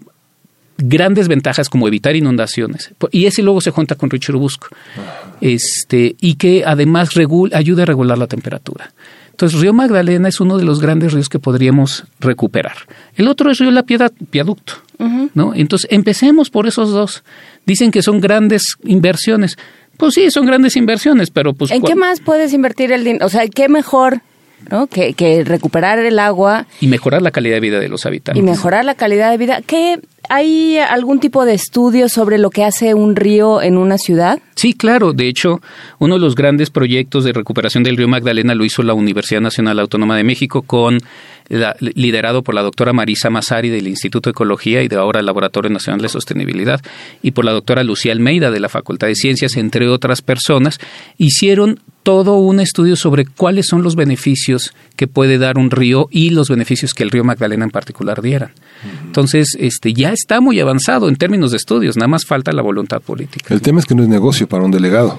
grandes ventajas como evitar inundaciones. Y ese luego se junta con Richard Busco. Este, y que además ayuda a regular la temperatura. Entonces, Río Magdalena es uno de los grandes ríos que podríamos recuperar. El otro es Río La Piedad, Viaducto. ¿no? Entonces, empecemos por esos dos. Dicen que son grandes inversiones. Pues sí, son grandes inversiones, pero pues... ¿En qué más puedes invertir el dinero? O sea, ¿qué mejor ¿no? Que, que, recuperar el agua. Y mejorar la calidad de vida de los habitantes. Y mejorar la calidad de vida. ¿Qué, ¿Hay algún tipo de estudio sobre lo que hace un río en una ciudad? Sí, claro. De hecho, uno de los grandes proyectos de recuperación del río Magdalena lo hizo la Universidad Nacional Autónoma de México con liderado por la doctora Marisa Masari del Instituto de Ecología y de ahora el Laboratorio Nacional de Sostenibilidad y por la doctora Lucía Almeida de la Facultad de Ciencias, entre otras personas, hicieron todo un estudio sobre cuáles son los beneficios que puede dar un río y los beneficios que el río Magdalena en particular dieran. Entonces, este ya está muy avanzado en términos de estudios, nada más falta la voluntad política. El tema es que no es negocio para un delegado.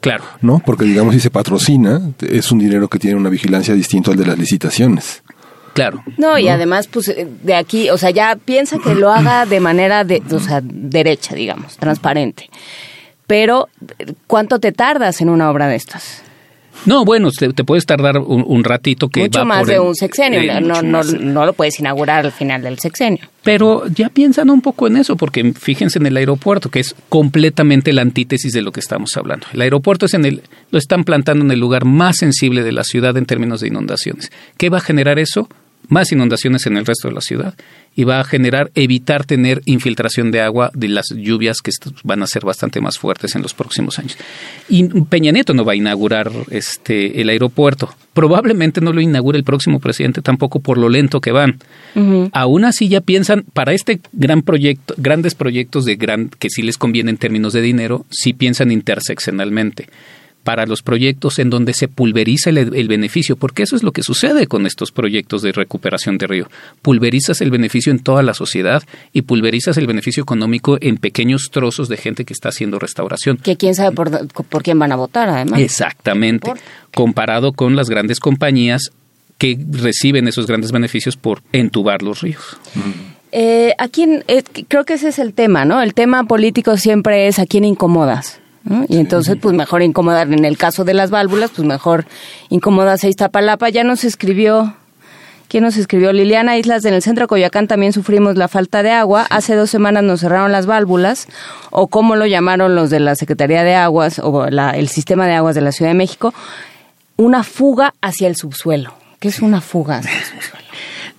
Claro. ¿No? Porque digamos si se patrocina, es un dinero que tiene una vigilancia distinta al de las licitaciones. Claro. No, y además, pues de aquí, o sea, ya piensa que lo haga de manera, de, o sea, derecha, digamos, transparente. Pero, ¿cuánto te tardas en una obra de estas? No, bueno, te, puedes tardar un, ratito que Mucho más de un sexenio, no, no, no, lo puedes inaugurar al final del sexenio. Pero ya piensan un poco en eso, porque fíjense en el aeropuerto, que es completamente la antítesis de lo que estamos hablando. El aeropuerto es en el, lo están plantando en el lugar más sensible de la ciudad en términos de inundaciones. ¿Qué va a generar eso? más inundaciones en el resto de la ciudad y va a generar evitar tener infiltración de agua de las lluvias que van a ser bastante más fuertes en los próximos años. Y Peña Nieto no va a inaugurar este el aeropuerto. Probablemente no lo inaugure el próximo presidente tampoco por lo lento que van. Aún así ya piensan para este gran proyecto, grandes proyectos de gran que sí les conviene en términos de dinero, sí piensan interseccionalmente para los proyectos en donde se pulveriza el, beneficio, porque eso es lo que sucede con estos proyectos de recuperación de río. Pulverizas el beneficio en toda la sociedad y pulverizas el beneficio económico en pequeños trozos de gente que está haciendo restauración. Que quién sabe por, quién van a votar, además. Exactamente. Comparado con las grandes compañías que reciben esos grandes beneficios por entubar los ríos. Eh, ¿A quién? Eh, creo que ese es el tema, ¿no? El tema político siempre es a quién incomodas. Y entonces, pues mejor incomodar, en el caso de las válvulas, pues mejor incomodas a Iztapalapa. Ya nos escribió, ¿quién nos escribió? Liliana Islas, en el centro de Coyoacán también sufrimos la falta de agua. Hace dos semanas nos cerraron las válvulas, o como lo llamaron los de la Secretaría de Aguas, o el sistema de aguas de la Ciudad de México. una fuga hacia el subsuelo. ¿Qué es una fuga hacia el subsuelo?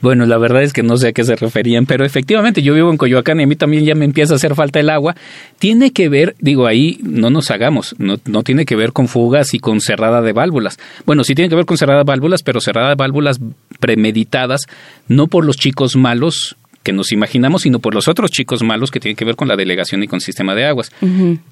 Bueno, la verdad es que no sé a qué se referían, pero efectivamente yo vivo en Coyoacán y a mí también ya me empieza a hacer falta el agua. Tiene que ver, digo, ahí no nos hagamos, no, no tiene que ver con fugas y con cerrada de válvulas. Bueno, sí tiene que ver con cerrada de válvulas, pero cerrada de válvulas premeditadas, no por los chicos malos que nos imaginamos, sino por los otros chicos malos que tienen que ver con la delegación y con el sistema de aguas.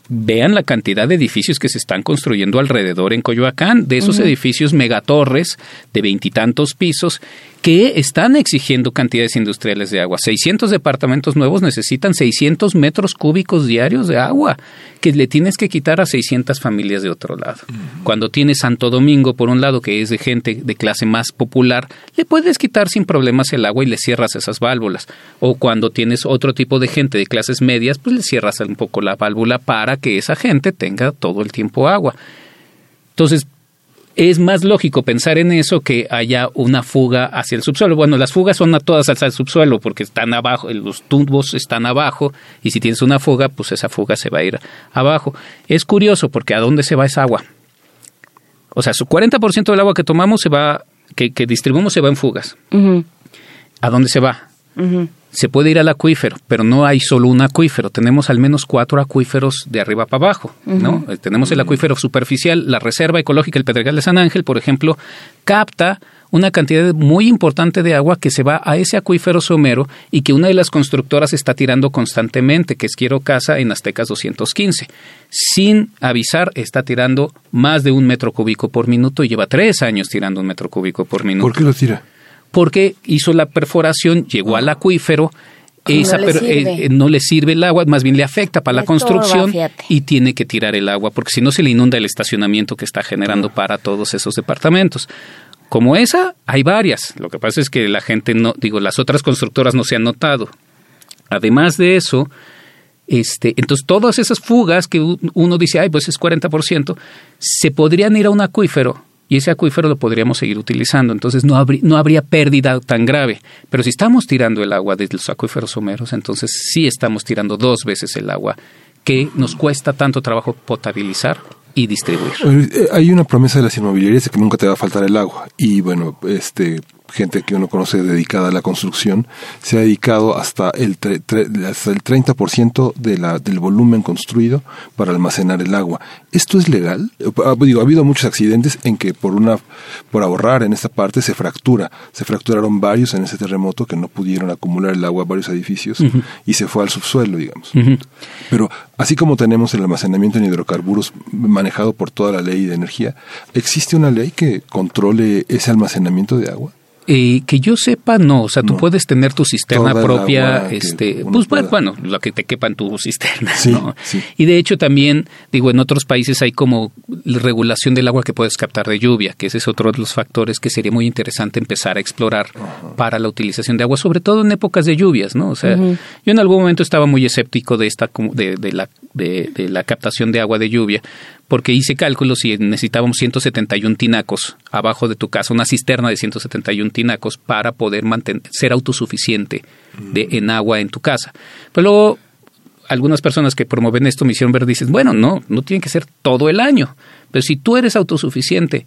Vean la cantidad de edificios que se están construyendo alrededor en Coyoacán, de esos edificios megatorres de veintitantos pisos que están exigiendo cantidades industriales de agua. 600 departamentos nuevos necesitan 600 metros cúbicos diarios de agua que le tienes que quitar a 600 familias de otro lado. Cuando tienes Santo Domingo, por un lado, que es de gente de clase más popular, le puedes quitar sin problemas el agua y le cierras esas válvulas. O cuando tienes otro tipo de gente de clases medias, pues le cierras un poco la válvula para que esa gente tenga todo el tiempo agua. Entonces, es más lógico pensar en eso que haya una fuga hacia el subsuelo. Bueno, las fugas son a todas hacia el subsuelo porque están abajo, los tubos están abajo y si tienes una fuga, pues esa fuga se va a ir abajo. Es curioso porque ¿a dónde se va esa agua? O sea, su 40% del agua que tomamos se va, que, que distribuimos se va en fugas. ¿A dónde se va? Se puede ir al acuífero, pero no hay solo un acuífero. Tenemos al menos cuatro acuíferos de arriba para abajo, ¿no? Eh, Tenemos el acuífero superficial, la Reserva Ecológica El Pedregal de San Ángel, por ejemplo, capta una cantidad muy importante de agua que se va a ese acuífero somero y que una de las constructoras está tirando constantemente, que es Quiero Casa en Aztecas 215. Sin avisar, está tirando más de un metro cúbico por minuto y lleva tres años tirando un metro cúbico por minuto. ¿Por qué lo tira? Porque hizo la perforación, llegó al acuífero, esa no le per- sirve. eh, no le sirve el agua, más bien le afecta para la construcción y tiene que tirar el agua, porque si no se le inunda el estacionamiento que está generando para todos esos departamentos. Como esa, hay varias. Lo que pasa es que la gente no, digo, las otras constructoras no se han notado. Además de eso, este, entonces todas esas fugas que uno dice, ay, pues es 40%, se podrían ir a un acuífero y ese acuífero lo podríamos seguir utilizando. Entonces no, habrí- no habría pérdida tan grave. Pero si estamos tirando el agua de los acuíferos someros, entonces sí estamos tirando dos veces el agua que nos cuesta tanto trabajo potabilizar y distribuir. Eh, Hay una promesa de las inmobiliarias de que nunca te va a faltar el agua. Y bueno, este gente que uno conoce dedicada a la construcción se ha dedicado hasta el, tre- tre- hasta el 30% de la, del volumen construido para almacenar el agua. ¿Esto es legal? Ah, Digo, ha habido muchos accidentes en que por una por ahorrar en esta parte se fractura. Se fracturaron varios en ese terremoto que no pudieron acumular el agua a varios edificios Ujú. y se fue al subsuelo, digamos. Ujú. Pero así como tenemos el almacenamiento en hidrocarburos manejado por toda la ley de energía, ¿existe una ley que controle ese almacenamiento de agua? Eh, que yo sepa, no. O sea, tú puedes tener tu cisterna Toda propia, este, pues pueda. bueno, lo que te quepa en tu cisterna, Sí, ¿no? sí. Y de hecho también, digo, en otros países hay como regulación del agua que puedes captar de lluvia, que ese es otro de los factores que sería muy interesante empezar a explorar para la utilización de agua, sobre todo en épocas de lluvias, ¿no? O sea, yo en algún momento estaba muy escéptico de esta como- de, de la de, de la captación de agua de lluvia, porque hice cálculos y necesitábamos 171 tinacos abajo de tu casa, una cisterna de 171 tinacos para poder mantener ser autosuficiente de en agua en tu casa. Pero luego algunas personas que promueven esto me hicieron ver, dicen, bueno, no, no tiene que ser todo el año, pero si tú eres autosuficiente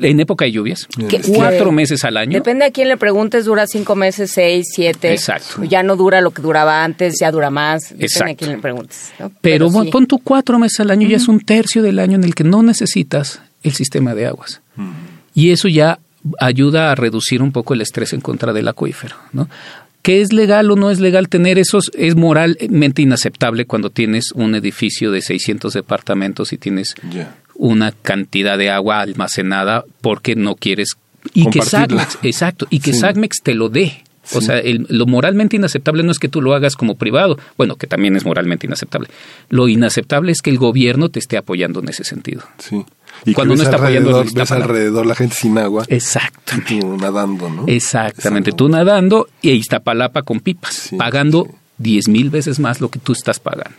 en época de lluvias, Que- cuatro que- meses al año, Depende a quién le preguntes, dura cinco meses, seis, siete. Exacto. Ya no dura lo que duraba antes, ya dura más. Depende a Exacto. quién le preguntes. ¿no? Pero, sí. bueno, pon tú cuatro meses al año, ya es un tercio del año en el que no necesitas el sistema de aguas. Y eso ya ayuda a reducir un poco el estrés en contra del acuífero, ¿no? ¿Qué es legal o no es legal tener esos? Es moralmente inaceptable cuando tienes un edificio de 600 departamentos y tienes una cantidad de agua almacenada porque no quieres y que. SACMEX, exacto, y que Sí. SACMEX te lo dé. O Sí. sea, el- lo moralmente inaceptable no es que tú lo hagas como privado, bueno, que también es moralmente inaceptable. Lo inaceptable es que el gobierno te esté apoyando en ese sentido. Sí. Y Cuando que no ves está apoyando ves alrededor la gente sin agua. Exacto. Y tú nadando, ¿no? Exactamente, tú nadando y Iztapalapa con pipas, pagando diez mil veces más lo que tú estás pagando.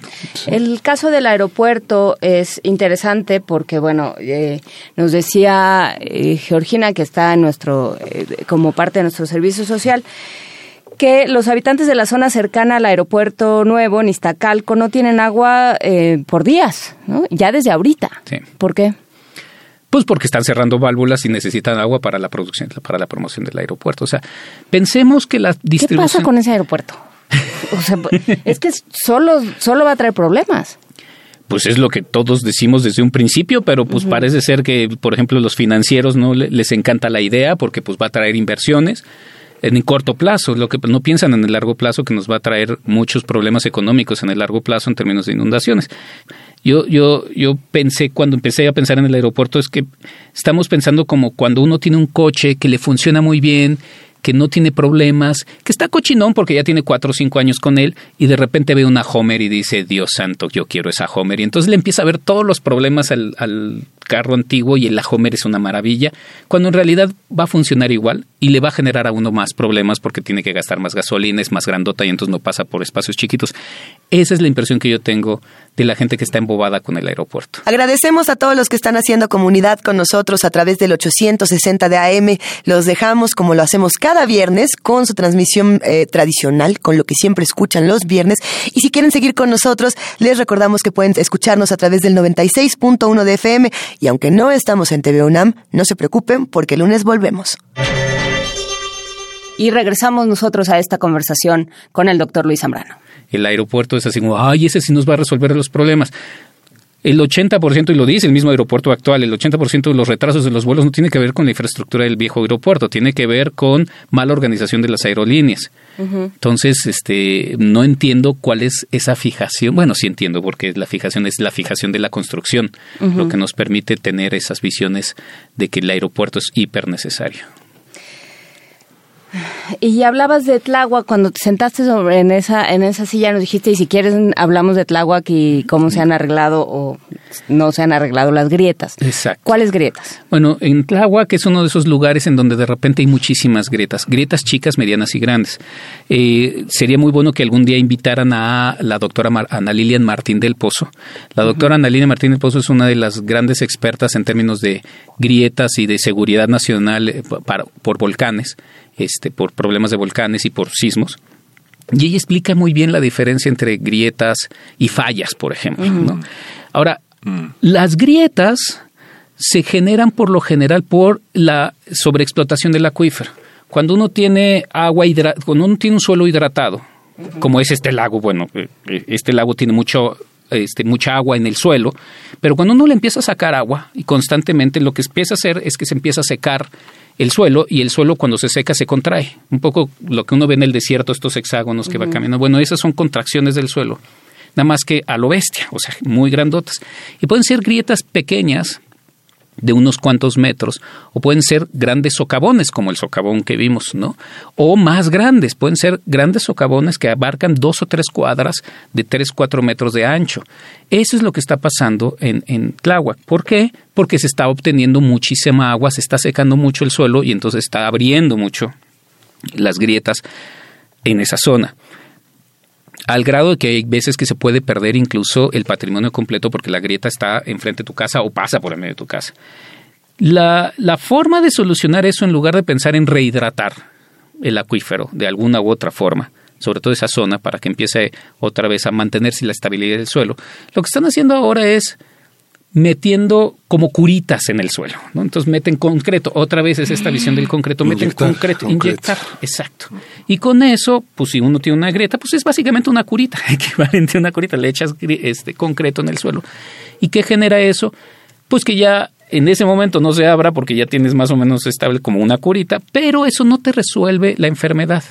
El caso del aeropuerto es interesante porque, bueno, eh, nos decía eh, Georgina, que está en nuestro, eh, como parte de nuestro servicio social, que los habitantes de la zona cercana al aeropuerto nuevo, en Iztacalco, no tienen agua eh, por días, ¿no? Ya desde ahorita. Sí. ¿Por qué? Pues porque están cerrando válvulas y necesitan agua para la producción, para la promoción del aeropuerto. O sea, pensemos que la distribución... ¿Qué pasa con ese aeropuerto? O sea, es que solo, solo va a traer problemas pues es lo que todos decimos desde un principio, pero pues parece ser que, por ejemplo, los financieros no les encanta la idea porque pues va a traer inversiones en el corto plazo, lo que no piensan en el largo plazo que nos va a traer muchos problemas económicos en el largo plazo en términos de inundaciones. Yo, yo, yo pensé, cuando empecé a pensar en el aeropuerto, es que estamos pensando como cuando uno tiene un coche que le funciona muy bien, que no tiene problemas, que está cochinón porque ya tiene cuatro o cinco años con él y de repente ve una Homer y dice, Dios santo, yo quiero esa Homer. Y entonces le empieza a ver todos los problemas al, carro antiguo y el Homer es una maravilla, cuando en realidad va a funcionar igual y le va a generar a uno más problemas porque tiene que gastar más gasolina, es más grandota y entonces no pasa por espacios chiquitos. Esa es la impresión que yo tengo de la gente que está embobada con el aeropuerto. Agradecemos a todos los que están haciendo comunidad con nosotros a través del 860 de AM. Los dejamos como lo hacemos cada viernes con su transmisión eh, tradicional, con lo que siempre escuchan los viernes. Y si quieren seguir con nosotros, les recordamos que pueden escucharnos a través del 96.1 de FM. Y aunque no estamos en TV UNAM, no se preocupen porque el lunes volvemos. Y regresamos nosotros a esta conversación con el doctor Luis Zambrano el aeropuerto es así como, ay, ese sí nos va a resolver los problemas. El 80%, y lo dice el mismo aeropuerto actual, el 80% de los retrasos de los vuelos no tiene que ver con la infraestructura del viejo aeropuerto, tiene que ver con mala organización de las aerolíneas. Entonces, este, no entiendo cuál es esa fijación. Bueno, sí entiendo, porque la fijación es la fijación de la construcción, lo que nos permite tener esas visiones de que el aeropuerto es hiper necesario. Y hablabas de Tláhuac cuando te sentaste sobre en esa en esa silla nos dijiste y si quieres hablamos de Tláhuac y cómo se han arreglado o no se han arreglado las grietas. Exacto. ¿Cuáles grietas? Bueno, en Tláhuac es uno de esos lugares en donde de repente hay muchísimas grietas, grietas chicas, medianas y grandes. Eh, sería muy bueno que algún día invitaran a la doctora Ana Lilian Martín del Pozo. La doctora Ana Lilian Martín del Pozo es una de las grandes expertas en términos de grietas y de seguridad nacional eh, por volcanes este, por problemas de volcanes y por sismos. Y ella explica muy bien la diferencia entre grietas y fallas, por ejemplo. Ahora, mm. las grietas se generan por lo general por la sobreexplotación del acuífero. Cuando uno tiene agua cuando uno tiene un suelo hidratado, como es este lago, bueno, eh, eh, este lago tiene mucho este, mucha agua en el suelo, pero cuando uno le empieza a sacar agua y constantemente lo que empieza a hacer es que se empieza a secar el suelo y el suelo cuando se seca se contrae. Un poco lo que uno ve en el desierto, estos hexágonos que va caminando. Bueno, esas son contracciones del suelo, nada más que a lo bestia, o sea, muy grandotas. Y pueden ser grietas pequeñas de unos cuantos metros, o pueden ser grandes socavones, como el socavón que vimos, ¿no? O más grandes, pueden ser grandes socavones que abarcan dos o tres cuadras de tres, cuatro metros de ancho. Eso es lo que está pasando en, en Tláhuac. ¿Por qué? Porque se está obteniendo muchísima agua, se está secando mucho el suelo y entonces está abriendo mucho las grietas en esa zona al grado de que hay veces que se puede perder incluso el patrimonio completo porque la grieta está enfrente de tu casa o pasa por el medio de tu casa. La, la forma de solucionar eso en lugar de pensar en rehidratar el acuífero de alguna u otra forma, sobre todo esa zona para que empiece otra vez a mantenerse la estabilidad del suelo, lo que están haciendo ahora es metiendo como curitas en el suelo, ¿no? Entonces meten concreto, otra vez es esta visión del concreto, meten concreto, inyectar, exacto. Y con eso, pues si uno tiene una grieta, pues es básicamente una curita, equivalente a una curita, le echas este concreto en el suelo. ¿Y qué genera eso? Pues que ya en ese momento no se abra porque ya tienes más o menos estable como una curita, pero eso no te resuelve la enfermedad.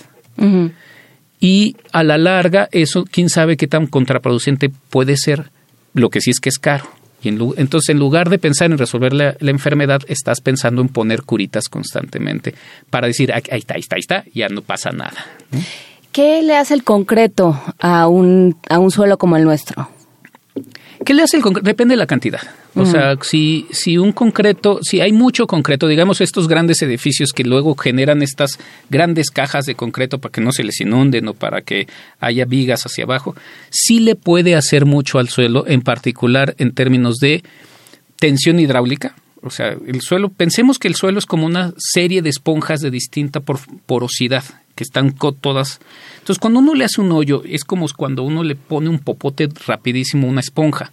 Y a la larga, eso, quién sabe qué tan contraproducente puede ser, lo que sí es que es caro. Y entonces, en lugar de pensar en resolver la, enfermedad, estás pensando en poner curitas constantemente para decir, ahí está, ahí está, ahí está, ya no pasa nada. ¿Qué le hace el concreto a un, a un suelo como el nuestro? ¿Qué le hace el concreto? Depende de la cantidad. O sea, si, si un concreto, si hay mucho concreto, digamos estos grandes edificios que luego generan estas grandes cajas de concreto para que no se les inunden o para que haya vigas hacia abajo, sí le puede hacer mucho al suelo, en particular en términos de tensión hidráulica. O sea, el suelo, pensemos que el suelo es como una serie de esponjas de distinta porosidad que están todas. Entonces, cuando uno le hace un hoyo, es como cuando uno le pone un popote rapidísimo, una esponja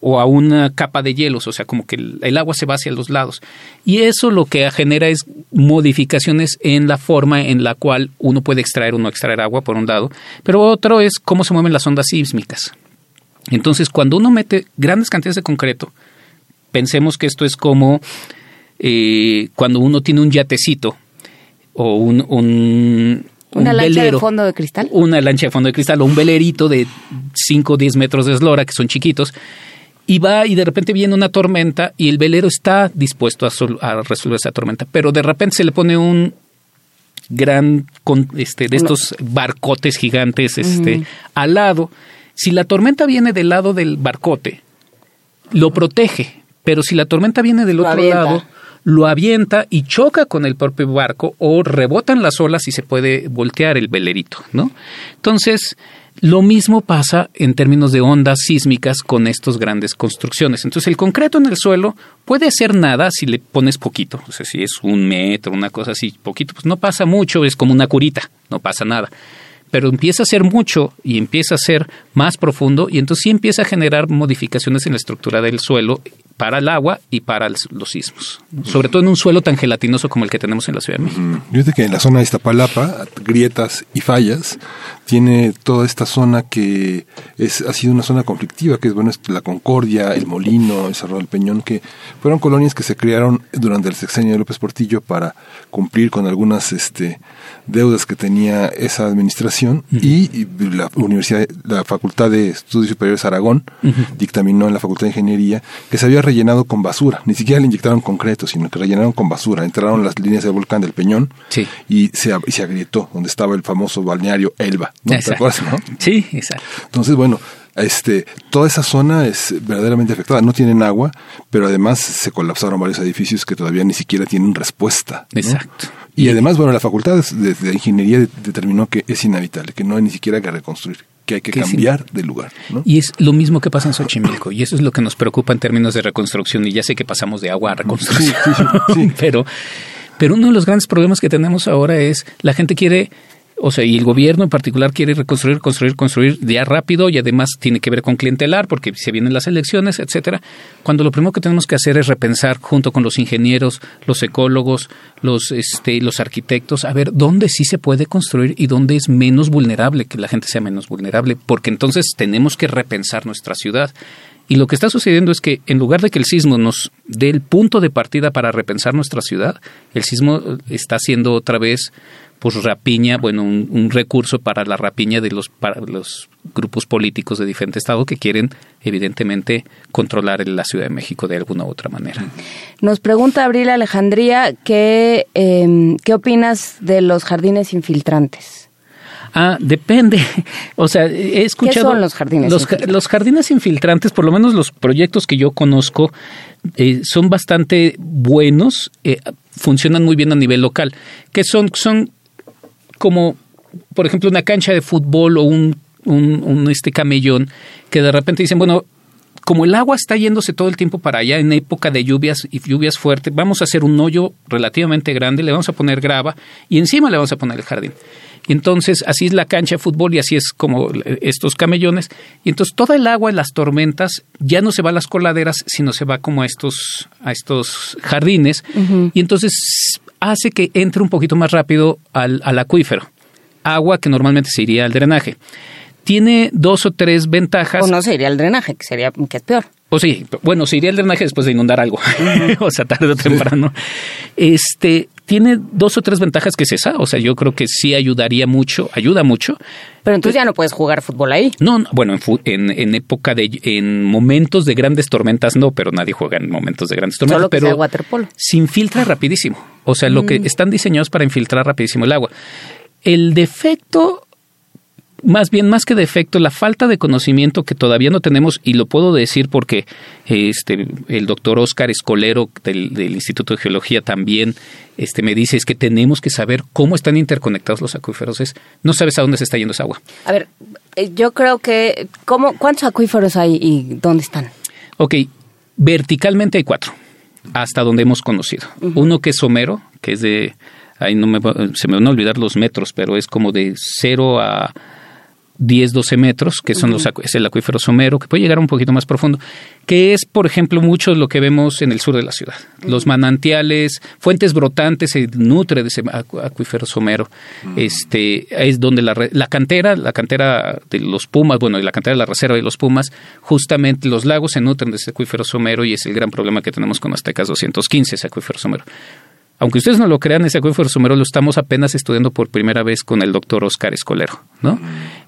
o a una capa de hielos, o sea, como que el, agua se va hacia los lados. Y eso lo que genera es modificaciones en la forma en la cual uno puede extraer o no extraer agua, por un lado, pero otro es cómo se mueven las ondas sísmicas. Entonces, cuando uno mete grandes cantidades de concreto, pensemos que esto es como eh, cuando uno tiene un yatecito o un, un ¿Una lancha de fondo de cristal? Una lancha de fondo de cristal o un velerito de 5 o 10 metros de eslora, que son chiquitos, y va y de repente viene una tormenta y el velero está dispuesto a, resolver esa tormenta, pero de repente se le pone un gran este de estos barcotes gigantes este al lado. Si la tormenta viene del lado del barcote, lo protege, pero si la tormenta viene del otro lado, lo avienta y choca con el propio barco o rebotan las olas y se puede voltear el velerito, ¿no? Entonces, lo mismo pasa en términos de ondas sísmicas con estas grandes construcciones. Entonces, el concreto en el suelo puede hacer nada si le pones poquito. O sea, si es un metro, una cosa así, poquito, pues no pasa mucho, es como una curita, no pasa nada pero empieza a ser mucho y empieza a ser más profundo y entonces sí empieza a generar modificaciones en la estructura del suelo para el agua y para los sismos, sobre todo en un suelo tan gelatinoso como el que tenemos en la Ciudad de México. Fíjate que en la zona de Iztapalapa, grietas y fallas, tiene toda esta zona que es, ha sido una zona conflictiva, que es bueno, la Concordia, el Molino, el Cerro del Peñón, que fueron colonias que se crearon durante el sexenio de López Portillo para cumplir con algunas este, deudas que tenía esa administración y, la Universidad, la Facultad de Estudios Superiores Aragón dictaminó en la Facultad de Ingeniería que se había rellenado con basura, ni siquiera le inyectaron concreto, sino que rellenaron con basura, entraron las líneas del volcán del Peñón y, se, y se agrietó, donde estaba el famoso balneario Elba, ¿no? ¿Te acuerdas, no? Sí, exacto. Entonces, bueno, este, toda esa zona es verdaderamente afectada. No tienen agua, pero además se colapsaron varios edificios que todavía ni siquiera tienen respuesta. Exacto. Y, además, bueno, la Facultad de, Ingeniería determinó que es inhabitable, que no hay ni siquiera que reconstruir que hay que cambiar de lugar. Y es lo mismo que pasa en Xochimilco, y eso es lo que nos preocupa en términos de reconstrucción, y ya sé que pasamos de agua a reconstrucción, pero, pero uno de los grandes problemas que tenemos ahora es la gente quiere o sea, y el gobierno en particular quiere reconstruir, construir, construir ya rápido y además tiene que ver con clientelar porque se vienen las elecciones, etcétera. Cuando lo primero que tenemos que hacer es repensar junto con los ingenieros, los ecólogos, los este, los arquitectos, a ver dónde sí se puede construir y dónde es menos vulnerable, que la gente sea menos vulnerable, porque entonces tenemos que repensar nuestra ciudad. Y lo que está sucediendo es que en lugar de que el sismo nos dé el punto de partida para repensar nuestra ciudad, el sismo está siendo otra vez pues rapiña, bueno, un, recurso para la rapiña de los, para los grupos políticos de diferente estado que quieren evidentemente controlar la Ciudad de México de alguna u otra manera. Nos pregunta Abril Alejandría que, em, ¿qué opinas de los jardines infiltrantes? Ah, depende. O sea, he escuchado. ¿Qué son los jardines los, infiltrantes? Los jardines infiltrantes, por lo menos los proyectos que yo conozco, eh, son bastante buenos, eh, funcionan muy bien a nivel local. Que son, son como, por ejemplo, una cancha de fútbol o un, un, este camellón que de repente dicen, bueno, como el agua está yéndose todo el tiempo para allá en época de lluvias y lluvias fuertes, vamos a hacer un hoyo relativamente grande, le vamos a poner grava y encima le vamos a poner el jardín. Y entonces así es la cancha de fútbol y así es como estos camellones. Y entonces toda el agua en las tormentas ya no se va a las coladeras, sino se va como a estos, a estos jardines. Y entonces hace que entre un poquito más rápido al, acuífero. Agua que normalmente se iría al drenaje. Tiene dos o tres ventajas. O no se iría al drenaje, que sería que es peor. O sí, bueno, se iría al drenaje después de inundar algo. o sea, tarde o temprano. Este tiene dos o tres ventajas que es esa. O sea, yo creo que sí ayudaría mucho, ayuda mucho. Pero entonces ya no puedes jugar fútbol ahí. No, bueno, en, en, época de, en momentos de grandes tormentas no, pero nadie juega en momentos de grandes tormentas. Solo que pero sea waterpolo. se infiltra rapidísimo. O sea, lo que mm. están diseñados para infiltrar rapidísimo el agua. El defecto más bien más que defecto, la falta de conocimiento que todavía no tenemos, y lo puedo decir porque este, el doctor Oscar Escolero del, Instituto de Geología también este, me dice es que tenemos que saber cómo están interconectados los acuíferos. Es, no sabes a dónde se está yendo esa agua. A ver, eh, yo creo que, ¿cómo, ¿cuántos acuíferos hay y dónde están? Ok, verticalmente hay cuatro, hasta donde hemos conocido. Uno que es Homero, que es de, ahí no me, se me van a olvidar los metros, pero es como de cero a 10, 12 metros, que son los, es el acuífero somero, que puede llegar un poquito más profundo, que es, por ejemplo, mucho lo que vemos en el sur de la ciudad. Los manantiales, fuentes brotantes, se nutre de ese acuífero somero. Este, es donde la, la cantera, la cantera de los Pumas, bueno, y la cantera de la reserva de los Pumas, justamente los lagos se nutren de ese acuífero somero y es el gran problema que tenemos con Aztecas 215, ese acuífero somero. Aunque ustedes no lo crean, ese acuífero somero lo estamos apenas estudiando por primera vez con el doctor Oscar Escolero, ¿no?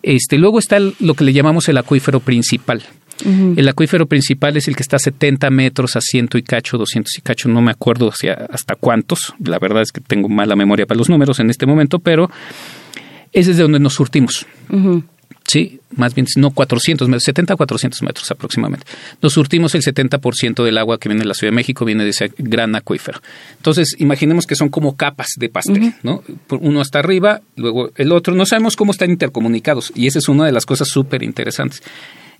Este, luego está lo que le llamamos el acuífero principal. El acuífero principal es el que está a 70 metros, a ciento y cacho, 200 y cacho, no me acuerdo hasta cuántos. La verdad es que tengo mala memoria para los números en este momento, pero ese es de donde nos surtimos. Sí, más bien, no 400 metros, 70 a 400 metros aproximadamente. Nos surtimos el 70% del agua que viene de la Ciudad de México, viene de ese gran acuífero. Entonces, imaginemos que son como capas de pastel, ¿no? Uno está arriba, luego el otro. No sabemos cómo están intercomunicados y esa es una de las cosas súper interesantes.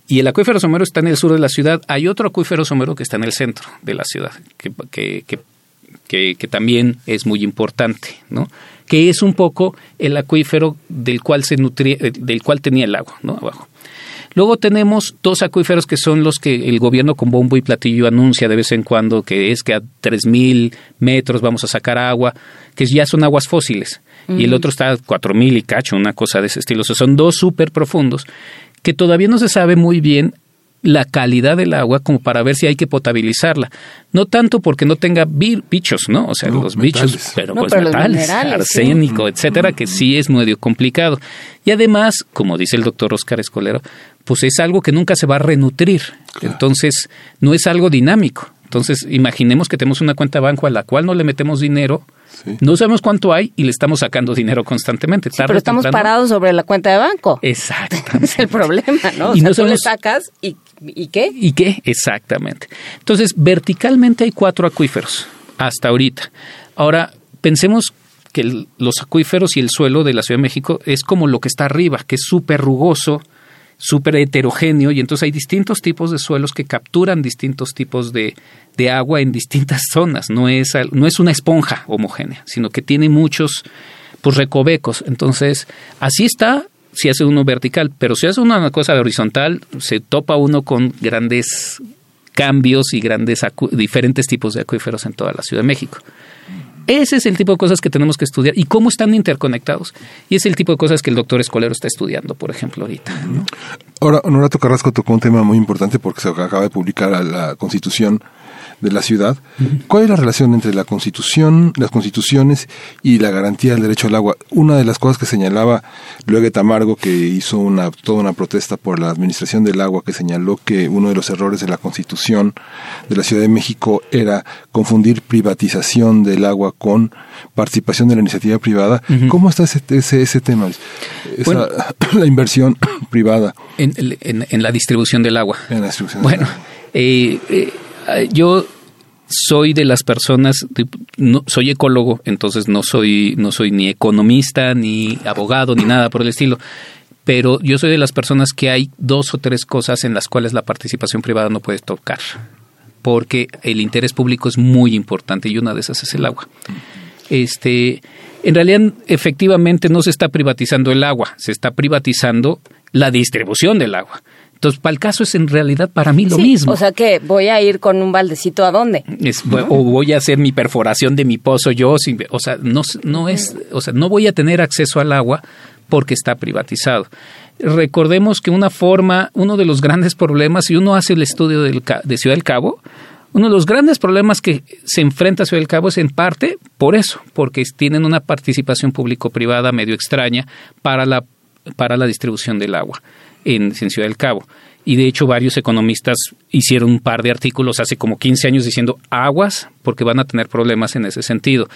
Y el acuífero somero está en el sur de la ciudad. Hay otro acuífero somero que está en el centro de la ciudad, que, que, que, que también es muy importante, ¿no? Que es un poco el acuífero del cual se nutría, eh, del cual tenía el agua, ¿no? Abajo. Luego tenemos dos acuíferos que son los que el gobierno con bombo y platillo anuncia de vez en cuando, que es que a 3.000 metros vamos a sacar agua, que ya son aguas fósiles. Y el otro está a 4.000 y cacho, una cosa de ese estilo. O sea, son dos súper profundos que todavía no se sabe muy bien la calidad del agua como para ver si hay que potabilizarla. No tanto porque no tenga bichos, ¿no? O sea, los bichos, pero pues metales, arsénico, etcétera, que sí es medio complicado. Y además, como dice el doctor Oscar Escolero, pues es algo que nunca se va a renutrir. Entonces, no es algo dinámico. Entonces, imaginemos que tenemos una cuenta de banco a la cual no le metemos dinero, no sabemos cuánto hay y le estamos sacando dinero constantemente. pero estamos parados sobre la cuenta de banco. Exacto. es el problema, ¿no? y no tú le sacas y ¿Y qué? ¿Y qué? Exactamente. Entonces, verticalmente hay cuatro acuíferos hasta ahorita. Ahora, pensemos que los acuíferos y el suelo de la Ciudad de México es como lo que está arriba, que es súper rugoso, súper heterogéneo, y entonces hay distintos tipos de suelos que capturan distintos tipos de, de agua en distintas zonas. No es, no es una esponja homogénea, sino que tiene muchos pues, recovecos. Entonces, así está si hace uno vertical, pero si hace una cosa horizontal, se topa uno con grandes cambios y grandes diferentes tipos de acuíferos en toda la Ciudad de México. Ese es el tipo de cosas que tenemos que estudiar y cómo están interconectados. Y es el tipo de cosas que el doctor Escolero está estudiando, por ejemplo, ahorita. Ahora, Honorato Carrasco tocó un tema muy importante porque se acaba de publicar la Constitución de la ciudad. ¿Cuál es la relación entre la constitución, las constituciones y la garantía del derecho al agua? Una de las cosas que señalaba Luego Tamargo, que hizo una, toda una protesta por la administración del agua, que señaló que uno de los errores de la constitución de la Ciudad de México era confundir privatización del agua con participación de la iniciativa privada. ¿Cómo está ese, ese, tema? la inversión privada. En, la distribución del agua. bueno, Eh, eh eh, yo soy de las personas, soy ecólogo, entonces no soy, no soy ni economista, ni abogado, ni nada por el estilo. Pero yo soy de las personas que hay dos o tres cosas en las cuales la participación privada no puede tocar, porque el interés público es muy importante y una de esas es el agua. Este, en realidad, efectivamente, no se está privatizando el agua, se está privatizando la distribución del agua. Entonces, para el caso es en realidad para mí lo mismo. O sea que voy a ir con un baldecito a dónde? O voy a hacer mi perforación de mi pozo yo, o sea, no, no es, o sea, no voy a tener acceso al agua porque está privatizado. Recordemos que una forma, uno de los grandes problemas, si uno hace el estudio del, de Ciudad del Cabo, uno de los grandes problemas que se enfrenta a Ciudad del Cabo es en parte por eso, porque tienen una participación público-privada medio extraña para la, para la distribución del agua en, Ciudad del Cabo. Y de hecho varios economistas hicieron un par de artículos hace como 15 años diciendo aguas porque van a tener problemas en ese sentido.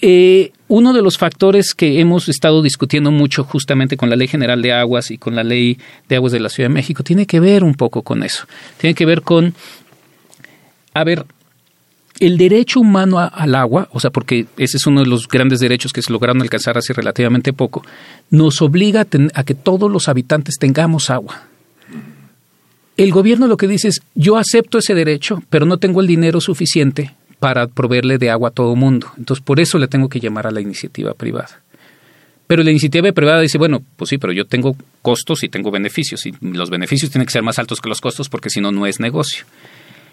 Eh, uno de los factores que hemos estado discutiendo mucho justamente con la Ley General de Aguas y con la Ley de Aguas de la Ciudad de México tiene que ver un poco con eso. Tiene que ver con, a ver, el derecho humano al agua, o sea, porque ese es uno de los grandes derechos que se lograron alcanzar hace relativamente poco, nos obliga a, que todos los habitantes tengamos agua. El gobierno lo que dice es, yo acepto ese derecho, pero no tengo el dinero suficiente para proveerle de agua a todo mundo. Entonces, por eso le tengo que llamar a la iniciativa privada. Pero la iniciativa privada dice, bueno, pues sí, pero yo tengo costos y tengo beneficios, y los beneficios tienen que ser más altos que los costos porque si no, no es negocio.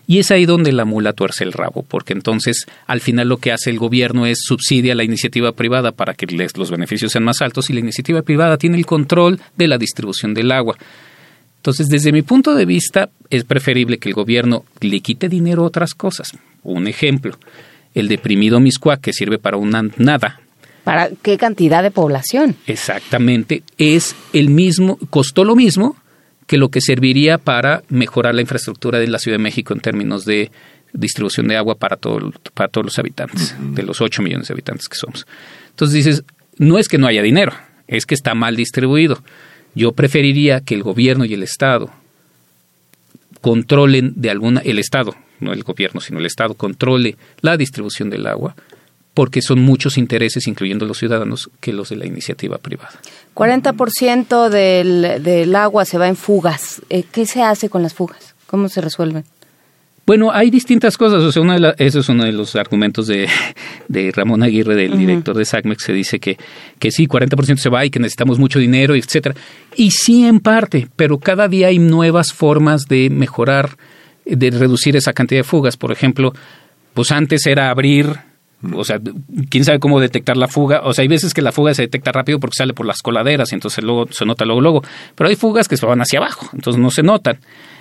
Y es ahí donde la mula tuerce el rabo, porque entonces al final lo que hace el gobierno es subsidia la iniciativa privada para que los beneficios sean más altos y la iniciativa privada tiene el control de la distribución del agua. Entonces, desde mi punto de vista, es preferible que el gobierno le quite dinero a otras cosas. Un ejemplo, el deprimido Miscuac, que sirve para una nada. ¿Para qué cantidad de población? Exactamente, es el mismo, costó lo mismo que lo que serviría para mejorar la infraestructura de la Ciudad de México en términos de distribución de agua para, todo, para todos los habitantes, de los 8 millones de habitantes que somos. Entonces dices, no es que no haya dinero, es que está mal distribuido. Yo preferiría que el gobierno y el Estado controlen de alguna, el Estado, no el gobierno, sino el Estado, controle la distribución del agua porque son muchos intereses, incluyendo los ciudadanos, que los de la iniciativa privada. 40% del, del agua se va en fugas. Eh, ¿Qué se hace con las fugas? ¿Cómo se resuelven? Bueno, hay distintas cosas. O sea, una de ese es uno de los argumentos de, de Ramón Aguirre, del director de SACMEX, se dice que, que sí, 40% se va y que necesitamos mucho dinero, etcétera. Y sí, en parte, pero cada día hay nuevas formas de mejorar, de reducir esa cantidad de fugas. Por ejemplo, pues antes era abrir o sea, quién sabe cómo detectar la fuga. O sea, hay veces que la fuga se detecta rápido porque sale por las coladeras y entonces luego se nota luego, luego. Pero hay fugas que se van hacia abajo, entonces no se notan.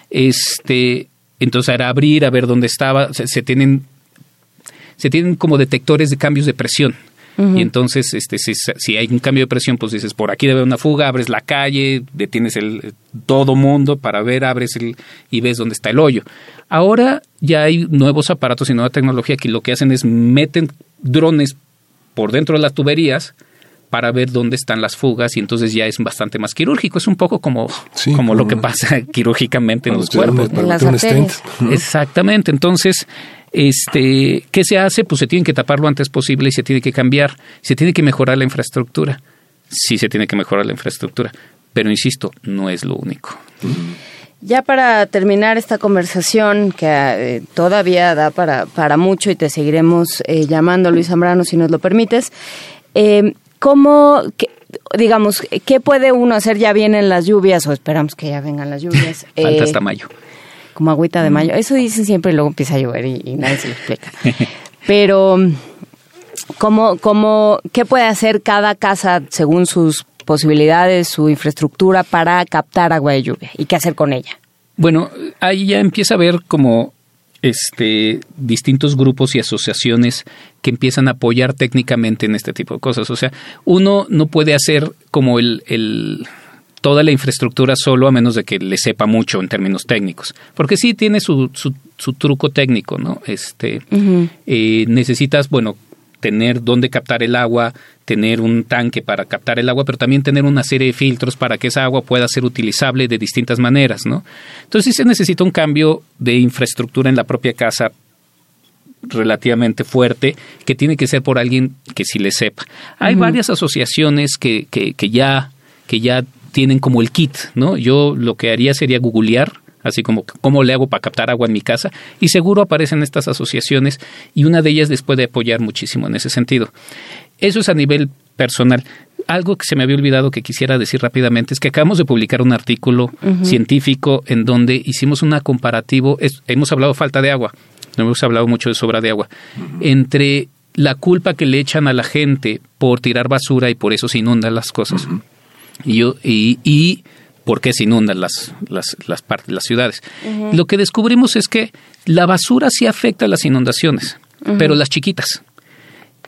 Este, entonces era abrir, a ver dónde estaba. Se, tienen, se tienen como detectores de cambios de presión. Y entonces, este, si, hay un cambio de presión, pues dices, por aquí debe haber una fuga, abres la calle, detienes el todo mundo para ver, abres el y ves dónde está el hoyo. Ahora ya hay nuevos aparatos y nueva tecnología que lo que hacen es meten drones por dentro de las tuberías para ver dónde están las fugas y entonces ya es bastante más quirúrgico. Es un poco como, como lo que pasa quirúrgicamente en los cuerpos. Exactamente. Entonces, este, ¿Qué se hace? Pues se tiene que tapar lo antes posible y se tiene que cambiar, se tiene que mejorar la infraestructura. Sí se tiene que mejorar la infraestructura, pero insisto, no es lo único. Ya para terminar esta conversación, que eh, todavía da para, para mucho y te seguiremos eh, llamando, Luis Zambrano, si nos lo permites, eh, ¿cómo, digamos, qué puede uno hacer? Ya vienen las lluvias, o esperamos que ya vengan las lluvias. Falta hasta mayo como agüita de mayo. Eso dicen siempre y luego empieza a llover y, nadie se lo explica. Pero, ¿cómo, cómo, ¿qué puede hacer cada casa según sus posibilidades, su infraestructura para captar agua de lluvia? ¿Y qué hacer con ella? Bueno, ahí ya empieza a ver como este, distintos grupos y asociaciones que empiezan a apoyar técnicamente en este tipo de cosas. O sea, uno no puede hacer como el, el toda la infraestructura solo a menos de que le sepa mucho en términos técnicos. Porque sí tiene su, su, truco técnico, ¿no? Este, eh, necesitas, bueno, tener dónde captar el agua, tener un tanque para captar el agua, pero también tener una serie de filtros para que esa agua pueda ser utilizable de distintas maneras, ¿no? Entonces sí se necesita un cambio de infraestructura en la propia casa relativamente fuerte que tiene que ser por alguien que sí le sepa. Hay varias asociaciones que, que, que ya que ya tienen como el kit, ¿no? Yo lo que haría sería googlear, así como cómo le hago para captar agua en mi casa, y seguro aparecen estas asociaciones y una de ellas les puede apoyar muchísimo en ese sentido. Eso es a nivel personal. Algo que se me había olvidado que quisiera decir rápidamente es que acabamos de publicar un artículo científico en donde hicimos una comparativo, hemos hablado falta de agua, no hemos hablado mucho de sobra de agua, entre la culpa que le echan a la gente por tirar basura y por eso se inundan las cosas y, y, y por qué se inundan las, las, las, partes, las ciudades. Lo que descubrimos es que la basura sí afecta a las inundaciones, pero las chiquitas.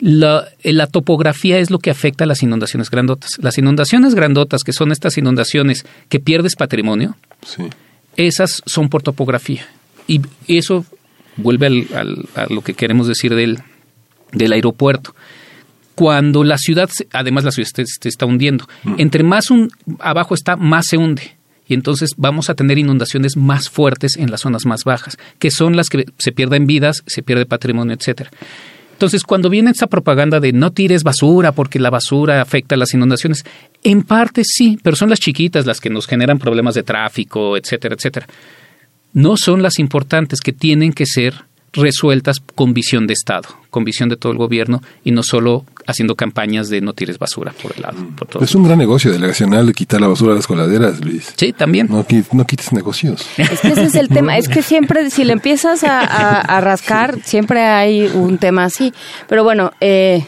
La, la, topografía es lo que afecta a las inundaciones grandotas. Las inundaciones grandotas, que son estas inundaciones que pierdes patrimonio, esas son por topografía. Y eso vuelve al, a lo que queremos decir del, del aeropuerto cuando la ciudad, además la ciudad se, está hundiendo. Mm. Entre más un, abajo está, más se hunde. Y entonces vamos a tener inundaciones más fuertes en las zonas más bajas, que son las que se pierden vidas, se pierde patrimonio, etcétera. Entonces, cuando viene esta propaganda de no tires basura porque la basura afecta a las inundaciones, en parte sí, pero son las chiquitas las que nos generan problemas de tráfico, etcétera, etcétera. No son las importantes que tienen que ser resueltas con visión de Estado, con visión de todo el gobierno y no solo haciendo campañas de no tires basura por el lado. es un gran negocio delegacional quitar la basura de las coladeras, Luis. Sí, también. No, no quites negocios. Es que ese es el tema. Es que siempre, si le empiezas a, rascar, siempre hay un tema así. Pero bueno, eh,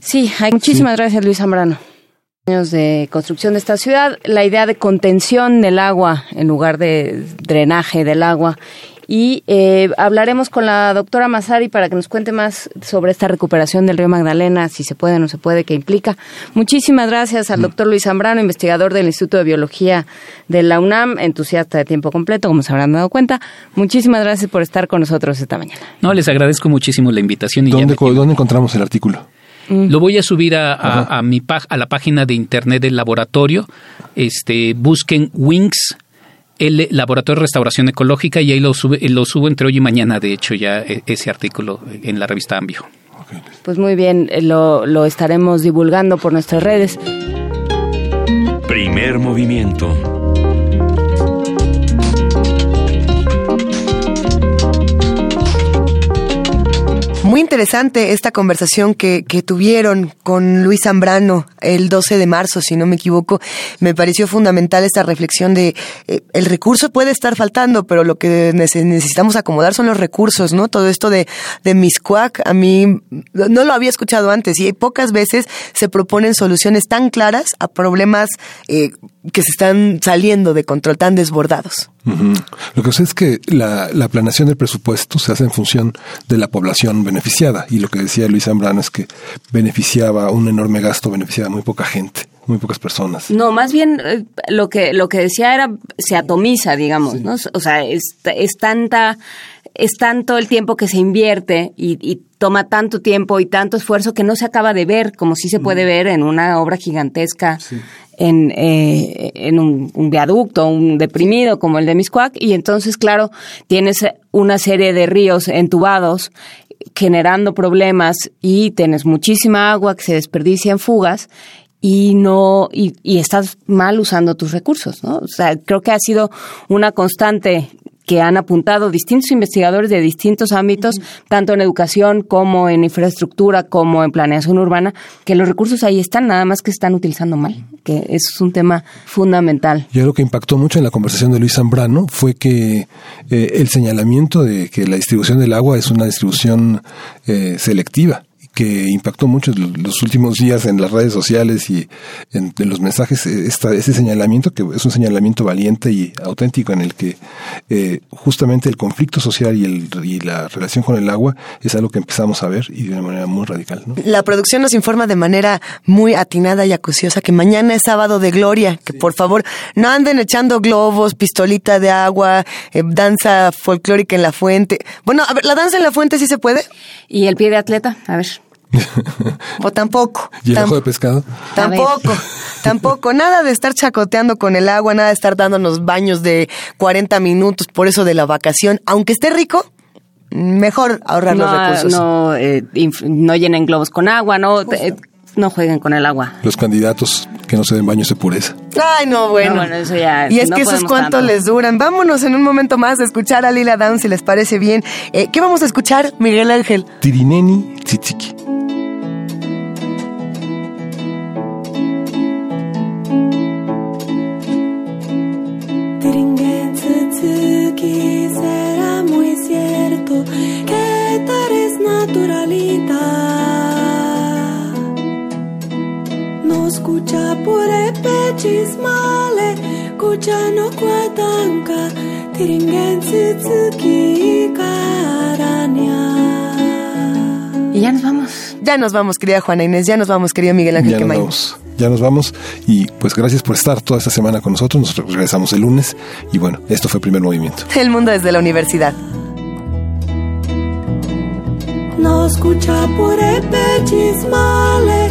sí, hay muchísimas gracias, Luis Zambrano años de construcción de esta ciudad, la idea de contención del agua en lugar de drenaje del agua. Y eh, hablaremos con la doctora Mazari para que nos cuente más sobre esta recuperación del río Magdalena, si se puede o no se puede, qué implica. Muchísimas gracias al doctor Luis Zambrano, investigador del Instituto de Biología de la UNAM, entusiasta de tiempo completo, como se habrán dado cuenta. Muchísimas gracias por estar con nosotros esta mañana. No, les agradezco muchísimo la invitación. Y ¿Dónde, ¿Dónde encontramos el artículo? Mm. Lo voy a subir a, a, mi a la página de internet del laboratorio. Este, busquen Wings el Laboratorio de Restauración Ecológica y ahí lo, sube, lo subo entre hoy y mañana, de hecho, ya e, ese artículo en la revista Ambio. Pues muy bien, lo, lo estaremos divulgando por nuestras redes. Primer movimiento Muy interesante esta conversación que, que, tuvieron con Luis Zambrano el 12 de marzo, si no me equivoco. Me pareció fundamental esta reflexión de eh, el recurso puede estar faltando, pero lo que necesitamos acomodar son los recursos, ¿no? Todo esto de, de Miscuac, a mí no lo había escuchado antes y pocas veces se proponen soluciones tan claras a problemas eh, que se están saliendo de control, tan desbordados. Lo que sé es que la, la, planeación del presupuesto se hace en función de la población beneficiada. Y lo que decía Luis Zambrano es que beneficiaba un enorme gasto, beneficiaba a muy poca gente muy pocas personas. No, más bien eh, lo que lo que decía era se atomiza, digamos, ¿no? O sea, es, es tanta es tanto el tiempo que se invierte y, y, toma tanto tiempo y tanto esfuerzo que no se acaba de ver como si se puede ver en una obra gigantesca en, eh, en un, viaducto, un deprimido como el de Miscuac, y entonces, claro, tienes una serie de ríos entubados generando problemas y tienes muchísima agua que se desperdicia en fugas y no y, estás mal usando tus recursos, ¿no? O sea, creo que ha sido una constante que han apuntado distintos investigadores de distintos ámbitos, tanto en educación como en infraestructura, como en planeación urbana, que los recursos ahí están, nada más que se están utilizando mal, que eso es un tema fundamental. Y lo que impactó mucho en la conversación de Luis Zambrano fue que eh, el señalamiento de que la distribución del agua es una distribución eh, selectiva que impactó mucho los últimos días en las redes sociales y en, los mensajes, eh, esta, ese señalamiento, que es un señalamiento valiente y auténtico en el que eh, justamente el conflicto social y, el, y la relación con el agua es algo que empezamos a ver y de una manera muy radical. La producción nos informa de manera muy atinada y acuciosa que mañana es sábado de gloria, que por favor no anden echando globos, pistolita de agua, eh, danza folclórica en la fuente. Bueno, a ver, ¿la danza en la fuente sí se puede? ¿Y el pie de atleta? A ver. o tampoco. ¿Y el ojo de pescado? Tampoco, tampoco. Nada de estar chacoteando con el agua, nada de estar dándonos baños de 40 minutos por eso de la vacación. Aunque esté rico, mejor ahorrar los recursos. No, eh, no llenen globos con agua, no, eh, no jueguen con el agua. Los candidatos que no se den baños de pureza. Ay, no, bueno. eso ya, y es que esos cuánto les duran. Vámonos en un momento más a escuchar a Lila Down, si les parece bien. Eh, ¿Qué vamos a escuchar, Miguel Ángel? Tirineni Tzitziki. No escucha pure pechismale, escucha no cuatanca, tiringen tsutsuki karania. Y ya nos vamos. Ya nos vamos, querida Juana Inés, ya nos vamos, querido Miguel Ángel Ya ya nos vamos y pues gracias por estar toda esta semana con nosotros. Nos regresamos el lunes y bueno, esto fue el primer movimiento. El mundo desde la universidad. No escucha por chismale,